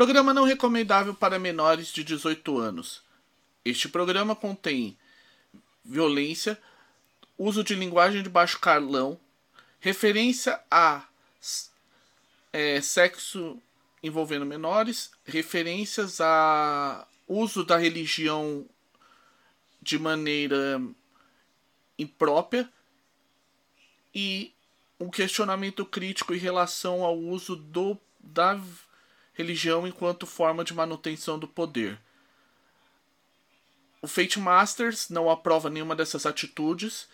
Programa não recomendável para menores de 18 anos. Este programa contém violência, uso de linguagem de baixo calão, referência a é, sexo envolvendo menores, referências a uso da religião de maneira imprópria e um questionamento crítico em relação ao uso do, da religião enquanto forma de manutenção do poder. O Fate Masters não aprova nenhuma dessas atitudes.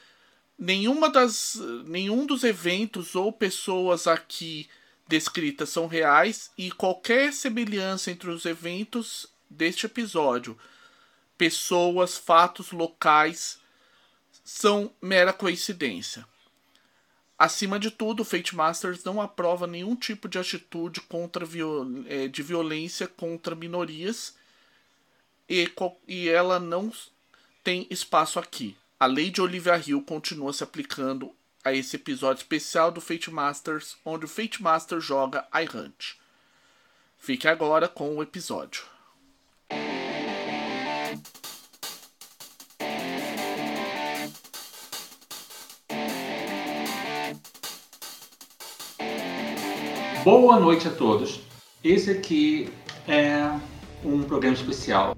Nenhuma das, nenhum dos eventos ou pessoas aqui descritas são reais e qualquer semelhança entre os eventos deste episódio, pessoas, fatos locais, são mera coincidência. Acima de tudo, o Fate Masters não aprova nenhum tipo de atitude contra viol é, de violência contra minorias e, e ela não tem espaço aqui. A lei de Olivia Hill continua se aplicando a esse episódio especial do Fate Masters, onde o Fate Master joga iHunt. Fique agora com o episódio. Boa noite a todos. Esse aqui é um programa especial.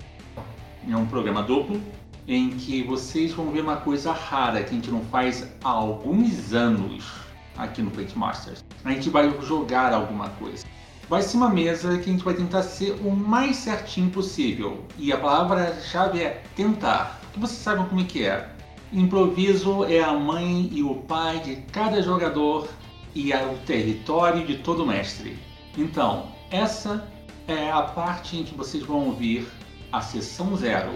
É um programa duplo em que vocês vão ver uma coisa rara que a gente não faz há alguns anos aqui no Plate Masters. A gente vai jogar alguma coisa. Vai ser uma mesa que a gente vai tentar ser o mais certinho possível. E a palavra-chave é tentar. Que vocês saibam como é que é. Improviso é a mãe e o pai de cada jogador e é o território de todo mestre. Então, essa é a parte em que vocês vão ouvir a sessão zero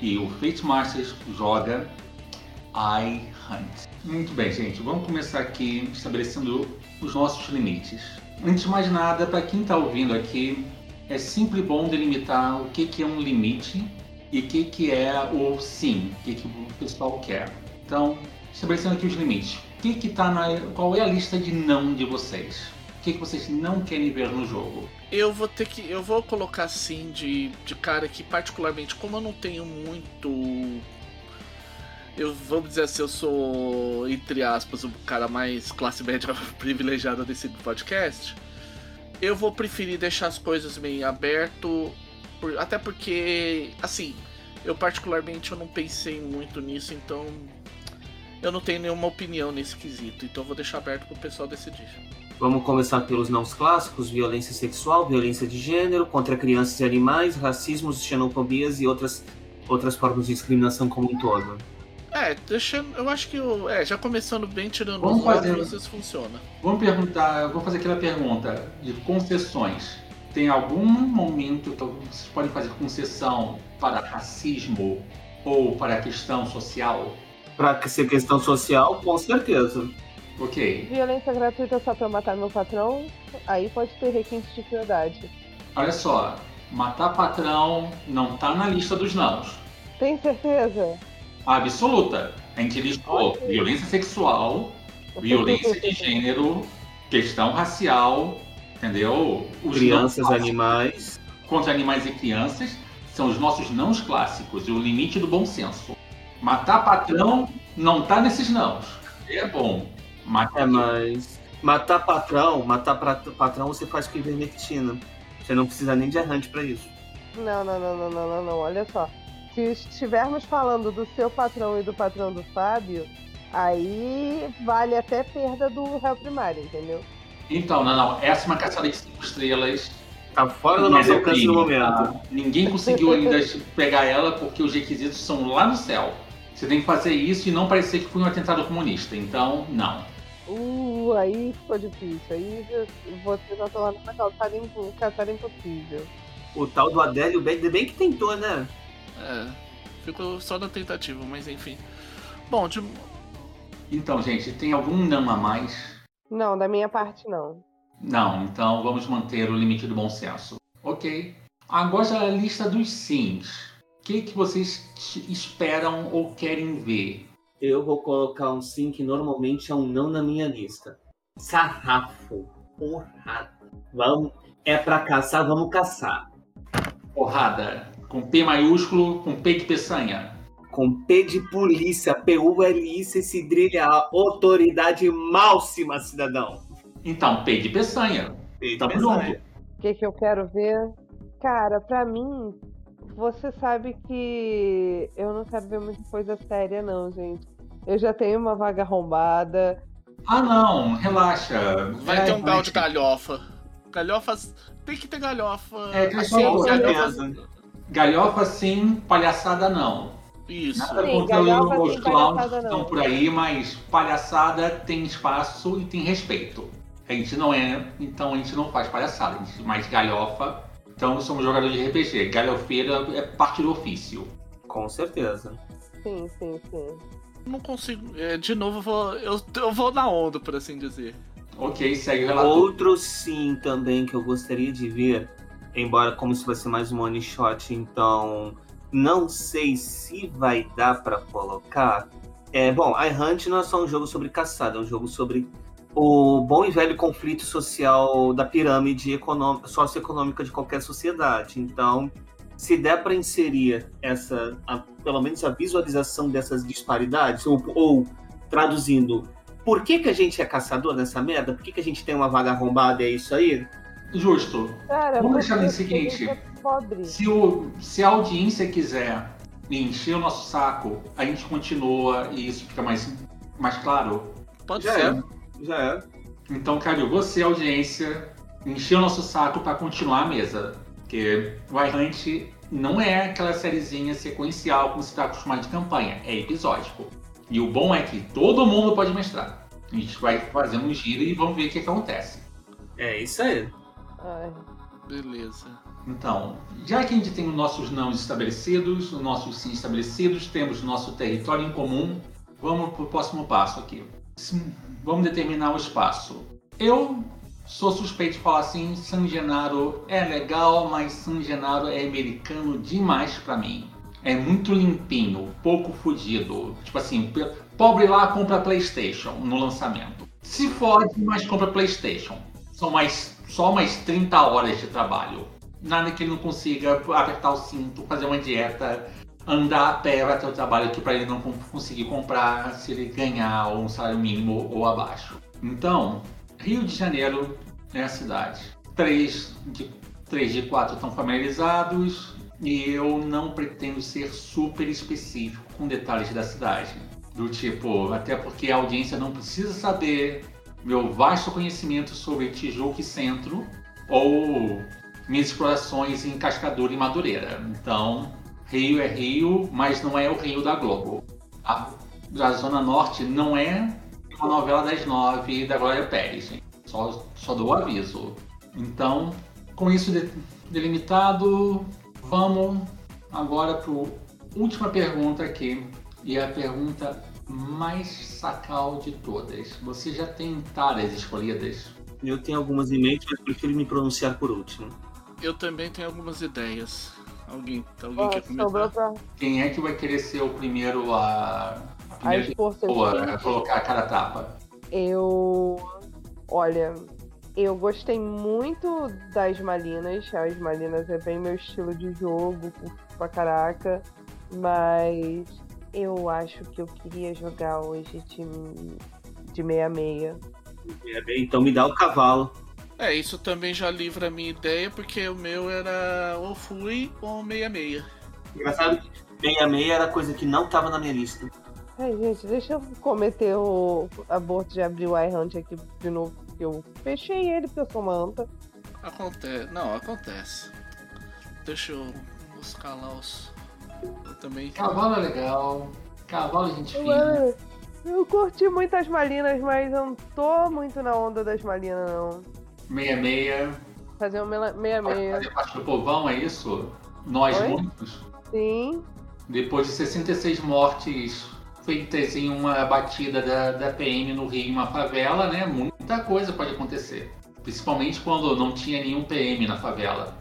e o Fate Masters joga I Hunt. Muito bem, gente, vamos começar aqui estabelecendo os nossos limites. Antes de mais nada, para quem está ouvindo aqui, é sempre bom delimitar o que, que é um limite e o que, que é o sim, o que, que o pessoal quer. Então, estabelecendo aqui os limites. Que que tá na, qual é a lista de não de vocês? O que, que vocês não querem ver no jogo? Eu vou ter que. Eu vou colocar assim de, de cara que, particularmente, como eu não tenho muito. Eu vamos dizer assim, eu sou, entre aspas, o cara mais classe média privilegiada desse podcast. Eu vou preferir deixar as coisas meio aberto. Por, até porque, assim, eu particularmente eu não pensei muito nisso, então eu não tenho nenhuma opinião nesse quesito, então vou deixar aberto para o pessoal decidir. Vamos começar pelos não clássicos: violência sexual, violência de gênero, contra crianças e animais, racismo, xenofobias e outras, outras formas de discriminação como um todo. É, deixando, eu acho que eu, é, já começando bem, tirando vamos os fazer, óculos, isso funciona. Vamos perguntar, vou fazer aquela pergunta de concessões. Tem algum momento que vocês podem fazer concessão para racismo ou para a questão social? Pra ser questão social, com certeza. Ok. Violência gratuita só pra matar meu patrão, aí pode ter requinte de crueldade. Olha só, matar patrão não tá na lista dos nãos. Tem certeza? Absoluta. A gente listou okay. violência sexual, violência de gênero, questão racial, entendeu? Os crianças, animais. Contra animais e crianças são os nossos nãos clássicos e o limite do bom senso. Matar patrão não tá nesses não. É bom. Matar... É, mas matar patrão, matar patrão você faz com ivermectina. Você não precisa nem de errante para isso. Não, não, não, não, não, não, não. Olha só. Se estivermos falando do seu patrão e do patrão do Fábio, aí vale até perda do réu primário, entendeu? Então, não, não. Essa é uma caçada de cinco estrelas. Tá fora do nosso alcance no momento. Tá? Ninguém conseguiu ainda pegar ela porque os requisitos são lá no céu. Você tem que fazer isso e não parecer que foi um atentado comunista. Então, não. Uh, aí ficou difícil. Aí você já tá lá numa calçada, calçada impossível. O tal do Adélio bem, bem que tentou, né? É, ficou só na tentativa, mas enfim. Bom, de... Então, gente, tem algum não a mais? Não, da minha parte não. Não, então vamos manter o limite do bom senso. Ok. Agora a lista dos sims que, que vocês esperam ou querem ver? Eu vou colocar um sim que normalmente é um não na minha lista. Sarrafo. Porra. Vamos. É pra caçar, vamos caçar. Porrada. Com P maiúsculo, com P de peçanha. Com P de polícia, P-U-L-I-C, cedrilha, autoridade máxima, cidadão. Então, P de peçanha. P de peçanha. junto. O que, que eu quero ver? Cara, pra mim, você sabe que eu não quero ver muita coisa séria, não, gente. Eu já tenho uma vaga arrombada. Ah, não, relaxa. Vai ter um vai- grau de galhofa. Galhofas. Tem que ter galhofa. É, que assim, galhofa-. Galhofa sim, palhaçada não. Isso. Nada Sim, contra galhofa os sim, clowns que estão por aí, mas palhaçada tem espaço e tem respeito. A gente não é, então a gente não faz palhaçada, a gente mais galhofa. Então somos jogadores de RPG. Galhofeira é parte do ofício. Com certeza. Sim, sim, sim. Não consigo. é, de novo, eu vou, eu, eu vou na onda, por assim dizer. Ok, segue o relator. Outro sim também que eu gostaria de ver, embora como vai ser mais um one shot, então não sei se vai dar pra colocar. É, bom, iHunt não é só um jogo sobre caçada, é um jogo sobre o bom e velho conflito social da pirâmide econômica, socioeconômica de qualquer sociedade. Então, se der para inserir essa, a- pelo menos a visualização dessas disparidades, ou, ou traduzindo, por que, que a gente é caçador nessa merda? Por que, que a gente tem uma vaga arrombada e é isso aí? Justo. Cara, Vamos deixar no seguinte. é. Se, o, se a audiência quiser encher o nosso saco, a gente continua e isso fica mais, mais claro. Pode Já ser. é. Já é. Então, Calil, você, audiência, encher o nosso saco para continuar a mesa. Porque o iHunt não é aquela sériezinha sequencial como você está acostumado de campanha, é episódico. E o bom é que todo mundo pode mestrar. A gente vai fazendo um giro e vamos ver o que acontece. É isso aí. Ai, Beleza. Então, já que a gente tem os nossos não estabelecidos, os nossos sim estabelecidos, temos nosso território em comum, vamos para o próximo passo aqui. Sim, Vamos determinar o espaço. Eu sou suspeito de falar assim, San Genaro é legal, mas San Genaro é americano demais para mim. É muito limpinho, pouco fudido. Tipo assim, pobre lá compra Playstation no lançamento. Se fode, mas compra Playstation. São mais, só mais 30 horas de trabalho. Nada que ele não consiga apertar o cinto, fazer uma dieta, andar a pé até o trabalho que para ele não con- conseguir comprar se ele ganhar um salário mínimo ou abaixo. Então, Rio de Janeiro é a cidade. Três de, três de quatro estão familiarizados e eu não pretendo ser super específico com detalhes da cidade. Do tipo, até porque a audiência não precisa saber meu vasto conhecimento sobre Tijuca e Centro ou minhas explorações em Cascadura e Madureira. Então, Rio é Rio, mas não é o Rio da Globo. A, a Zona Norte não é uma novela das nove da Glória Pérez, gente. Só, só dou o aviso. Então, com isso de- delimitado, vamos agora para a última pergunta aqui. E a pergunta mais sacal de todas. Você já tem taras escolhidas? Eu tenho algumas em mente, mas prefiro me pronunciar por último. Eu também tenho algumas ideias. Alguém, alguém ó, quer começar? pra Quem é que vai querer ser o primeiro a, a primeira pessoa a colocar a cara a tapa? Eu. Olha, eu gostei muito das Malinas. As Malinas é bem meu estilo de jogo, pra caraca. Mas eu acho que eu queria jogar hoje de, de meia-meia. Bem, então me dá o cavalo. É, isso também já livra a minha ideia, porque o meu era ou fui ou meia-meia. Engraçado que 66 era coisa que não tava na minha lista. Ai, gente, deixa eu cometer o aborto de abrir o iHunt aqui de novo. porque Eu fechei ele porque eu sou uma anta. Acontece. Não, acontece. Deixa eu buscar lá os. Eu também. Cavalo é legal. Cavalo a gente fina. Mano, eu curti muito as Malinas, mas eu não tô muito na onda das Malinas, não. Meia meia. Fazer um mela- meia-meia. Fazer parte do povão, é isso? Nós Oi? muitos. Sim. Depois de 66 mortes feitas em uma batida da, da PM no Rio, em uma favela, né? Muita coisa pode acontecer. Principalmente quando não tinha nenhum PM na favela.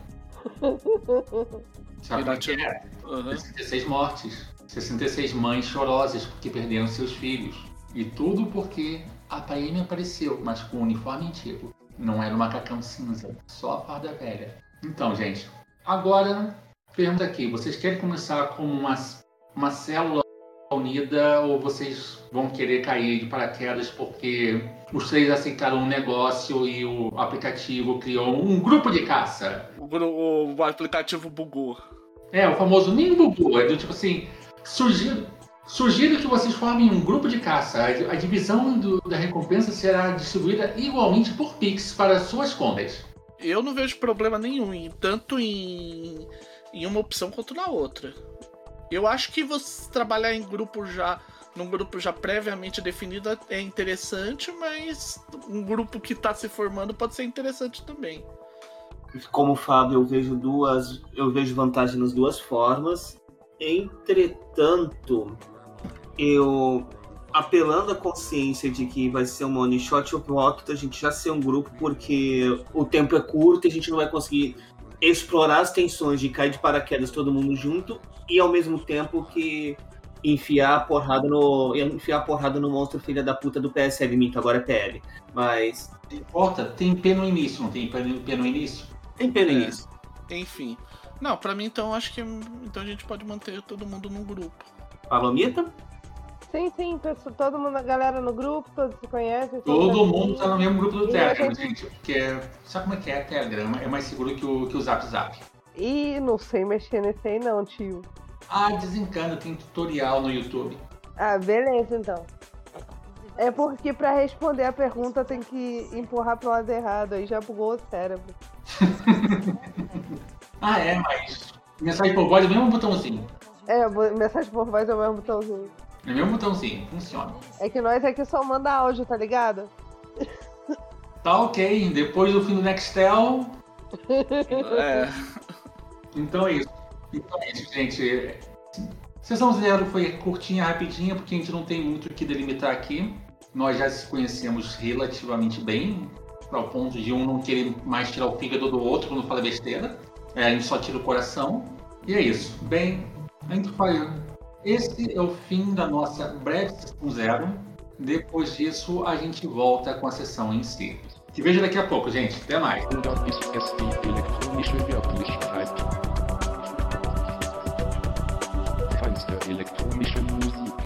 Sabe como que é? Aham. 66 mortes. 66 mães chorosas porque perderam seus filhos. E tudo porque a PM apareceu, mas com um uniforme antigo. Não era o macacão cinza, só a farda velha. Então, gente, agora pergunta aqui: vocês querem começar como uma, uma célula unida ou vocês vão querer cair de paraquedas porque os três aceitaram um negócio e o aplicativo criou um grupo de caça? O, o aplicativo bugou. É, o famoso nem bugou. É do tipo assim: surgiu, Sugiro que vocês formem um grupo de caça. A divisão do, da recompensa será distribuída igualmente por Pix para suas contas. Eu não vejo problema nenhum, em, tanto em, em uma opção quanto na outra. Eu acho que você trabalhar em grupo já, num grupo já previamente definido é interessante, mas um grupo que está se formando pode ser interessante também. Como Fábio, eu vejo duas, eu vejo vantagem nas duas formas. Entretanto, eu apelando à consciência de que vai ser uma one shot, eu opto a gente já ser um grupo porque o tempo é curto e a gente não vai conseguir explorar as tensões de cair de paraquedas todo mundo junto e ao mesmo tempo que enfiar a porrada no enfiar a porrada no monstro filha da puta do PSL Minto, agora é PL. Mas não importa, tem P no início, não tem P no início? Tem P no é. início. Enfim. Não, para mim então acho que então a gente pode manter todo mundo num grupo. Palomita? Sim, sim, todo mundo, a galera no grupo, todos se conhecem. Todo mundo tá no mesmo grupo do Telegram, gente... gente. Porque sabe como é que é Telegram? É mais seguro que o, que o Zap Zap. Ih, não sei mexer nesse aí não, tio. Ah, desencana, tem tutorial no YouTube. Ah, beleza então. É porque pra responder a pergunta tem que empurrar pro lado errado, aí já bugou o cérebro. ah, é, mas mensagem por voz é o mesmo botãozinho. É, mensagem por voz é o mesmo botãozinho. É o mesmo botãozinho, funciona. É que nós aqui só manda áudio, tá ligado? Tá ok, depois do fim do Nextel. é. Então é isso. Então é isso, gente. Sessão zero foi curtinha, rapidinha, porque a gente não tem muito o que delimitar aqui. Nós já se conhecemos relativamente bem, ao ponto de um não querer mais tirar o fígado do outro quando fala besteira. É, a gente só tira o coração. E é isso. Bem, a gente foi esse é o fim da nossa breve sessão zero. Depois disso, a gente volta com a sessão em si. Te vejo daqui a pouco, gente. Até mais.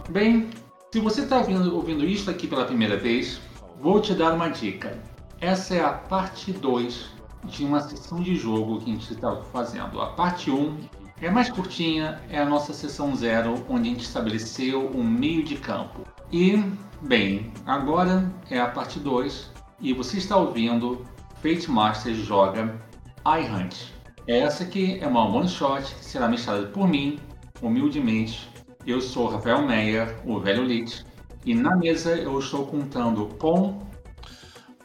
Bem, se você está ouvindo, isso aqui pela primeira vez, vou te dar uma dica. Essa é a parte 2 de uma sessão de jogo que a gente está fazendo. A parte 1 um é mais curtinha, é a nossa sessão zero, onde a gente estabeleceu um meio de campo. E, bem, agora é a parte 2 e você está ouvindo Fate Master joga iHunt. Essa aqui é uma one shot que será mestrada por mim, humildemente. Eu sou Rafael Meyer, o velho Lich, e na mesa eu estou contando com.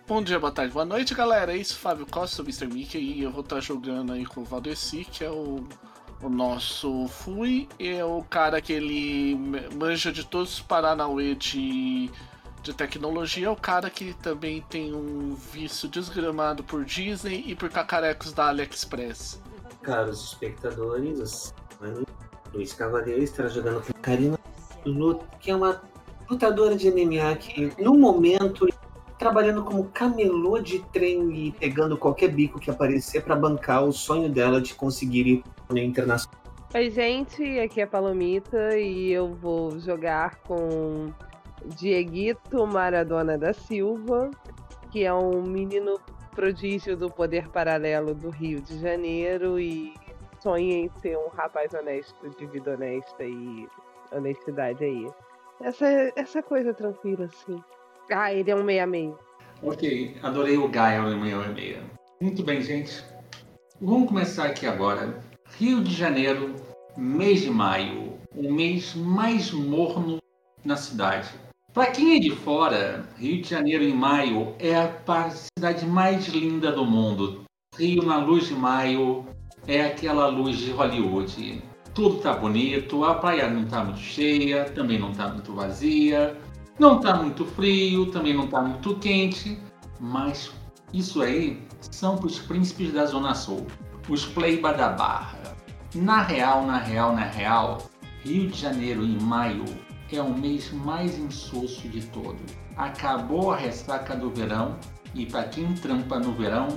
Bom dia, boa tarde, boa noite, galera. É isso, Fábio Costa, Mr. Mickey, e eu vou estar jogando aí com o Valdeci, que é o o nosso Fui é o cara que ele manja de todos os Paranauê de, de tecnologia, é o cara que também tem um vício desgramado por Disney e por cacarecos da AliExpress. Caros espectadores, Luiz Cavaleiro está jogando com Karina que é uma lutadora de MMA que, no momento, trabalhando como camelô de trem e pegando qualquer bico que aparecer para bancar o sonho dela de conseguir ir internacional. Oi, gente, aqui é Palomita e eu vou jogar com Dieguito Maradona da Silva, que é um menino prodígio do poder paralelo do Rio de Janeiro e sonha em ser um rapaz honesto, de vida honesta e honestidade aí. Essa, essa coisa tranquila, assim. Ah, ele é um meia-meio. Ok, adorei o Gaia no meia-meia. Muito bem, gente. Vamos começar aqui agora. Rio de Janeiro, mês de maio, o mês mais morno na cidade. Para quem é de fora, Rio de Janeiro em maio é a cidade mais linda do mundo. Rio na luz de maio é aquela luz de Hollywood. Tudo tá bonito, a praia não tá muito cheia, também não tá muito vazia. Não está muito frio, também não está muito quente, mas isso aí são para os príncipes da Zona Sul, os pleiba da Barra. Na real, na real, na real, Rio de Janeiro em maio é o mês mais insosso de todo. Acabou a ressaca do verão E para quem trampa no verão,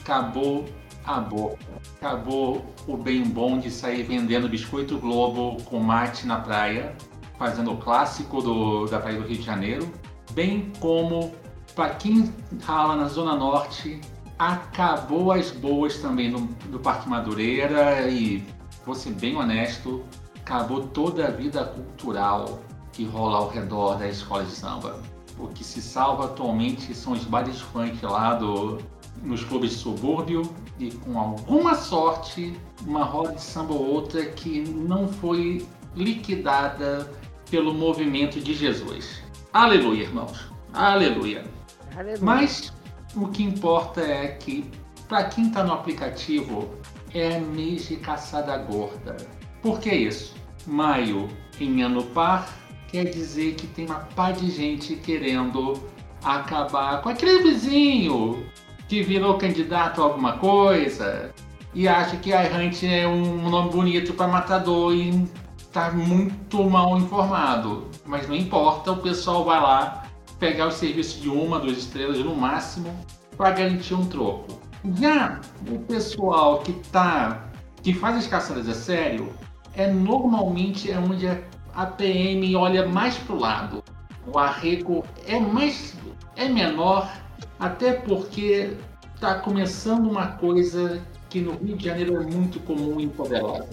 acabou a boca. Acabou o bem bom de sair vendendo biscoito Globo com mate na praia, fazendo o clássico do, da praia do Rio de Janeiro, bem como para quem rala na Zona Norte, acabou as boas também no, do Parque Madureira e, vou ser bem honesto, acabou toda a vida cultural que rola ao redor da escola de samba. O que se salva atualmente são os bares funk lá do, nos clubes de subúrbio e com alguma sorte uma roda de samba ou outra que não foi liquidada pelo movimento de Jesus. Aleluia, irmãos. Aleluia. Aleluia. Mas o que importa é que para quem está no aplicativo é mês de caçada gorda. Por que isso? Maio em ano par quer dizer que tem uma pá de gente querendo acabar com aquele vizinho que virou candidato a alguma coisa e acha que iHunt é um nome bonito para matador e está muito mal informado. Mas não importa, o pessoal vai lá pegar os serviços de uma, duas estrelas no máximo para garantir um troco. Já o pessoal que tá que faz as caçadas a sério é normalmente é onde a PM olha mais pro lado. O arrego é mais é menor até porque está começando uma coisa que no Rio de Janeiro é muito comum e poderosa.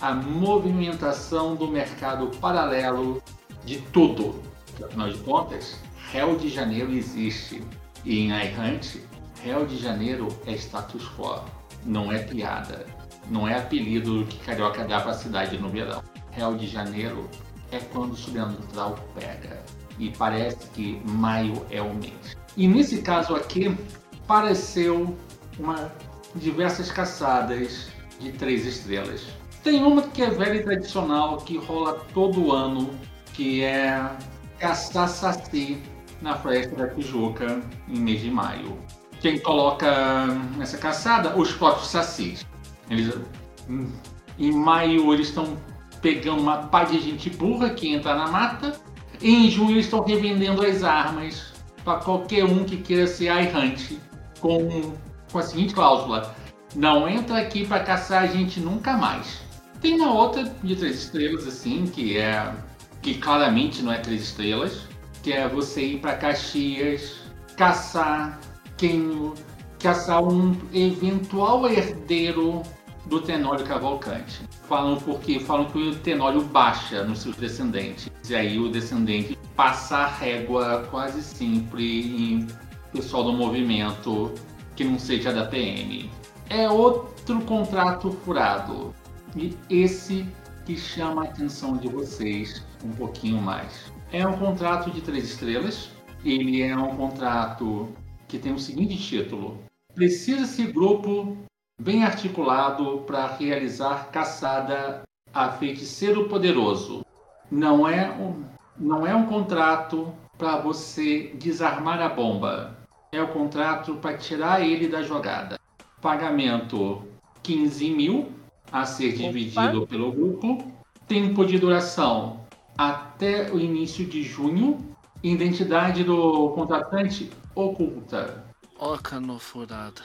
A movimentação do mercado paralelo de tudo. Afinal de contas, Rio de Janeiro existe. E em iHunt, Rio de Janeiro é status quo. Não é piada. Não é apelido que carioca dá para a cidade no verão. Rio de Janeiro é quando o sobrenatural pega. E parece que maio é o mês. E nesse caso aqui, pareceu uma diversas caçadas de três estrelas. Tem uma que é velha e tradicional, que rola todo ano, que é caçar saci na Floresta da Tijuca em mês de maio. Quem coloca nessa caçada? Os próprios sacis. Eles, em maio eles estão pegando uma pá de gente burra que entra na mata. E em junho eles estão revendendo as armas para qualquer um que queira ser iHunt com, com a seguinte cláusula: não entra aqui para caçar a gente nunca mais. Tem uma outra de três estrelas assim que é que claramente não é três estrelas, que é você ir para Caxias, caçar quem caçar um eventual herdeiro do Tenório Cavalcante. Falam porque falam que o Tenório baixa nos seus descendentes. E aí o descendente passa a régua quase sempre em pessoal do movimento que não seja da PM. É outro contrato furado. E esse que chama a atenção de vocês um pouquinho mais. É um contrato de três estrelas. Ele é um contrato que tem o seguinte título: Precisa-se grupo bem articulado para realizar caçada a feiticeiro poderoso. Não é um, não é um contrato para você desarmar a bomba. É o contrato para tirar ele da jogada. Pagamento 15 mil a ser dividido Opa. pelo grupo. Tempo de duração até o início de junho. Identidade do contratante oculta. Oca no furado.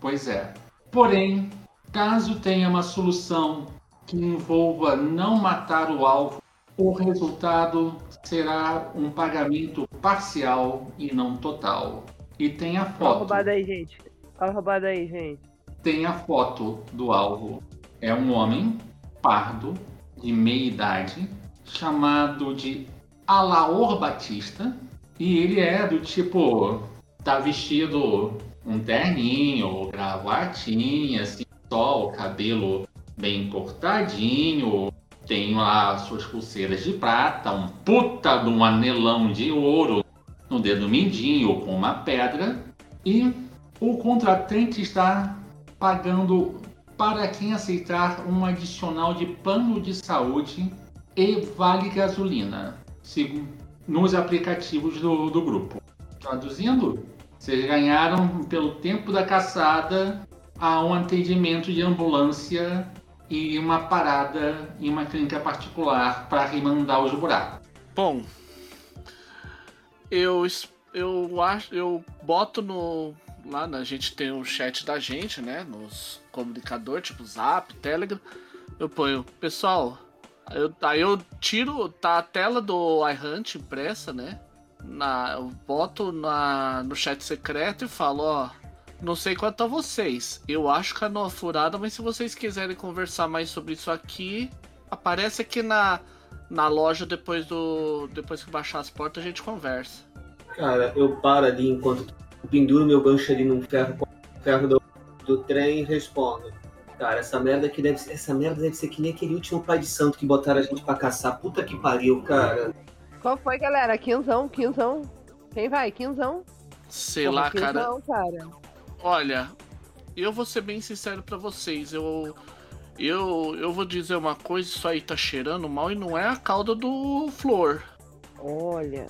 Pois é. Porém, caso tenha uma solução que envolva não matar o alvo, o resultado será um pagamento parcial e não total. E tem a foto. roubada aí, gente. Roubada aí, gente. Tem a foto do alvo. É um homem pardo, de meia idade, chamado de Alaor Batista. E ele é do tipo. tá vestido um terninho, gravatinha, assim, só o cabelo bem cortadinho. Tem lá suas pulseiras de prata, um puta de um anelão de ouro no dedo mindinho com uma pedra. E o contratante está pagando para quem aceitar um adicional de plano de saúde e vale gasolina, nos aplicativos do, do grupo. Traduzindo, vocês ganharam pelo tempo da caçada a um atendimento de ambulância e uma parada em uma clínica particular para remandar os buracos. Bom, eu, eu acho, eu boto no lá, né, a gente tem o chat da gente, né, nos comunicador, tipo Zap, Telegram. Eu ponho, pessoal, eu, aí eu tiro, tá a tela do iHunt impressa, né? Na, eu boto na, no chat secreto e falo, ó, não sei quanto a vocês. Eu acho que é nova furada, mas se vocês quiserem conversar mais sobre isso aqui, aparece aqui na, na loja depois do. Depois que baixar as portas a gente conversa. Cara, eu paro ali enquanto penduro meu gancho ali no ferro, ferro do, do trem e respondo. Cara, essa merda aqui deve ser, essa merda deve ser que nem aquele último pai de santo que botaram a gente pra caçar. Puta que pariu, cara. Qual foi, galera? Quinzão, quinzão. Quem vai? Quinzão? Sei lá, cara. Quinzão, cara. Olha, eu vou ser bem sincero para vocês. Eu, eu, eu vou dizer uma coisa: isso aí tá cheirando mal e não é a cauda do Flor. Olha,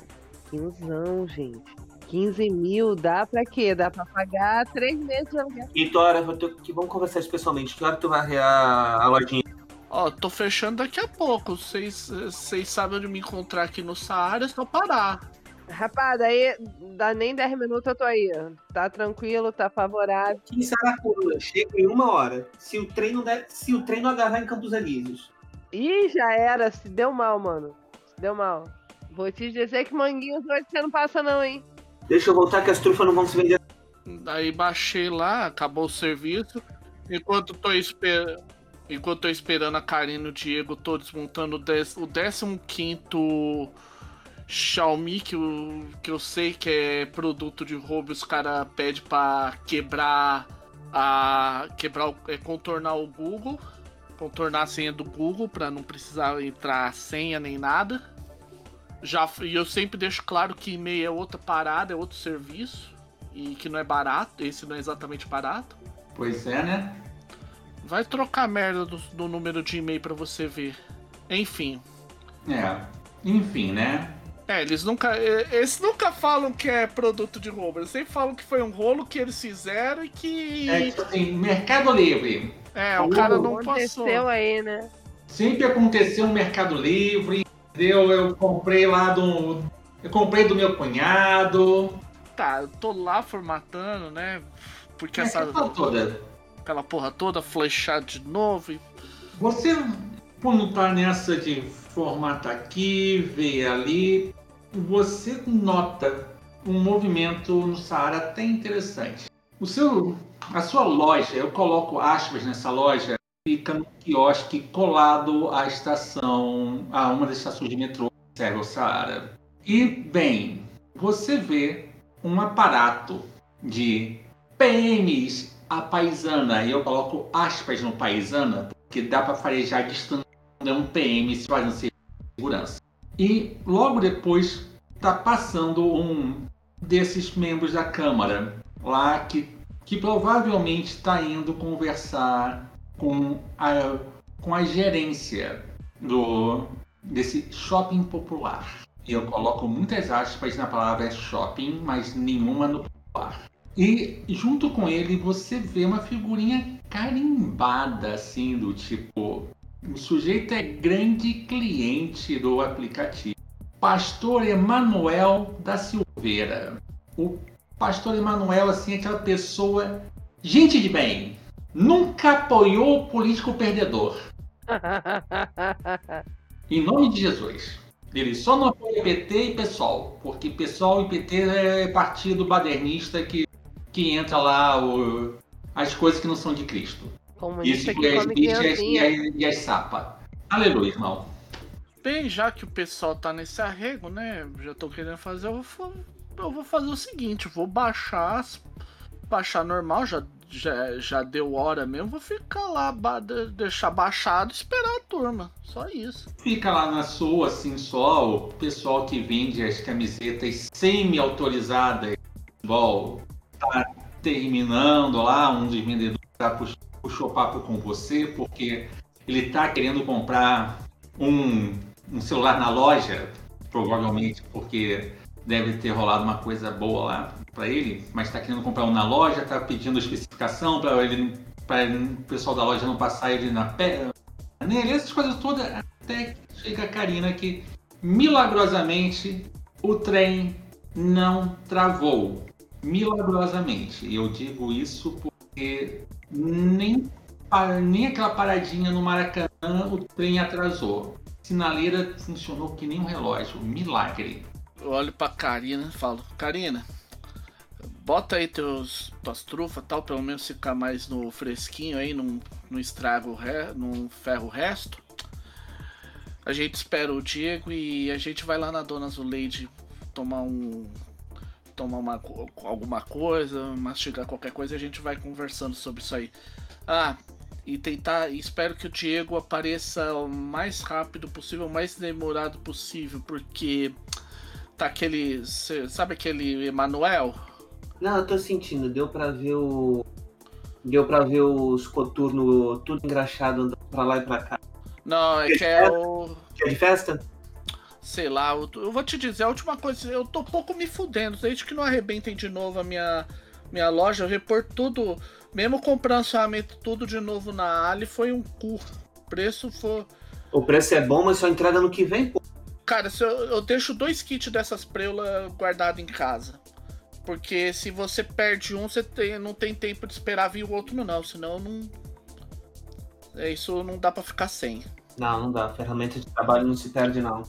quinzão, gente. 15 mil dá pra quê? Dá pra pagar três meses de aluguel. E Tora, que vamos conversar isso pessoalmente. Que hora tu vai arrear a lojinha? Ó, tô fechando daqui a pouco. Vocês vocês sabem onde me encontrar aqui no Saara, é só parar. Rapaz, aí dá nem 10 minutos eu tô aí. Tá tranquilo, tá favorável. Que Saracura, chega em uma hora. Se o trem não, der, se o trem não agarrar em Campos Elíseos. Ih, já era. Se deu mal, mano. Se deu mal. Vou te dizer que manguinhos hoje você não passa não, hein? Deixa eu voltar que as trufas não vão se vender. Aí baixei lá, acabou o serviço. Enquanto tô esperando. Enquanto tô esperando a Karina e o Diego todos montando o 15 Xiaomi, que eu, que eu sei que é produto de roubo, os caras pedem pra quebrar a. quebrar é, contornar o Google. Contornar a senha do Google para não precisar entrar senha nem nada. Já, e eu sempre deixo claro que e-mail é outra parada, é outro serviço. E que não é barato, esse não é exatamente barato. Pois é, né? Vai trocar a merda do, do número de e-mail para você ver. Enfim. É. Enfim, né? É, eles nunca. Eles nunca falam que é produto de roubo. Eles sempre falam que foi um rolo que eles fizeram e que. É tipo assim, Mercado Livre. É, o cara não Aconteceu passou. aí, né? Sempre aconteceu no Mercado Livre, entendeu? Eu comprei lá do. Eu comprei do meu cunhado. Tá, eu tô lá formatando, né? Porque É, essa. essa toda. Aquela porra toda, flechada de novo. E... Você, quando tá nessa de formata aqui, ver ali, você nota um movimento no Saara até interessante. O seu, a sua loja, eu coloco aspas nessa loja, fica no quiosque colado à estação, a uma das estações de metrô que serve Saara. E, bem, você vê um aparato de PMs a paisana, e eu coloco aspas no paisana, porque dá para farejar distância um PM se fazendo segurança. E logo depois tá passando um desses membros da Câmara lá que, que provavelmente está indo conversar com a, com a gerência do, desse shopping popular. E eu coloco muitas aspas na palavra shopping, mas nenhuma no popular. E junto com ele você vê uma figurinha carimbada, assim, do tipo. O sujeito é grande cliente do aplicativo. Pastor Emanuel da Silveira. O pastor Emanuel, assim, é aquela pessoa. Gente de bem. Nunca apoiou o político perdedor. Em nome de Jesus. Ele só não apoia PT e PSOL, porque PSOL e PT é partido badernista que, que entra lá o, as coisas que não são de Cristo. Comunista Isso que e as come bichas e as, e as sapas. Aleluia, irmão. Bem, já que o pessoal tá nesse arrego, né? Já tô querendo fazer, eu vou, eu vou fazer o seguinte, vou baixar, as- baixar normal, já, já, já deu hora mesmo, vou ficar lá, ba- de- deixar baixado esperar a turma. Só isso. Fica lá na sua, assim, só o pessoal que vende as camisetas semi-autorizadas, igual tá terminando lá, um dos vendedores tá pux- puxou papo com você, porque ele tá querendo comprar um, um celular na loja, provavelmente porque deve ter rolado uma coisa boa lá para ele, mas tá querendo comprar um na loja, tá pedindo especificação para ele, para o pessoal da loja não passar ele na pé, nele, essas coisas todas, até que chega a Karina que milagrosamente o trem não travou. Milagrosamente. Eu digo isso porque nem, nem aquela paradinha no Maracanã o trem atrasou. Sinaleira funcionou que nem um relógio. Milagre. Eu olho pra Karina e falo, Karina, bota aí teus, tuas trufas tal, pelo menos ficar mais no fresquinho aí, não, estraga o re, ferra o resto. A gente espera o Diego e a gente vai lá na Dona Zuleide tomar um. tomar uma, alguma coisa, mastigar qualquer coisa e a gente vai conversando sobre isso aí. Ah, e tentar. Espero que o Diego apareça o mais rápido possível, o mais demorado possível, porque tá aquele. Sabe aquele Emanuel? Não, eu tô sentindo, deu pra ver o. Deu pra ver os coturnos tudo engraxado andando pra lá e pra cá. Não, é que é o. É de festa? Sei lá, eu, eu vou te dizer, a última coisa, eu tô pouco me fudendo, desde que não arrebentem de novo a minha, minha loja, eu repor tudo, mesmo comprando lançamento tudo de novo na Ali, foi um cu. O preço foi. O preço é bom, mas só entrega no que vem, pô. Cara, se eu, eu deixo dois kits dessas preulas guardados em casa. Porque se você perde um, você tem, não tem tempo de esperar vir o outro, não. Senão não. É, isso não dá para ficar sem. Não, não dá. Ferramenta de trabalho não se perde, não.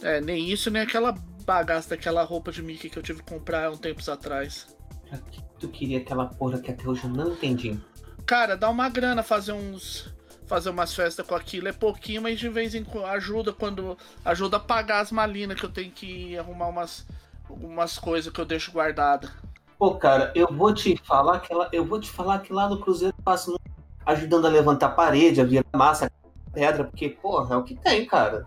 É, nem isso, nem aquela bagaça daquela roupa de Mickey que eu tive que comprar há um tempos atrás. Pra que tu queria aquela porra que até hoje eu não entendi? Cara, dá uma grana fazer uns. Fazer umas festas com aquilo. É pouquinho, mas de vez em quando ajuda quando. Ajuda a pagar as malinas que eu tenho que arrumar umas. Algumas coisas que eu deixo guardada. Pô, cara, eu vou te falar que ela, eu vou te falar que lá no Cruzeiro eu passo ajudando a levantar a parede, a virar massa, pedra, porque, porra, é o que tem, cara.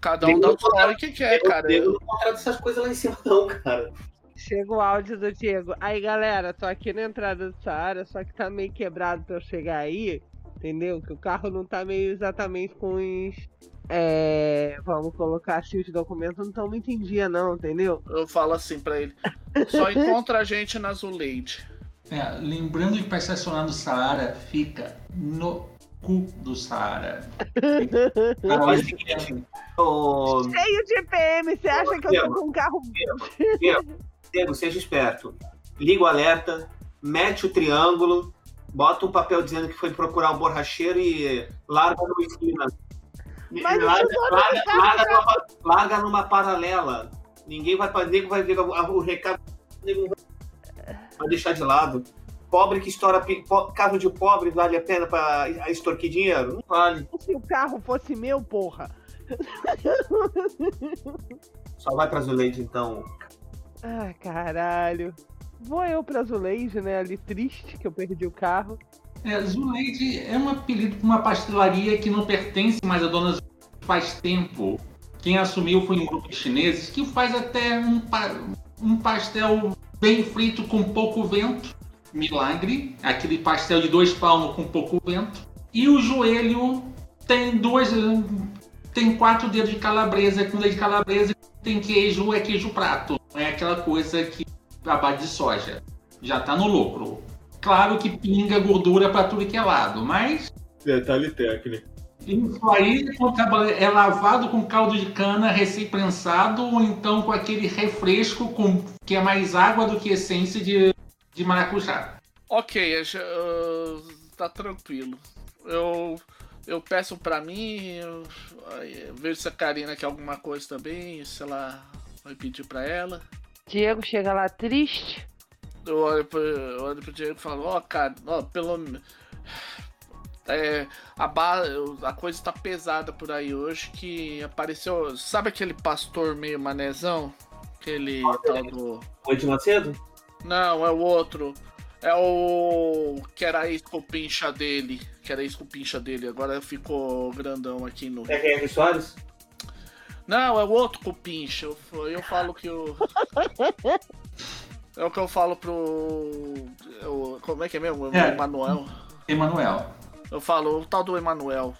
Cada um dá o trabalho que quer, cara. Eu não contrato essas coisas lá em cima, não, cara. Chega o áudio do Diego. Aí, galera, tô aqui na entrada do Saara, só que tá meio quebrado pra eu chegar aí, entendeu? Que o carro não tá meio exatamente com os. É, vamos colocar assim, os documentos não estão muito em dia, não, entendeu? Eu falo assim pra ele. Só encontra a gente na Zuleide. É, lembrando que para estacionar no Saara fica no cu do Saara. Ô, Cheio de PM, você acha que eu tô com um carro. Diego, Diego, seja esperto. Liga o alerta, mete o triângulo, bota um papel dizendo que foi procurar o borracheiro e larga numa esquina. Larga, larga, larga numa, larga numa paralela. Ninguém vai nego vai ver o, recado. Vai, deixar de lado. Pobre que estoura po- carro de pobre vale a pena para extorquir dinheiro? Não vale. Se o carro fosse meu, porra. Só vai para Zuleide então. Ah, caralho. Vou eu pra Zuleide, né? Ali triste que eu perdi o carro. É, Zuleide é um apelido para uma pastelaria que não pertence mais à dona Zuleide faz tempo. Quem assumiu foi um grupo de chineses que faz até um, pa- um pastel bem frito com pouco vento. Milagre. Aquele pastel de dois palmos com pouco vento. E o joelho tem duas. Tem quatro dedos de calabresa. Com leite de calabresa tem queijo, é queijo prato. É aquela coisa que base de soja. Já tá no lucro. Claro que pinga gordura para tudo que é lado, mas Detalhe técnico. isso aí é lavado com caldo de cana recém-prensado ou então com aquele refresco com, que é mais água do que essência de, de maracujá. Ok, eu- tá tranquilo. Eu, eu peço pra mim, eu, aí, vejo se a Karina quer alguma coisa também, se ela vai pedir pra ela. Diego chega lá triste. Eu olho pro, eu olho pro Diego e falo, ó, cara, ó, pelo menos. É, a, ba- a coisa tá pesada por aí hoje que apareceu. Sabe aquele pastor meio manezão? Aquele tal do. Oi de Macedo? Não, é o outro. É o. Que era ex-copincha dele. Que era ex-copincha dele. Agora ficou grandão aqui no. É Henrique Soares? Não, é o outro cupincha. Eu, eu falo que o. É o que eu falo pro. o- como é que é mesmo? O É. Emanuel. Emanuel. Eu falo o tal do Emanuel.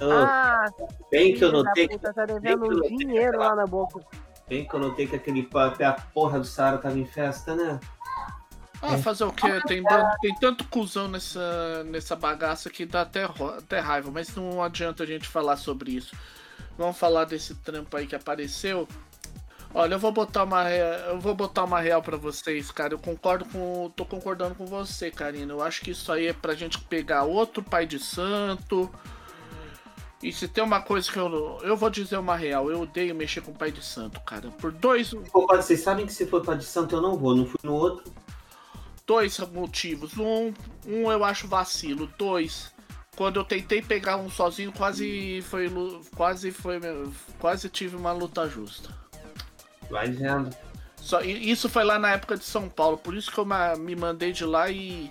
Ah, Ah, bem que eu notei que, puta, tá devendo bem que eu notei dinheiro lá na boca. bem que eu notei que aquele a porra do Sara tava em festa, né? Ah, fazer o quê? Tem, tem tanto cuzão nessa, nessa bagaça que dá até, até raiva, mas não adianta a gente falar sobre isso. Vamos falar desse trampo aí que apareceu. Olha, eu vou botar uma eu vou botar uma real para vocês, cara. Eu concordo com, tô concordando com você, Karina. Eu acho que isso aí é pra gente pegar outro pai de santo. E se tem uma coisa que eu eu vou dizer uma real, eu odeio mexer com pai de santo, cara. Por dois vocês sabem que se for pai de santo eu não vou, não fui no outro. Dois motivos. Um, um eu acho vacilo. Dois, quando eu tentei pegar um sozinho, quase foi quase foi quase tive uma luta justa. Vai dizendo. Só, isso foi lá na época de São Paulo, por isso que eu me mandei de lá e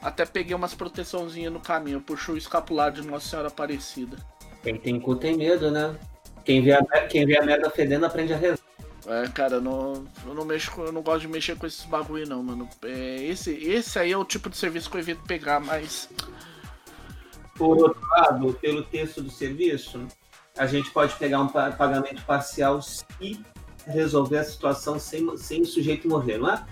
até peguei umas proteçãozinhas no caminho. Puxou o escapulário de Nossa Senhora Aparecida. Quem tem cu tem medo, né? Quem vê a, quem vê a merda fedendo aprende a rezar. É, cara, eu não, eu não mexo eu não gosto de mexer com esses bagulho não, mano. É, esse, esse aí é o tipo de serviço que eu evito pegar, mas. Por outro lado, pelo texto do serviço, a gente pode pegar um pagamento parcial se resolver a situação sem, sem o sujeito morrer, não é?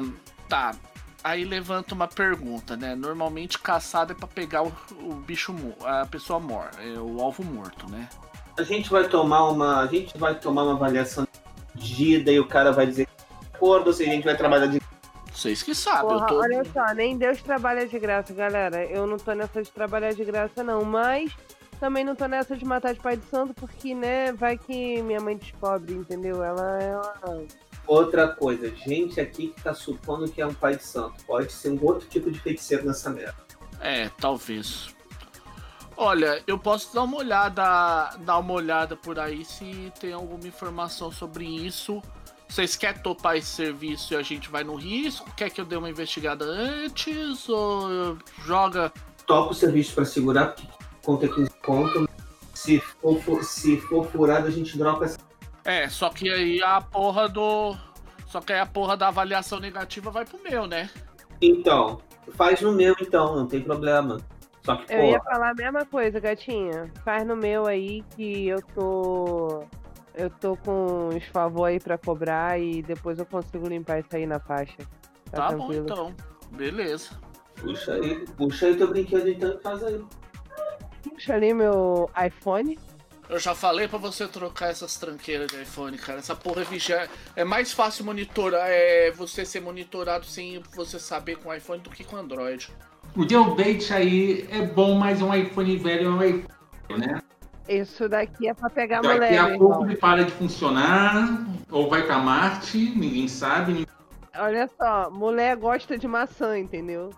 Um, tá. Aí levanta uma pergunta, né? Normalmente caçada é pra pegar o, o bicho, a pessoa morta, é o alvo morto, né? A gente vai tomar uma, a gente vai tomar uma avaliação de e o cara vai dizer acordo, ou se a gente vai trabalhar de vocês que sabem. Porra, tô... Olha só, nem Deus trabalha de graça, galera. Eu não tô nessa de trabalhar de graça, não. Mas também não tô nessa de matar de pai de santo, porque, né, vai que minha mãe descobre, entendeu? Ela é uma... Outra coisa, gente aqui que tá supondo que é um pai de santo. Pode ser um outro tipo de feiticeiro nessa merda. É, talvez. Olha, eu posso dar uma olhada, dar uma olhada por aí se tem alguma informação sobre isso. Vocês querem topar esse serviço e a gente vai no risco? Quer que eu dê uma investigada antes ou joga? Topa o serviço para segurar, porque conta 15 conto. Se for, se for furado, a gente dropa essa. É, só que aí a porra do. Só que aí a porra da avaliação negativa vai pro meu, né? Então, faz no meu então, não tem problema. Só que, eu ia falar a mesma coisa, gatinha. Faz no meu aí que eu tô. Eu tô com uns favor aí pra cobrar e depois eu consigo limpar isso aí na faixa. Tá, tá bom então. Beleza. Puxa aí, puxa aí teu brinquedo então e faz aí. Puxa ali meu iPhone. Eu já falei para você trocar essas tranqueiras de iPhone, cara. Essa porra é vigiar. É mais fácil monitorar, é você ser monitorado sem você saber com iPhone do que com Android. O jailbait aí é bom, mas um iPhone velho é um iPhone, né? Isso daqui é pra pegar Daqui mulher. Daqui a pouco ele para de funcionar, ou vai pra Marte, ninguém sabe. Olha só, mulher gosta de maçã, entendeu?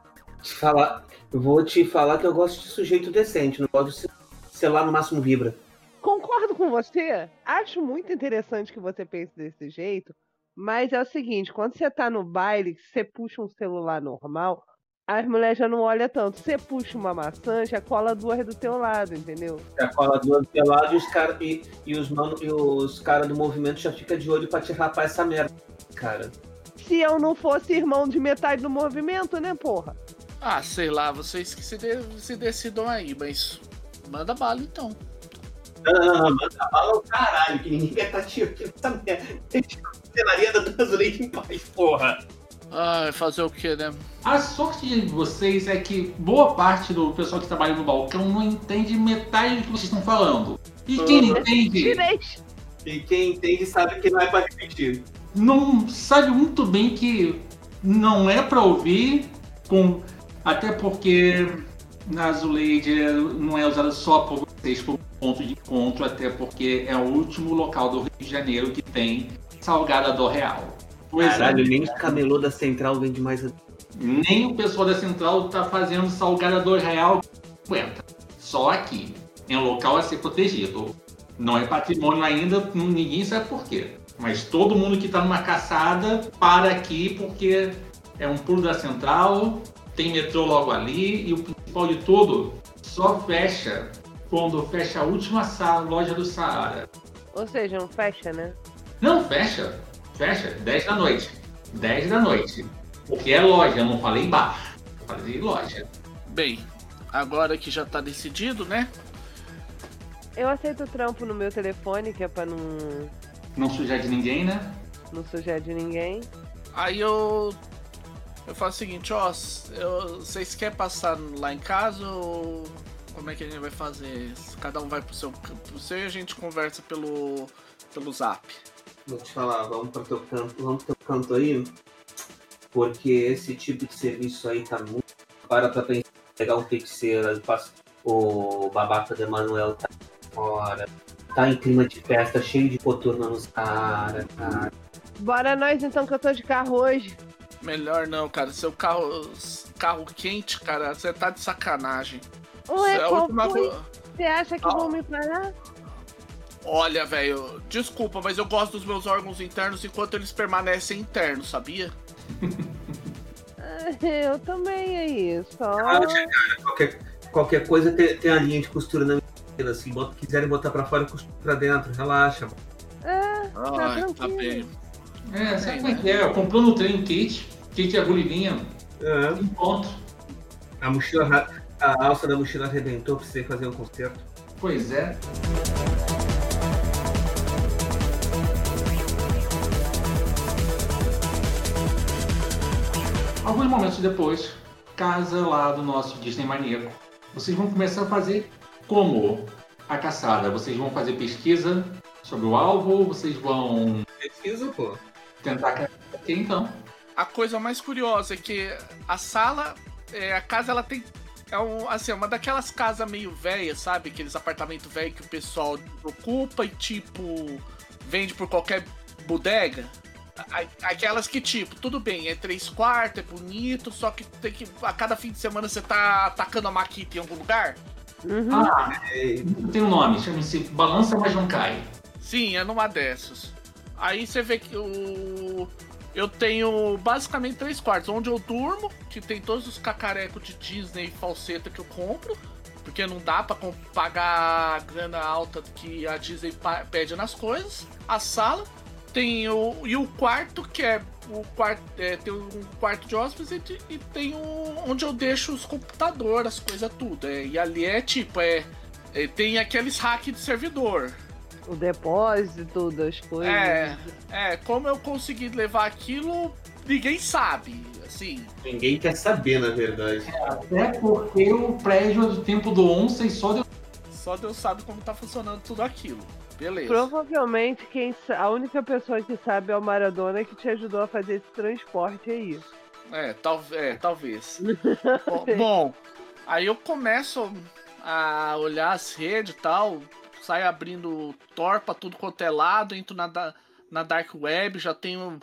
Te falar, vou te falar que eu gosto de sujeito decente, não gosto de celular no máximo vibra. Concordo com você. Acho muito interessante que você pense desse jeito. Mas é o seguinte, quando você tá no baile, você puxa um celular normal, as mulheres já não olham tanto. Você puxa uma maçã, já cola duas do teu lado, entendeu? Já cola duas do teu lado e os caras e, e, os, mano, e os cara do movimento já fica de olho pra te rapar essa merda, cara. Se eu não fosse irmão de metade do movimento, né, porra? Ah, sei lá, vocês que se, de, se decidam aí, mas manda bala então. Não, manda bala o caralho, que ninguém quer estar te essa merda. Deixa a cenaria da Translate em paz, porra. Ah, fazer o que, né? A sorte de vocês é que boa parte do pessoal que trabalha no balcão não entende metade do que vocês estão falando. E quem entende. E quem entende sabe que não é pra repetir. Não sabe muito bem que não é pra ouvir, com... até porque na Azuleide não é usada só por vocês como ponto de encontro, até porque é o último local do Rio de Janeiro que tem salgada do real. Pois é. Caralho, é. nem o camelô da Central vende mais. Nem o pessoal da Central tá fazendo salgada do real 50. Só aqui. É um local a ser protegido. Não é patrimônio ainda, ninguém sabe por quê. Mas todo mundo que tá numa caçada para aqui porque é um pulo da Central, tem metrô logo ali e o principal de tudo só fecha quando fecha a última sala, loja do Saara. Ou seja, não fecha, né? Não, fecha. Fecha. 10 da noite. 10 da noite. Porque é loja, eu não falei bar. Eu falei loja. Bem, agora que já tá decidido, né? Eu aceito o trampo no meu telefone, que é pra não. Não sujar de ninguém, né? Não sujar de ninguém. Aí eu. Eu faço o seguinte, ó. Eu, vocês querem passar lá em casa ou como é que a gente vai fazer? Cada um vai pro seu, pro seu e a gente conversa pelo, pelo zap. Vou te falar, vamos pro teu canto, vamos pro teu canto aí. Porque esse tipo de serviço aí tá muito. Para pra pensar, pegar um feiticeiro, o babaca de Manuel tá fora. Tá em clima de festa, cheio de coturno nos caras, cara. Bora nós então que eu tô de carro hoje. Melhor não, cara. Seu carro, carro quente, cara, você tá de sacanagem. Ué, É qual última foi? Você acha que Ah. vão me parar? Olha, velho, desculpa, mas eu gosto dos meus órgãos internos enquanto eles permanecem internos, sabia? Eu também aí, só. Ah, Qualquer, qualquer coisa tem, tem a linha de costura na minha assim. Bota, quiserem botar pra fora, costura pra dentro, relaxa. É, Ai, tá tranquilo. bem. É, sabe como é que é? Comprou no trem kit, kit agulha e linha, É, um ponto. a mochila, a alça da mochila arrebentou, precisei fazer um conserto. Pois é. Alguns momentos depois, casa lá do nosso Disney maníaco. Vocês vão começar a fazer como a caçada? Vocês vão fazer pesquisa sobre o alvo? Vocês vão Precisa, pô. Tentar aqui então? A coisa mais curiosa é que a sala, é, a casa, ela tem. É um, assim, é uma daquelas casas meio velhas, sabe? Aqueles apartamentos velhos que o pessoal ocupa e, tipo, vende por qualquer bodega. Aquelas que, tipo, tudo bem, é três quartos, é bonito, só que tem que. A cada fim de semana você tá atacando a maquita em algum lugar. Uhum. Ah, É, tem um nome, chama-se Balança Mas Não Cai. Sim, é numa dessas. Aí você vê que o. Eu tenho basicamente três quartos. Onde eu durmo, que tem todos os cacarecos de Disney e falseta que eu compro. Porque não dá pra pagar a grana alta que a Disney pede nas coisas. A sala. Tem o. E o quarto, que é. O quarto, é, tem um quarto de hóspedes e, e tem onde eu deixo os computadores, as coisas tudo. É, e ali é tipo, é, é, tem aqueles hack de servidor. O depósito das coisas. É, é, como eu consegui levar aquilo, ninguém sabe, assim. ninguém quer saber, na verdade. Até porque o prédio é do tempo do onça e só deu. Só Deus sabe como tá funcionando tudo aquilo. Beleza. Provavelmente quem a única pessoa que sabe é o Maradona que te ajudou a fazer esse transporte aí. É, tal, é talvez. bom, bom, aí eu começo a olhar as redes e tal, saio abrindo Tor pra tudo quanto é lado, entro na, na Dark Web, já tenho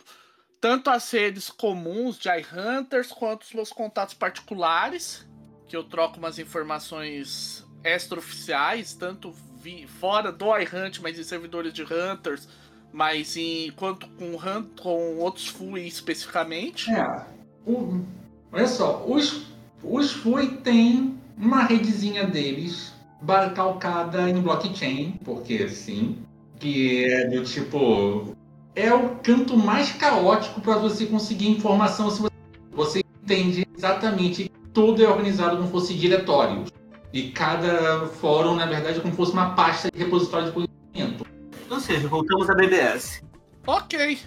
tanto as redes comuns de iHunters quanto os meus contatos particulares, que eu troco umas informações extraoficiais, tanto vi, fora do iHunt, mas em servidores de Hunters, mas em quanto com, com outros FUI especificamente. É. Olha só, os, os FUI tem uma redezinha deles calcada em blockchain, porque sim, que é do tipo. É o canto mais caótico para você conseguir informação se você, você entende exatamente que tudo é organizado como fosse diretórios. E cada fórum, na verdade, é como fosse uma pasta de repositório de conhecimento. Ou seja, voltamos a BBS. Ok,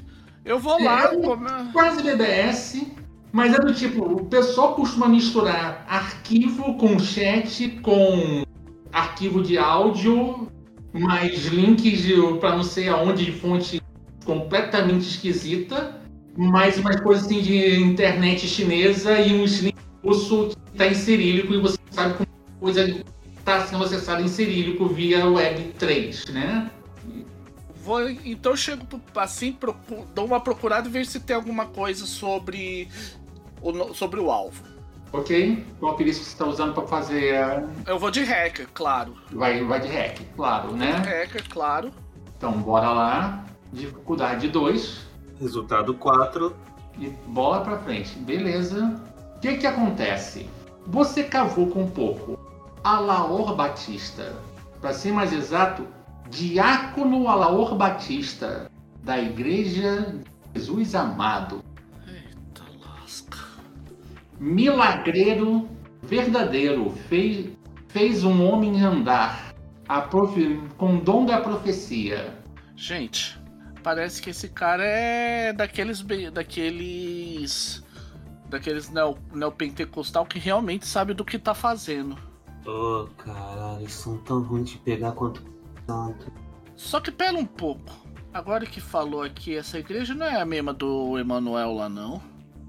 eu vou lá. É. come- quase BBS, mas é do tipo, o pessoal costuma misturar arquivo com chat, com arquivo de áudio, mais links para não sei aonde de fonte completamente esquisita, mais umas coisas assim de internet chinesa e uns links russo que tá em cirílico e você sabe como coisa está sendo acessada em cirílico via Web 3, né? Vou, então eu chego assim, procu- dou uma procurada e vejo se tem alguma coisa sobre o, sobre o alvo. Ok? Qual a perícia que você está usando para fazer a... Eu vou de hacker, claro. Vai, vai de hack, claro, né? Hacker, claro. Então, bora lá. Dificuldade 2. Resultado 4. E bola pra frente. Beleza. O que que acontece? Você cavuca um pouco. Alaor Batista. Para ser mais exato, Diácono Alaor Batista. Da Igreja de Jesus Amado. Milagreiro verdadeiro. Fez, fez um homem andar. A profe- com dom da profecia. Gente, parece que esse cara é daqueles. daqueles. daqueles neo, neopentecostal que realmente sabe do que tá fazendo. Ô, caralho, eles são tão ruins de pegar quanto tanto. Só que pera um pouco. Agora que falou aqui, essa igreja não é a mesma do Emanuel lá, não?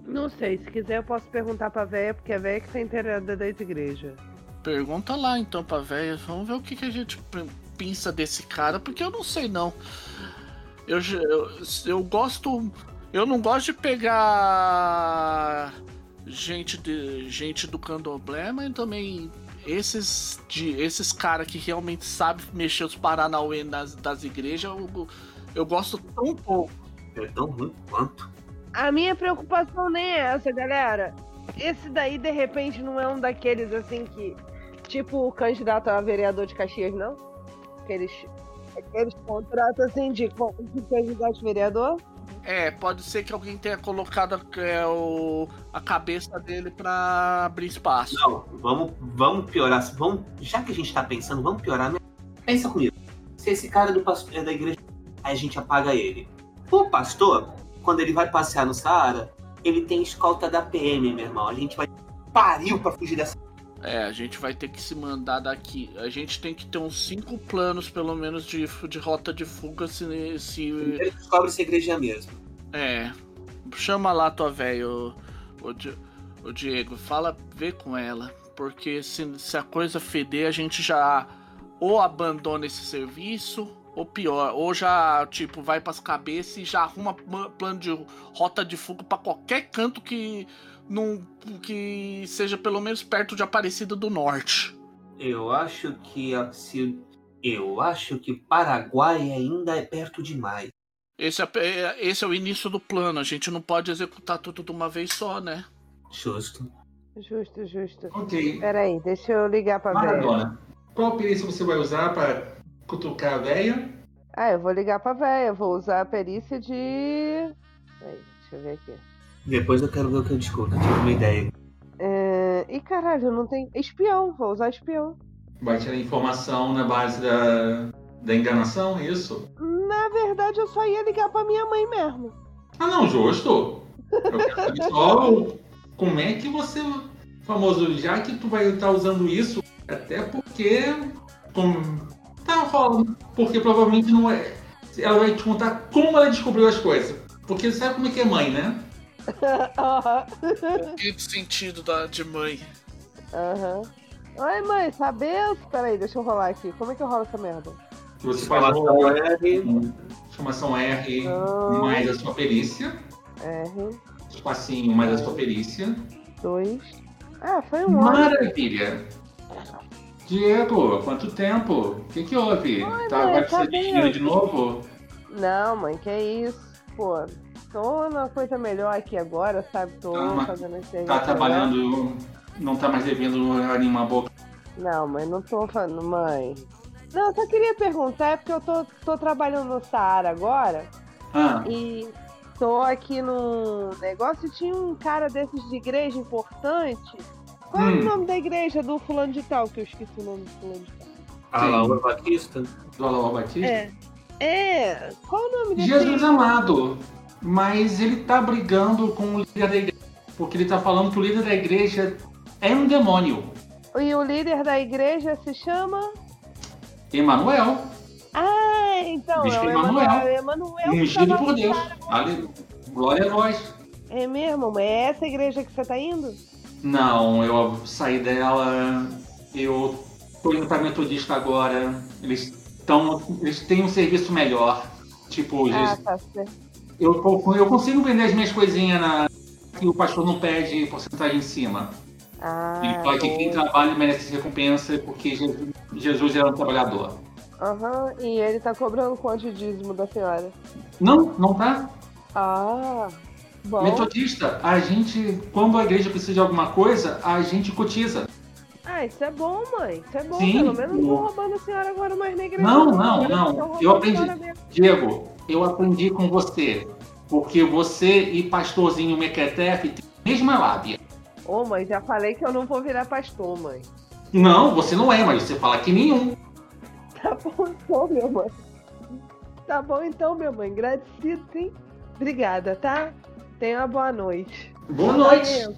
Não sei, se quiser eu posso perguntar pra véia, porque a véia que tá inteirada da igreja. Pergunta lá então pra véia. Vamos ver o que, que a gente p- pensa desse cara, porque eu não sei não. Eu, eu, eu gosto. Eu não gosto de pegar gente, de, gente do candomblé, mas também esses, de, esses caras que realmente sabem mexer os paranauê das, das igrejas, eu, eu gosto tão pouco. É tão ruim quanto. A minha preocupação nem é essa, galera. Esse daí, de repente, não é um daqueles assim que. Tipo o candidato a vereador de Caxias, não? Aqueles. Aqueles contratos assim de, de candidato a vereador? É, pode ser que alguém tenha colocado é, o, a cabeça dele pra abrir espaço. Não, vamos, vamos piorar. Vamos, já que a gente tá pensando, vamos piorar. né? Pensa comigo. Se esse cara do pastor, é da igreja, aí a gente apaga ele. O pastor, quando ele vai passear no Saara, ele tem escolta da PM, meu irmão. A gente vai pariu pra fugir dessa. É, a gente vai ter que se mandar daqui. A gente tem que ter uns cinco planos, pelo menos, de, de rota de fuga se. se Primeiro descobre se a igreja mesmo. é. Chama lá tua velha, o, o, o Diego. Fala, vê com ela. Porque se, se a coisa feder, a gente já ou abandona esse serviço, ou pior, ou já, tipo, vai pras cabeças e já arruma ma- plano de rota de fuga pra qualquer canto que. Não, que seja pelo menos perto de Aparecida do Norte. Eu acho que se, eu acho que Paraguai ainda é perto demais. Esse é, é- esse é o início do plano. A gente não pode executar tudo de uma vez só, né? Justo. Justo, justo. Ok. Peraí, deixa eu ligar pra. Maradona. Qual perícia você vai usar para cutucar a véia? Ah, eu vou ligar pra véia. Eu vou usar a perícia de. Peraí, deixa eu ver aqui. Depois eu quero ver o que eu descubro. Eu tive uma ideia. É... Ih, caralho, não tem. Espião, vou usar espião. Vai tirar informação na base da, da enganação, é isso? Na verdade, eu só ia ligar pra minha mãe mesmo. Ah, não, justo. Eu quero saber só como é que você, famoso, já que tu vai estar usando isso, até porque. Como, tá. Porque provavelmente não é. Ela vai te contar como ela descobriu as coisas. Porque sabe como é que é mãe, né? Aham. Que sentido da, de mãe. Aham. Oi, mãe, saber. Peraí, deixa eu rolar aqui. Como é que eu rolo essa merda? Você faz o R. exclamação R Ah. mais a sua perícia. R, Espacinho mais a sua perícia. 2. Ah, foi um ótimo. Diego, quanto tempo? O que, que houve? tá, mãe, precisar tá de bem. dinheiro de novo? Não, mãe, que isso. Pô, tô numa coisa melhor aqui agora, sabe? Tô mas fazendo esse Tá trabalhando, não tá mais devendo animar a boca. Não, mãe, não tô falando, mãe. Não, eu só queria perguntar, é porque eu tô, tô trabalhando no Saara agora Ah, e tô aqui num negócio e tinha um cara desses de igreja importante. Qual é Hum. o nome da igreja do fulano de tal? Que eu esqueci o nome do fulano de tal. A Laura Batista. do Alaor Batista? É. É, qual o nome desse? Jesus amado. Mas ele tá brigando com o líder da igreja. Porque ele tá falando que o líder da igreja é um demônio. E o líder da igreja se chama? Emanuel, Ah, então, Bispo é o Emanuel. Emanuel. Que ungido por Deus. Ale- Glória a nós. É mesmo? Mas é essa igreja que você tá indo? Não, eu saí dela, eu tô indo pra metodista agora. Eles estão. Eles têm um serviço melhor. Tipo, Ah, eles- tá eu, eu consigo vender as minhas coisinhas na. que o pastor não pede porcentagem em cima. Ah, Ele fala que quem trabalha merece recompensa porque Jesus, Jesus era um trabalhador. Aham, e ele tá cobrando quanto de dízimo da senhora? Não, não tá? Ah, bom. Metodista, a gente, quando a igreja precisa de alguma coisa, a gente cotiza. Ah, isso é bom, mãe. Isso é bom. Sim, Pelo menos não roubando a senhora agora mais na igreja. Não, não, não. Eu aprendi. Diego, eu aprendi com você. Porque você e pastorzinho Mequetefe têm a mesma lábia. Ô, mãe, já falei que eu não vou virar pastor, mãe. Não, você não é, mas você fala que nenhum. Tá bom então, minha mãe. Tá bom então, minha mãe. Agradecido, sim. Obrigada, tá? Tenha uma boa noite. Boa noite.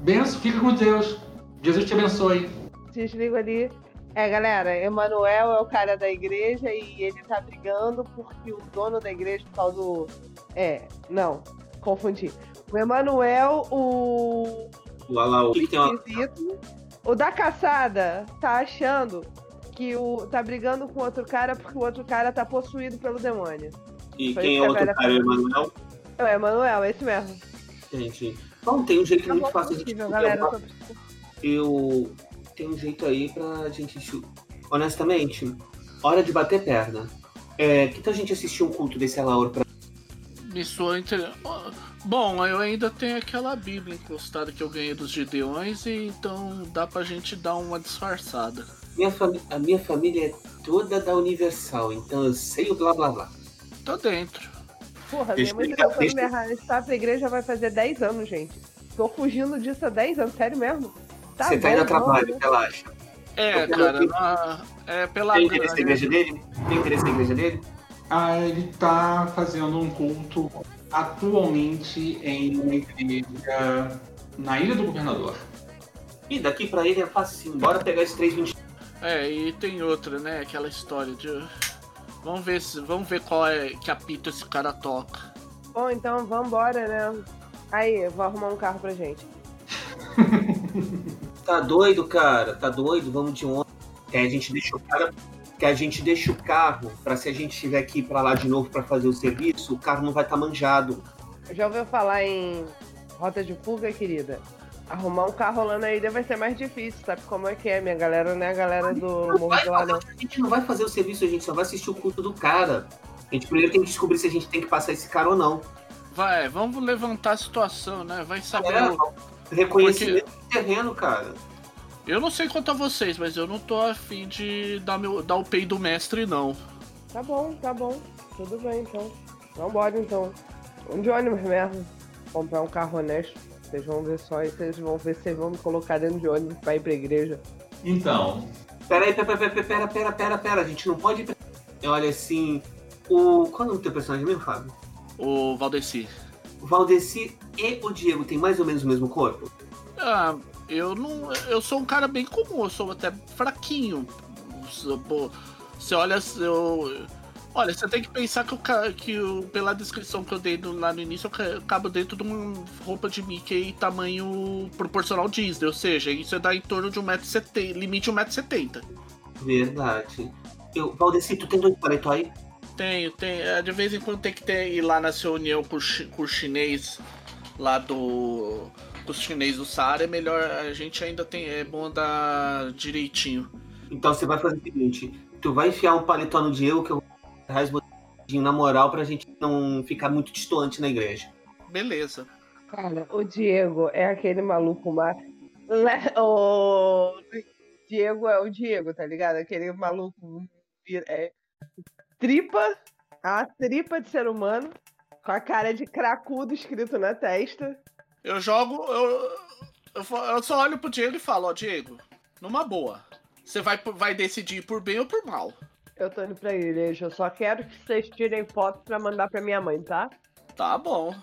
Benção, fica com Deus. Jesus te abençoe. Desligo ali. É, galera, Emanuel é o cara da igreja e ele tá brigando porque o dono da igreja, o tal do. É, não, confundi. O Emanuel, o. O uma... esquisito, o da caçada tá achando que o. tá brigando com outro cara porque o outro cara tá possuído pelo demônio. E Foi quem isso é a outro cara, o falou. Emanuel? É o Emanuel, esse mesmo. Gente, bom, tem um jeito Tá muito fácil de possível, galera. alguma eu tenho um jeito aí pra gente. Honestamente, hora de bater perna. É, que tal a gente assistir um culto desse Alaor pra. Me soa inter... Bom, eu ainda tenho aquela Bíblia encostada que eu ganhei dos Gideões, e então dá pra gente dar uma disfarçada. Minha fami- A minha família é toda da Universal, então eu sei o blá blá blá. Tô dentro. Porra, Deixa minha mãe tá tentando me arrastar pra igreja vai fazer 10 anos, gente. Tô fugindo disso há 10 anos, sério mesmo? Tá Você tá bom, indo a trabalho, relaxa. É, Eu quero cara, que- na- é pela Tem interesse na grana. igreja dele? Tem interesse na igreja dele? Ah, ele tá fazendo um culto atualmente em uma igreja na Ilha do Governador. E daqui pra ele é fácil, bora pegar esse 320. É, e tem outra, né? Aquela história de. Vamos ver se. Vamos ver qual é que apito esse cara toca. Bom, então vambora, né? Aí, eu vou arrumar um carro pra gente. Tá doido, cara? Tá doido? Vamos de ônibus. Que a gente deixa o cara. Que a gente deixa o carro pra se a gente tiver que ir pra lá de novo pra fazer o serviço, o carro não vai estar manjado. Já ouviu falar em rota de fuga, querida? Arrumar um carro na ilha vai ser mais difícil, sabe como é que é? Minha galera não é a galera do Morro Vai do não. a gente não vai fazer o serviço, a gente só vai assistir o culto do cara. A gente primeiro tem que descobrir se a gente tem que passar esse cara ou não. Vai, vamos levantar a situação, né? Vai saber. É, o- reconhecimento do terreno, cara. Eu não sei quanto a vocês, mas eu não tô afim de dar, meu, dar o pei do mestre, não. Tá bom, tá bom. Tudo bem, então. Vambora, então. Um de ônibus mesmo. Comprar um carro honesto. Vocês vão ver só e vocês vão ver se vocês vão me colocar dentro de ônibus pra ir pra igreja. Então, Pera aí, pera, pera, pera, pera, pera, pera, pera. A gente não pode ir pra... Olha assim. O. Qual é o nome do teu personagem mesmo, Fábio? O Valdeci. O Valdeci e o Diego têm mais ou menos o mesmo corpo? Ah, eu não. Eu sou um cara bem comum, eu sou até fraquinho. Você olha. Eu, olha, você tem que pensar que, o, que pela descrição que eu dei lá no início, eu ca- eu cabo dentro de uma roupa de Mickey tamanho proporcional Disney. Ou seja, isso dá em torno de 1,70m, limite 1,70m. Verdade. Eu, Valdeci, tu tem dois paletó aí? Tenho, tem. é, De vez em quando tem que ter, ir lá nessa reunião com com o chinês lá do. Com os chinês do Saara, é melhor. A gente ainda tem. É bom andar direitinho. Então você vai fazer o seguinte: tu vai enfiar um paletó no Diego que eu vou botadinho na moral pra gente não ficar muito distante na igreja. Beleza. Cara, o Diego é aquele maluco mais. O Diego é o Diego, tá ligado? Aquele maluco. É, tripa, a tripa de ser humano, com a cara de cracudo escrito na testa. Eu jogo. Eu, eu, só olho pro Diego e falo, ó, Diego, numa boa. Você vai, vai decidir por bem ou por mal. Eu tô indo pra igreja, eu só quero que vocês tirem foto pra mandar pra minha mãe, tá? Tá bom.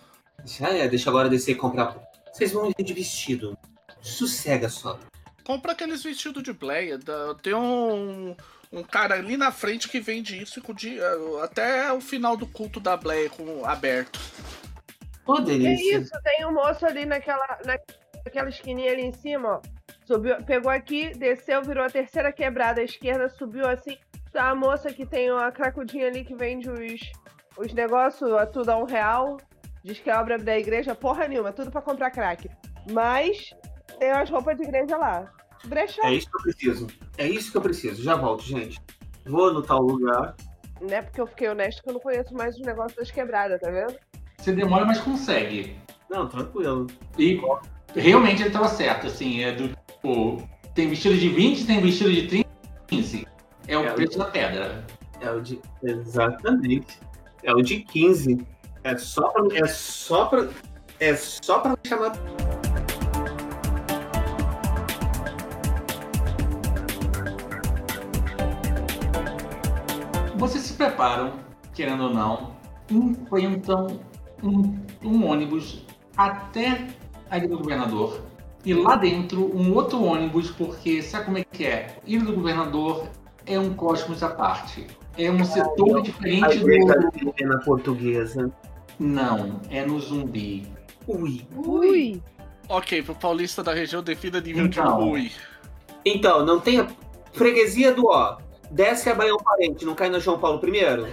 Já é, deixa agora descer e comprar. Vocês vão ir de vestido. Sossega só. Compra aqueles vestidos de Bleia. da- Tem um, um cara ali na frente que vende isso com di- até o final do culto da Bleia com, aberto. Pô, Que delícia. isso, tem um moço ali naquela, naquela esquininha ali em cima, ó. Subiu, pegou aqui, desceu, virou a terceira quebrada à esquerda, subiu assim. A moça que tem uma cracudinha ali que vende os, os negócios, a tudo a um real. Diz que é obra da igreja, porra nenhuma, tudo pra comprar crack. Mas tem as roupas de igreja lá. Brechó, É isso que eu preciso. É isso que eu preciso. Já volto, gente. Vou no tal lugar. né? Porque eu fiquei honesto que eu não conheço mais os negócios das quebradas, tá vendo? você demora, mas consegue. Não, tranquilo. E realmente ele tava certo, assim, é do tipo, tem vestido de 20, tem vestido de 30, 15. É o É, preço da pedra. É o de. Exatamente. É o de 15. É só pra. É só pra. É só pra chamar. Vocês se preparam, querendo ou não, enfrentam um, um ônibus até a Ilha do Governador. e lá dentro um outro ônibus, porque sabe como é que é? Ilha do Governador é um cosmos à parte. É um setor diferente A igreja do. é na portuguesa. Não, é no zumbi. Ui. Ui! Ok, pro paulista da região, defina nível Então. de Ui. Então, não tem a freguesia do ó. Desce a Baião Parente, não cai na João Paulo I?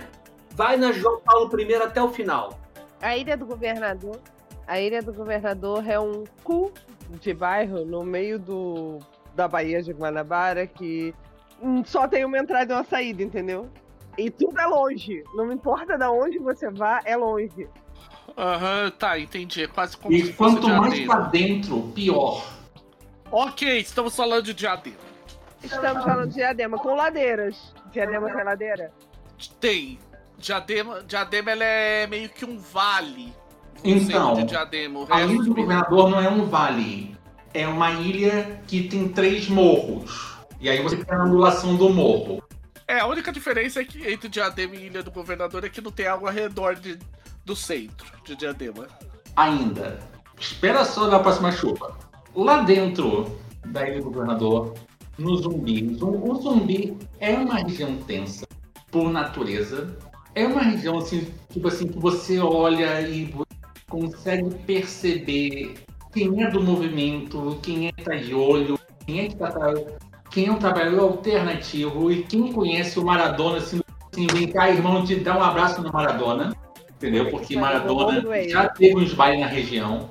Vai na João Paulo I até o final. A Ilha do Governador. A Ilha do Governador é um cu de bairro no meio do, da Baía de Guanabara que só tem uma entrada e uma saída, entendeu? E tudo é longe. Não importa de onde você vá, é longe. Aham, tá, entendi. É quase como E se fosse quanto mais pra dentro, pior. Ok, estamos falando de Diadema. Estamos falando de Diadema com ladeiras. Diadema tem ladeira? Tem. Diadema, Diadema ela é meio que um vale. Então, de Diadema. O A ilha do governador não é um vale. É uma ilha que tem três morros. E aí você tem a anulação do morro. É, a única diferença é que entre Diadema e Ilha do Governador é que não tem água ao redor de, do centro de Diadema. Ainda. Espera só na próxima chuva. Lá dentro da ilha do governador, no zumbi. O zumbi é uma região tensa por natureza. É uma região assim, tipo assim, que você olha e consegue perceber quem é do movimento, quem é que tá de olho, quem é que tá quem é um trabalhador alternativo e quem conhece o Maradona assim, assim vem cá, irmão, te dá um abraço no Maradona. Entendeu? Porque Maradona já teve uns bailes na região.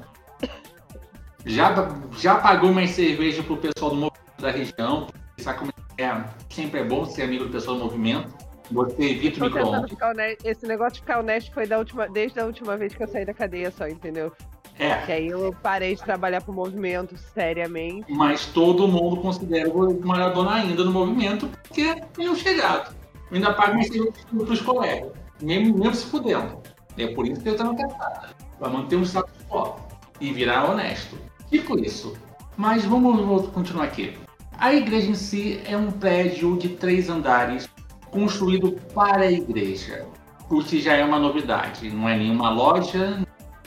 Já, já pagou mais cerveja pro pessoal do movimento da região. Sabe como é? Sempre é bom ser amigo do pessoal do movimento. Você evita o micro-ondas. honesto. Esse negócio de ficar honesto foi da última, desde a última vez que eu saí da cadeia só, entendeu? Que É, aí eu parei de trabalhar pro movimento seriamente. mas todo mundo considera o Maradona ainda no movimento porque é um chegado. Ainda paga mais cerveja pros colegas. Mesmo, mesmo se fudendo. É por isso que ele tá na casada. Pra manter um status quo. E virar honesto. Tipo isso. Mas vamos, vamos continuar aqui. A igreja em si é um prédio de três andares construído para a igreja. O que já é uma novidade. Não é nenhuma loja,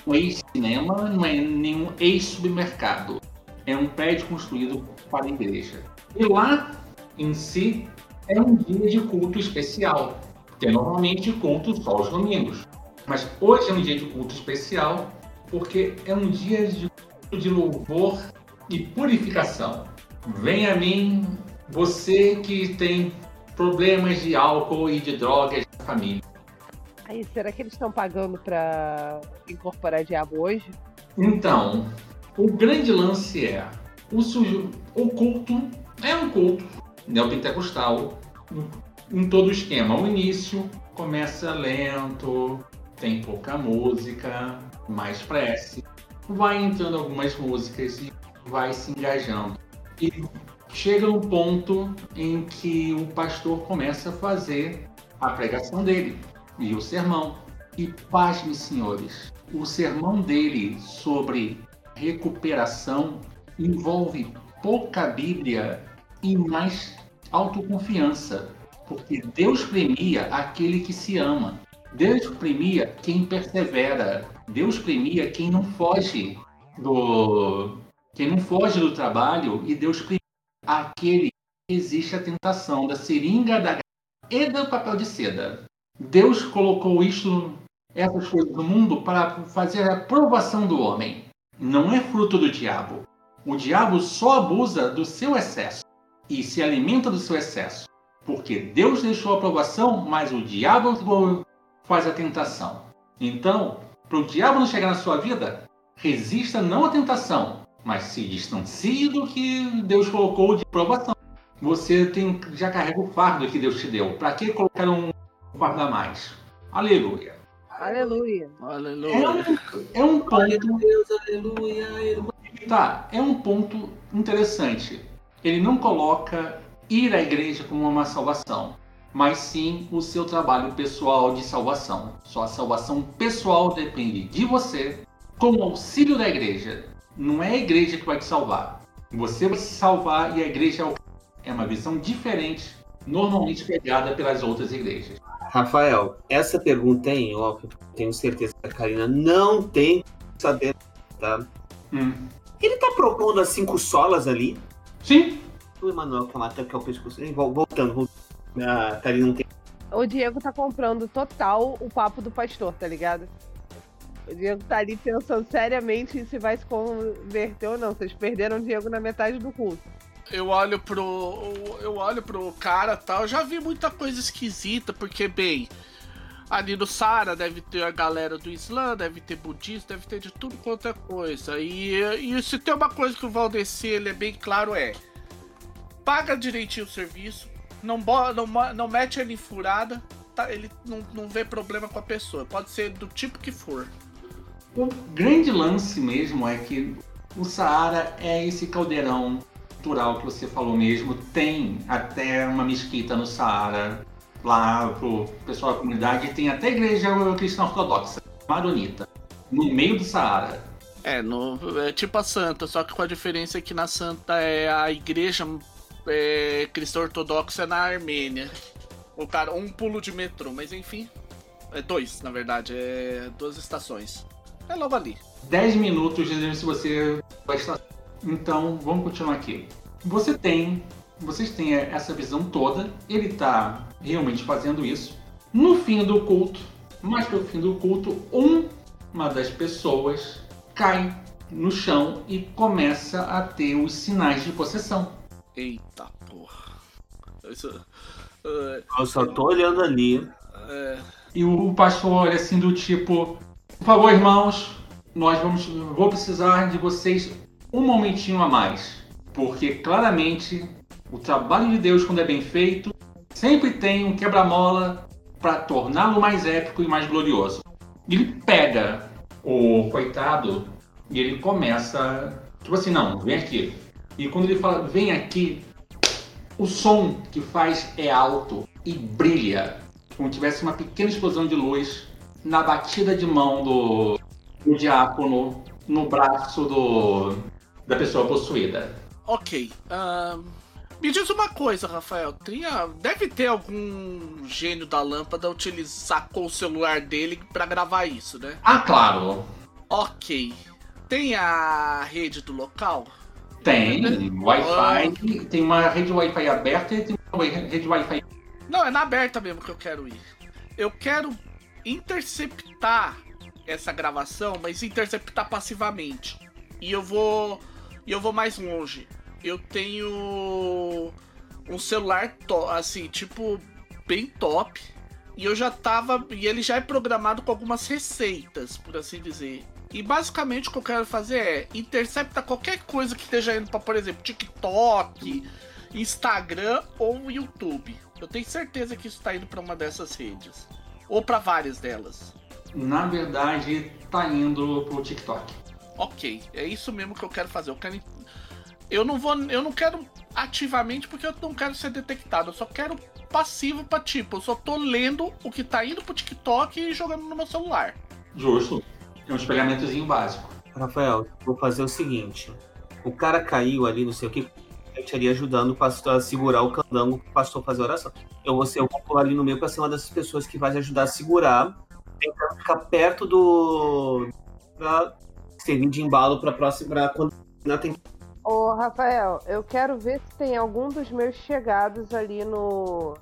um ex-cinema, não é nenhum ex-supermercado. É um prédio construído para a igreja. E lá, em si, é um dia de culto especial. Porque normalmente culto só aos domingos. Mas hoje é um dia de culto especial porque é um dia de, de louvor e purificação. Venha a mim, você que tem problemas de álcool e de drogas na família. Aí, será que eles estão pagando pra incorporar diabo hoje? Então, o grande lance é: o, sujo, o culto é um culto neopentecostal em todo o esquema. O início começa lento, tem pouca música, mais prece, vai entrando algumas músicas e vai se engajando. E chega um ponto em que o pastor começa a fazer a pregação dele e o sermão. E pasme, senhores, o sermão dele sobre recuperação envolve pouca Bíblia e mais autoconfiança, porque Deus premia aquele que se ama. Deus premia quem persevera. Deus premia quem não foge do quem não foge do trabalho e Deus premia aquele que existe a tentação da seringa da e do papel de seda. Deus colocou isto essas coisas no mundo para fazer a aprovação do homem. Não é fruto do diabo. O diabo só abusa do seu excesso e se alimenta do seu excesso. Porque Deus deixou a aprovação, mas o diabo faz a tentação. Então, para o diabo não chegar na sua vida, resista não à tentação, mas se distancie do que Deus colocou de aprovação. Você tem, já carrega o fardo que Deus te deu. Para que colocar um a mais? Aleluia. Aleluia. É Aleluia. um, é um ponto aleluia. aleluia. Tá, é um ponto interessante. Ele não coloca ir à igreja como uma salvação, mas sim o seu trabalho pessoal de salvação. Sua salvação pessoal depende de você, com o auxílio da igreja. Não é a igreja que vai te salvar. Você vai se salvar e a igreja é é uma visão diferente, normalmente pegada pelas outras igrejas. Rafael, essa pergunta é em off, tenho certeza que a Karina não tem que saber, tá? Hum, Ele tá propondo as cinco solas ali? Sim. O Emanuel Kamata, que é o pescoço. Voltando, voltando. Tá ali não tem. O Diego tá comprando total o papo do pastor, tá ligado? O Diego tá ali pensando seriamente em se vai se converter ou não. Vocês perderam o Diego na metade do culto. Eu olho pro. Eu olho pro cara tal. Já vi muita coisa esquisita, porque, bem. Ali no Sara deve ter a galera do Islã, deve ter budista, deve ter de tudo quanto é coisa. E, e se tem uma coisa que o Valdeci ele é bem claro é paga direitinho o serviço, não, não, não mete ele em furada, tá? ele não, não vê problema com a pessoa, pode ser do tipo que for. O grande lance mesmo é que o Saara é esse caldeirão cultural que você falou mesmo, tem até uma mesquita no Saara, lá pro pessoal da comunidade, tem até igreja cristã ortodoxa, maronita, no meio do Saara. É, no, é tipo a Santa, só que com a diferença que na Santa é a igreja é, cristã ortodoxa na Armênia. O cara, um pulo de metrô, mas enfim. É dois, na verdade, é duas estações. É logo ali. Dez minutos se você vai estar. Então, vamos continuar aqui. Você tem. Vocês têm essa visão toda. Ele está realmente fazendo isso. No fim do culto, mais pro fim do culto, um, uma das pessoas cai no chão e começa a ter os sinais de possessão. Eita porra. Isso, uh, eu só tô olhando ali. Uh, e o pastor olha assim do tipo, por favor, irmãos, nós vamos, vou precisar de vocês um momentinho a mais, porque claramente o trabalho de Deus quando é bem feito sempre tem um quebra-mola para torná-lo mais épico e mais glorioso. Ele pega o coitado e ele começa, tipo assim, não, vem aqui, e quando ele fala, vem aqui, o som que faz é alto e brilha, como tivesse uma pequena explosão de luz na batida de mão do, do diácono no braço do, da pessoa possuída. Ok. Uh, me diz uma coisa, Rafael. Tinha, deve ter algum gênio da lâmpada utilizar sacou o celular dele para gravar isso, né? Ah, claro. Ok. Tem a rede do local? Tem, Wi-Fi, tem uma rede Wi-Fi aberta e tem uma rede Wi-Fi. Não, é na aberta mesmo que eu quero ir. Eu quero interceptar essa gravação, mas interceptar passivamente. E eu vou. E eu vou mais longe. Eu tenho um celular assim, tipo, bem top. E eu já tava. E ele já é programado com algumas receitas, por assim dizer. E basicamente o que eu quero fazer é interceptar qualquer coisa que esteja indo para, por exemplo, TikTok, Instagram ou YouTube. Eu tenho certeza que isso está indo para uma dessas redes. Ou para várias delas. Na verdade, tá indo pro TikTok. Ok, é isso mesmo que eu quero fazer. Eu quero. Eu não vou. Eu não quero ativamente porque eu não quero ser detectado. Eu só quero passivo para tipo, eu só tô lendo o que tá indo pro TikTok e jogando no meu celular. Justo. É um espelhamentozinho básico. Rafael, vou fazer o seguinte. O cara caiu ali, não sei o que, eu estaria ajudando o pastor a segurar o candango para o pastor fazer a oração. Eu vou, ser, eu vou pular ali no meio para ser uma dessas pessoas que vai ajudar a segurar, tentando ficar perto do. pra servir de embalo para próxima. Pra quando não tem. Ô, Rafael, eu quero ver se tem algum dos meus chegados ali no.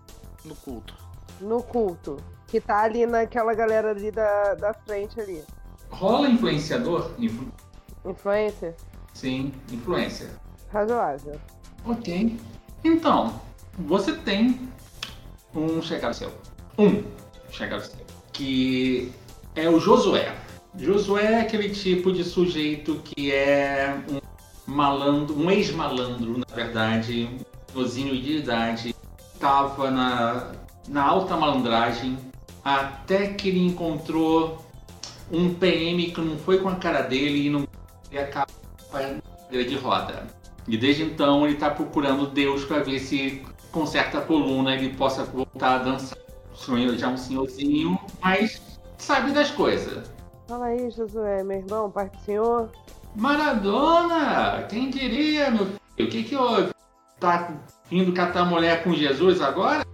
No culto. No culto. Que tá ali naquela galera ali da, da frente ali. Rola influenciador? Influ... Influencer? Sim, influencer. Razoável. Ok. Então, você tem um chegado seu. Um chegado seu. Que é o Josué. Josué é aquele tipo de sujeito que é um malandro, um ex-malandro, na verdade, um nozinho de idade, estava na, na alta malandragem até que ele encontrou um PM que não foi com a cara dele e não e acaba de roda. E desde então ele está procurando Deus para ver se conserta a coluna ele possa voltar a dançar. Sonho já um senhorzinho, mas sabe das coisas. Fala aí, Josué, meu irmão, Pai do Senhor. Maradona! Quem diria, meu filho? O que que houve? Tá indo catar mulher com Jesus agora?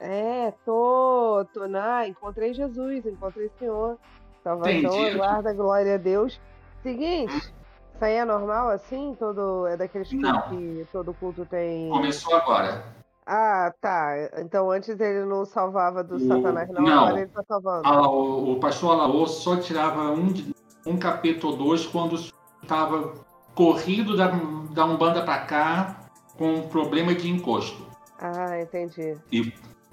É, tô, tô na, encontrei Jesus, encontrei o Senhor. Salvação, Entendi. guarda, glória a Deus. Seguinte, Isso aí é normal assim? Todo, é daqueles Não. que todo culto tem. Começou agora. Ah, tá. Então antes ele não salvava do O- Satanás, não, não. agora ele tá salvando. Ah, o, o pastor Alaô só tirava um, um capeta ou dois quando estava corrido da, da Umbanda pra cá com problema de encosto. Ah, entendi.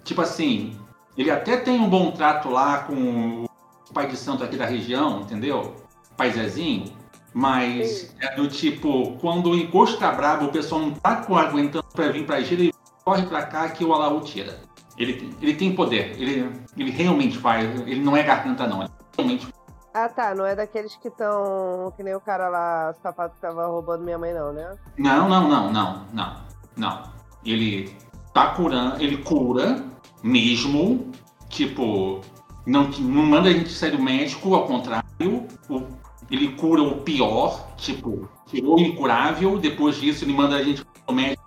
Tipo assim, ele até tem um bom trato lá com o pai de santo aqui da região, entendeu? Pai Zezinho. Mas é do tipo, quando o encosto tá brabo, o pessoal não tá aguentando pra vir pra gira, ele corre pra cá que o Alaú tira. Ele, ele tem poder, ele, ele realmente faz, ele não é garganta não, ele realmente Ah, tá. Não é daqueles que estão. Que nem o cara lá, safado que tava roubando minha mãe, não, né? Não, não, não, não, não, não. Ele tá curando, ele cura mesmo, tipo, não, não manda a gente sair do médico, ao contrário, o- ele cura o pior, tipo, tirou o incurável, depois disso ele manda a gente pro médico,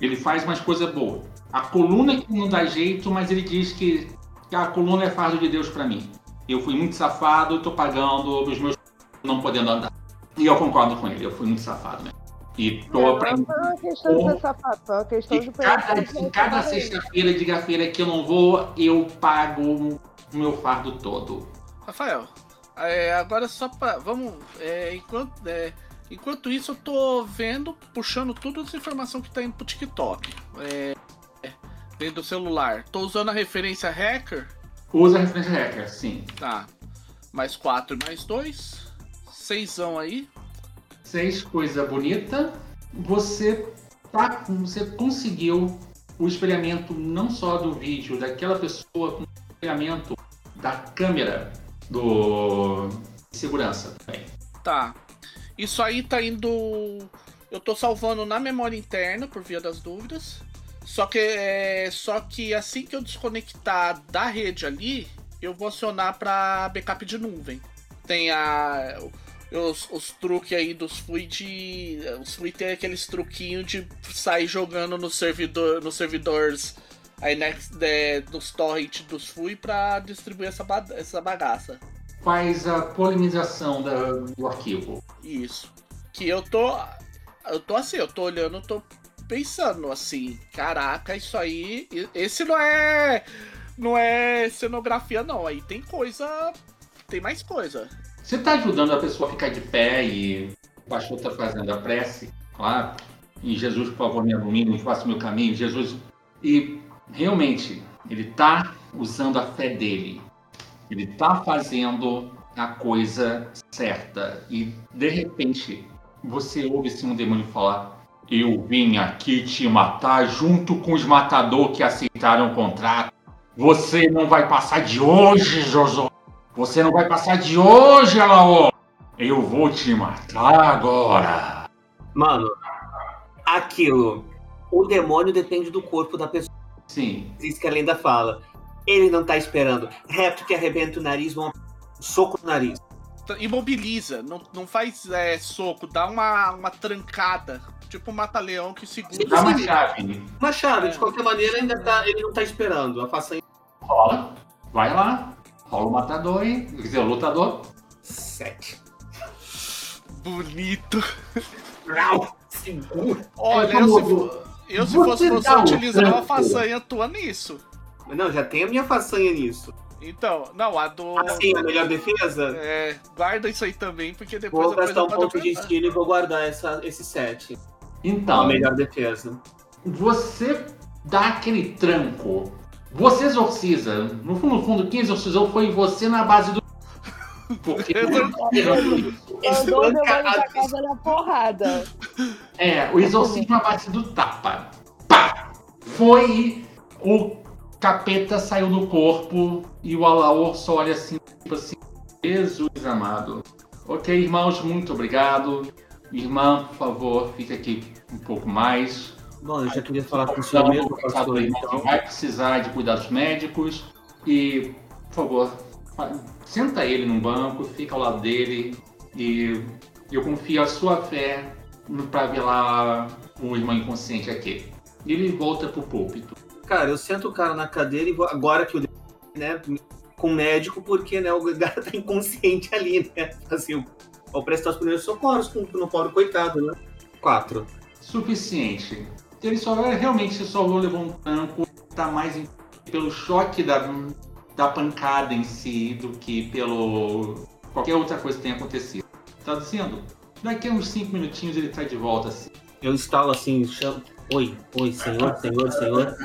ele faz umas coisas boas. A coluna que não dá jeito, mas ele diz que que a coluna é fardo de Deus pra mim. Eu fui muito safado, tô pagando os meus não podendo andar. E eu concordo com ele, eu fui muito safado, né? E tô Não, aprendendo. não é uma questão de ser sapato, é uma questão E de cada, cada sexta-feira de feira que eu não vou, eu pago o meu fardo todo. Rafael, é, agora só pra. Vamos. é, enquanto, é, enquanto isso, eu tô vendo, puxando tudo essa informação que tá indo pro TikTok. É, é, dentro do celular. Tô usando a referência hacker. Usa a referência hacker, sim. Tá. Mais 4 e mais 2. Seisão aí. Seis, coisa bonita. Você, tá, você conseguiu o espelhamento não só do vídeo daquela pessoa, com o espelhamento da câmera do segurança também. Tá. Isso aí tá indo. Eu tô salvando na memória interna, por via das dúvidas. Só que, é, só que assim que eu desconectar da rede ali, eu vou acionar pra backup de nuvem. Tem a. Os, os truques aí dos FUI de. Os FUI tem aqueles truquinhos de sair jogando no servidor, nos servidores aí next, é, dos torrent dos FUI pra distribuir essa, essa bagaça. Faz a polinização da- do arquivo. Isso. Que eu tô. Eu tô assim, eu tô olhando, eu tô pensando assim, caraca, isso aí. Esse não é. Não é cenografia, não. Aí tem coisa. Tem mais coisa. Você está ajudando a pessoa a ficar de pé e o pastor está fazendo a prece, claro. E Jesus, por favor, me ilumine, faça o meu caminho. Jesus. E realmente, ele está usando a fé dele. Ele está fazendo a coisa certa. E de repente, você ouve assim um demônio falar: Eu vim aqui te matar junto com os matadores que aceitaram o contrato. Você não vai passar de hoje, Jojo. Você não vai passar de hoje, Alaô! Eu vou te matar agora! Mano, aquilo. O demônio depende do corpo da pessoa. Sim, Isso que a lenda fala. Ele não tá esperando. Reto que arrebenta o nariz, um soco no nariz. Imobiliza, não, não faz é, soco, dá uma, uma trancada. Tipo um mata-leão que segura. dá uma chave. Uma chave, de qualquer maneira, ainda tá, ele não tá esperando. A façanha Rola, vai lá, rola o matador aí, quer dizer, o lutador. 7. Bonito. Segura. Olha, É eu, se, eu se fosse você utilizar uma façanha tua nisso. Não, já tem a minha façanha nisso. Então, não, a do. Assim, a melhor defesa? É, guarda isso aí também, porque depois Vou a gastar um ponto de estilo e vou guardar essa, esse 7. A Então, melhor defesa. você dá aquele tranco. Você exorciza. No fundo, no fundo, quem exorcizou foi você na base do. Porque Mandou cara- pra casa na porrada. É, o exorcismo à base do tapa. Pá! Foi o capeta saiu do corpo e o Alaor só olha assim, tipo assim, Jesus amado. Ok, irmãos, muito obrigado. Irmã, por favor, fica aqui um pouco mais. Bom, eu já queria falar com o senhor mesmo, pastor, então. vai precisar de cuidados médicos. E, por favor, fa- senta ele num banco, fica ao lado dele. E eu confio a sua fé para velar o irmão inconsciente aqui. E ele volta pro púlpito. Cara, eu sento o cara na cadeira e vou, agora que o né, com o médico, porque né, o cara tá inconsciente ali, né? Assim, Ou prestar os primeiros socorros no pobre coitado, né? Quatro. Suficiente. Ele só realmente só levou um tranco, tá mais em, pelo choque da, da pancada em si do que pelo qualquer outra coisa que tenha acontecido. Tá dizendo? Daqui a uns cinco minutinhos ele tá de volta assim. Eu estalo assim, chamo. Oi, oi, senhor, senhor, senhor.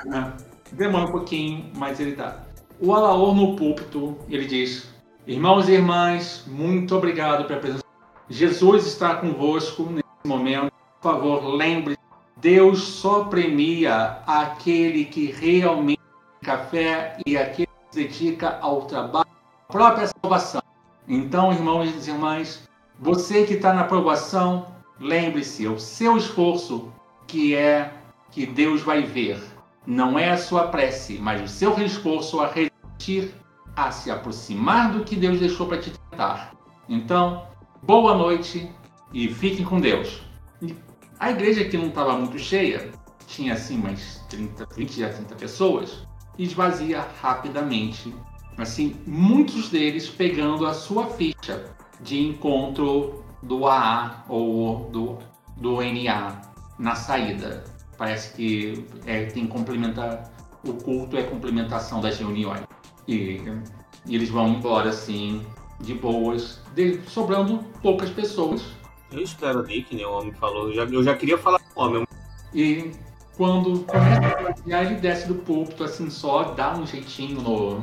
Demora um pouquinho, mas ele dá. O Alaor no púlpito, ele diz: Irmãos e irmãs, muito obrigado pela presença. Jesus está convosco nesse momento. Por favor, lembre Deus só premia aquele que realmente café e aquele que se dedica ao trabalho, à própria salvação. Então, irmãos e irmãs, você que está na aprovação, lembre-se, o seu esforço que é que Deus vai ver. Não é a sua prece, mas o seu esforço a resistir, a se aproximar do que Deus deixou para te tentar. Então, boa noite e fiquem com Deus. A igreja que não estava muito cheia, tinha assim umas 30, 20 a 30 pessoas, esvazia rapidamente. Assim, muitos deles pegando a sua ficha de encontro do AA ou do, do NA na saída. Parece que é, tem complementar. O culto é complementação das reuniões. E, e eles vão embora assim, de boas, de, sobrando poucas pessoas. Eu espero ali, que nem o homem falou. Eu já, eu já queria falar com o homem. E quando começa a ele desce do púlpito assim só, dá um jeitinho no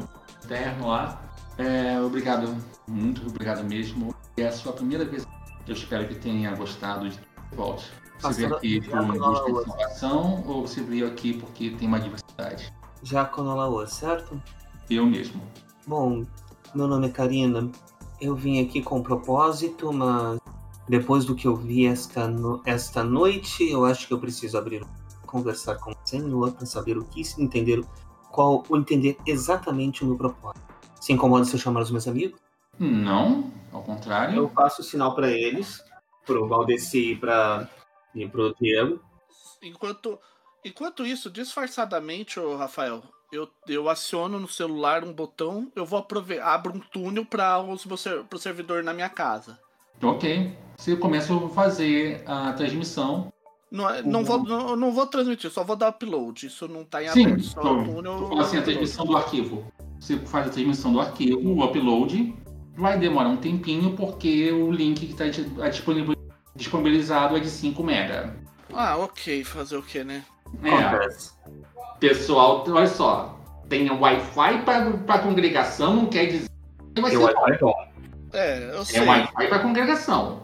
terno lá. É, obrigado, muito obrigado mesmo. É a sua primeira vez. Eu espero que tenha gostado de volte. Você veio aqui por busca de salvação ou você veio aqui porque tem uma diversidade? Jaconolaua, certo? Eu mesmo. Bom, meu nome é Karina. Eu vim aqui com um propósito, mas depois do que eu vi esta, no... esta noite, eu acho que eu preciso abrir conversar com o Senhor para saber o que se entender, qual o entender exatamente o meu propósito. Se incomoda se eu chamar os meus amigos? Não, ao contrário. Eu faço sinal para eles, pro Valdeci e para e pro Diego. Enquanto, enquanto isso, disfarçadamente, ô Rafael, eu, eu aciono no celular um botão, eu vou aproveitar, abro um túnel para o pro servidor na minha casa. Ok. Você começa a fazer a transmissão. Não, é, não, vou, não, não vou transmitir, só vou dar upload. Isso não está em Sim, aberto. Só então, o túnel. Assim, a transmissão do arquivo. Você faz a transmissão do arquivo, o upload. Vai demorar um tempinho porque o link que está disponibilizado é de 5 MB. Ah, ok. Fazer o que, né? É. Pessoal, olha só. Tem Wi-Fi para congregação, não quer dizer que vai ser Wi-Fi bom. É, eu sei. É Wi-Fi para congregação.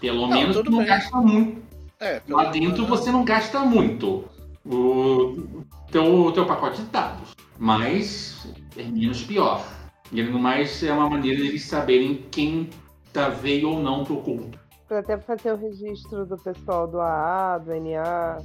Pelo não, menos não bem. gasta muito. É, Lá dentro você não gasta muito o teu, teu pacote de dados. Mas é menos pior. E no mais é uma maneira de eles saberem quem tá veio ou não pro culto. Até fazer o registro do pessoal do AA, do NA.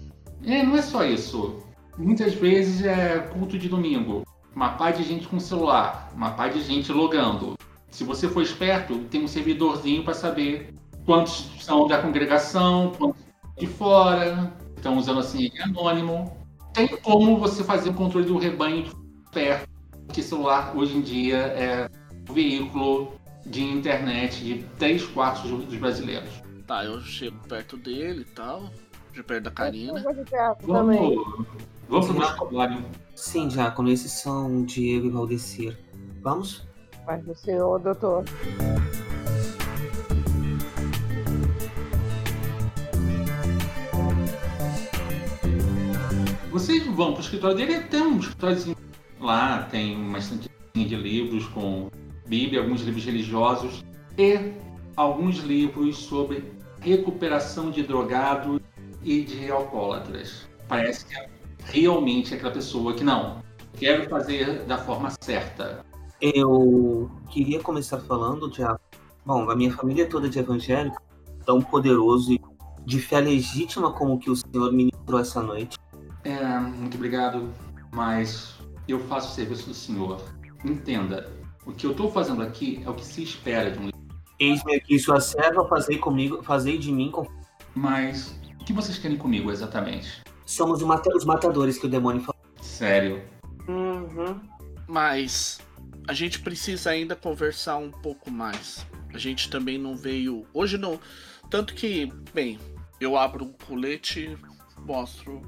É, não é só isso. Muitas vezes é culto de domingo. Uma pá de gente com celular, uma pá de gente logando. Se você for esperto, tem um servidorzinho para saber quantos são da congregação, quantos de fora, estão usando assim anônimo. Tem como você fazer o controle do rebanho perto, porque celular hoje em dia é um veículo de internet de 3 quartos dos brasileiros. Tá, eu chego perto dele e tal, de perto da Karina. Vamos, vamos pro nosso Sim, Jacono, esses são Diego e Valdecir. Vamos? Paz do Senhor, doutor. Vocês vão pro escritório dele, tem um escritório lá, tem uma estanteria de livros com Bíblia, alguns livros religiosos e alguns livros sobre recuperação de drogados e de alcoólatras. Parece que é realmente aquela pessoa que não, quero fazer da forma certa. Eu queria começar falando de. Bom, a minha família é toda de evangélico, tão poderoso e de fé legítima como o que o Senhor ministrou essa noite. É, muito obrigado, mas eu faço o serviço do Senhor. Entenda, o que eu estou fazendo aqui é o que se espera de um Eis-me aqui, sua serva, fazei comigo, fazei de mim com... Mas o que vocês querem comigo exatamente? Somos os matadores que o demônio falou. Sério? Uhum. Mas a gente precisa ainda conversar um pouco mais. A gente também não veio. Hoje não. Tanto que, bem, eu abro um colete, mostro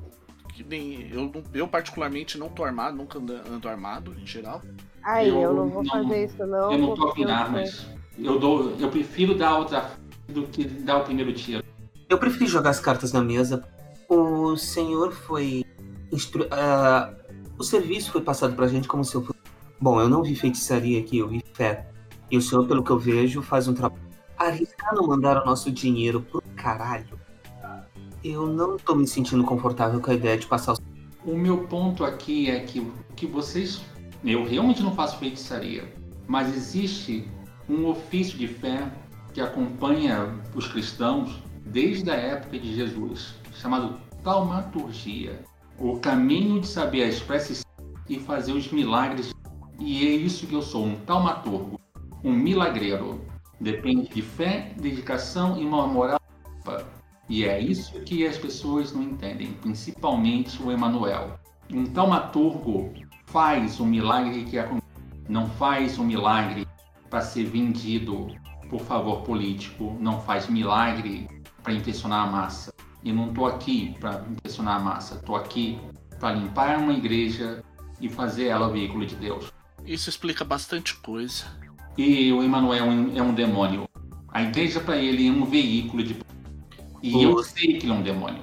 nem. Eu, eu particularmente não tô armado, nunca ando, ando armado em geral. Ai, eu, eu não vou não, fazer isso, não. Eu não tô com armas. Eu, dou, eu prefiro dar outra do que dar o primeiro tiro. Eu prefiro jogar as cartas na mesa. O senhor foi. Instru... Uh, o serviço foi passado pra gente como se eu fosse. Bom, eu não vi feitiçaria aqui, eu vi fé. E o senhor, pelo que eu vejo, faz um trabalho. Arriscar não mandar o nosso dinheiro pro caralho. Eu não tô me sentindo confortável com a ideia de passar o. O meu ponto aqui é que, que vocês. Eu realmente não faço feitiçaria, mas existe um ofício de fé que acompanha os cristãos desde a época de Jesus, chamado taumaturgia, o caminho de saber as preces e fazer os milagres. E é isso que eu sou, um taumaturgo um milagreiro. Depende de fé, dedicação e uma moral. E é isso que as pessoas não entendem, principalmente o Emanuel. Um taumaturgo faz um milagre que não faz um milagre para ser vendido por favor político, não faz milagre para impressionar a massa. E não estou aqui para impressionar a massa, estou aqui para limpar uma igreja e fazer ela o veículo de Deus. Isso explica bastante coisa e o Emmanuel é um demônio. A igreja para ele é um veículo de. E o... eu sei que ele é um demônio.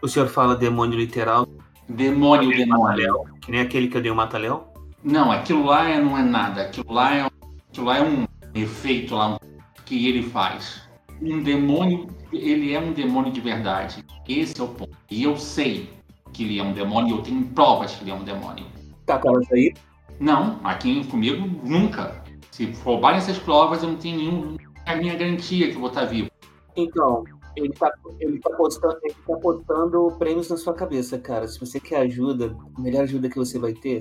O senhor fala demônio literal? Demônio, demônio. Que nem aquele que eu dei o mata-leão? Não, aquilo lá é, não é nada. Aquilo lá é, aquilo lá é um efeito lá que ele faz. Um demônio, ele é um demônio de verdade. Esse é o ponto. E eu sei que ele é um demônio, eu tenho provas que ele é um demônio. Tá com elas aí? Não, aqui comigo nunca. Se roubarem essas provas, eu não tenho nenhum, a minha garantia que eu vou estar vivo. Então, ele tá, ele tá, postando, ele tá postando prêmios na sua cabeça, cara. Se você quer ajuda, a melhor ajuda que você vai ter,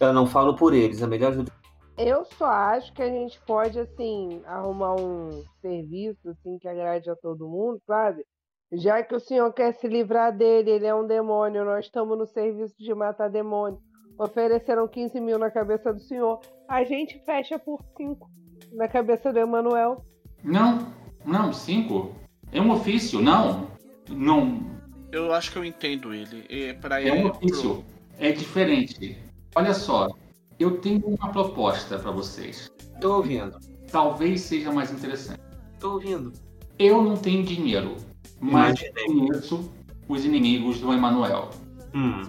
eu não falo por eles, a melhor ajuda. Eu só acho que a gente pode, assim, arrumar um serviço, assim, que agrade a todo mundo, sabe? Já que o senhor quer se livrar dele, ele é um demônio, nós estamos no serviço de matar demônio ofereceram 15 mil na cabeça do senhor. A gente fecha por 5 na cabeça do Emanuel. Não, não, 5. É um ofício, não. Não. Eu acho que eu entendo ele. É, pra é um ofício. Pro... É diferente. Olha só, eu tenho uma proposta para vocês. Tô ouvindo. Talvez seja mais interessante. Tô ouvindo. Eu não tenho dinheiro, mas conheço os inimigos do Emanuel. Hum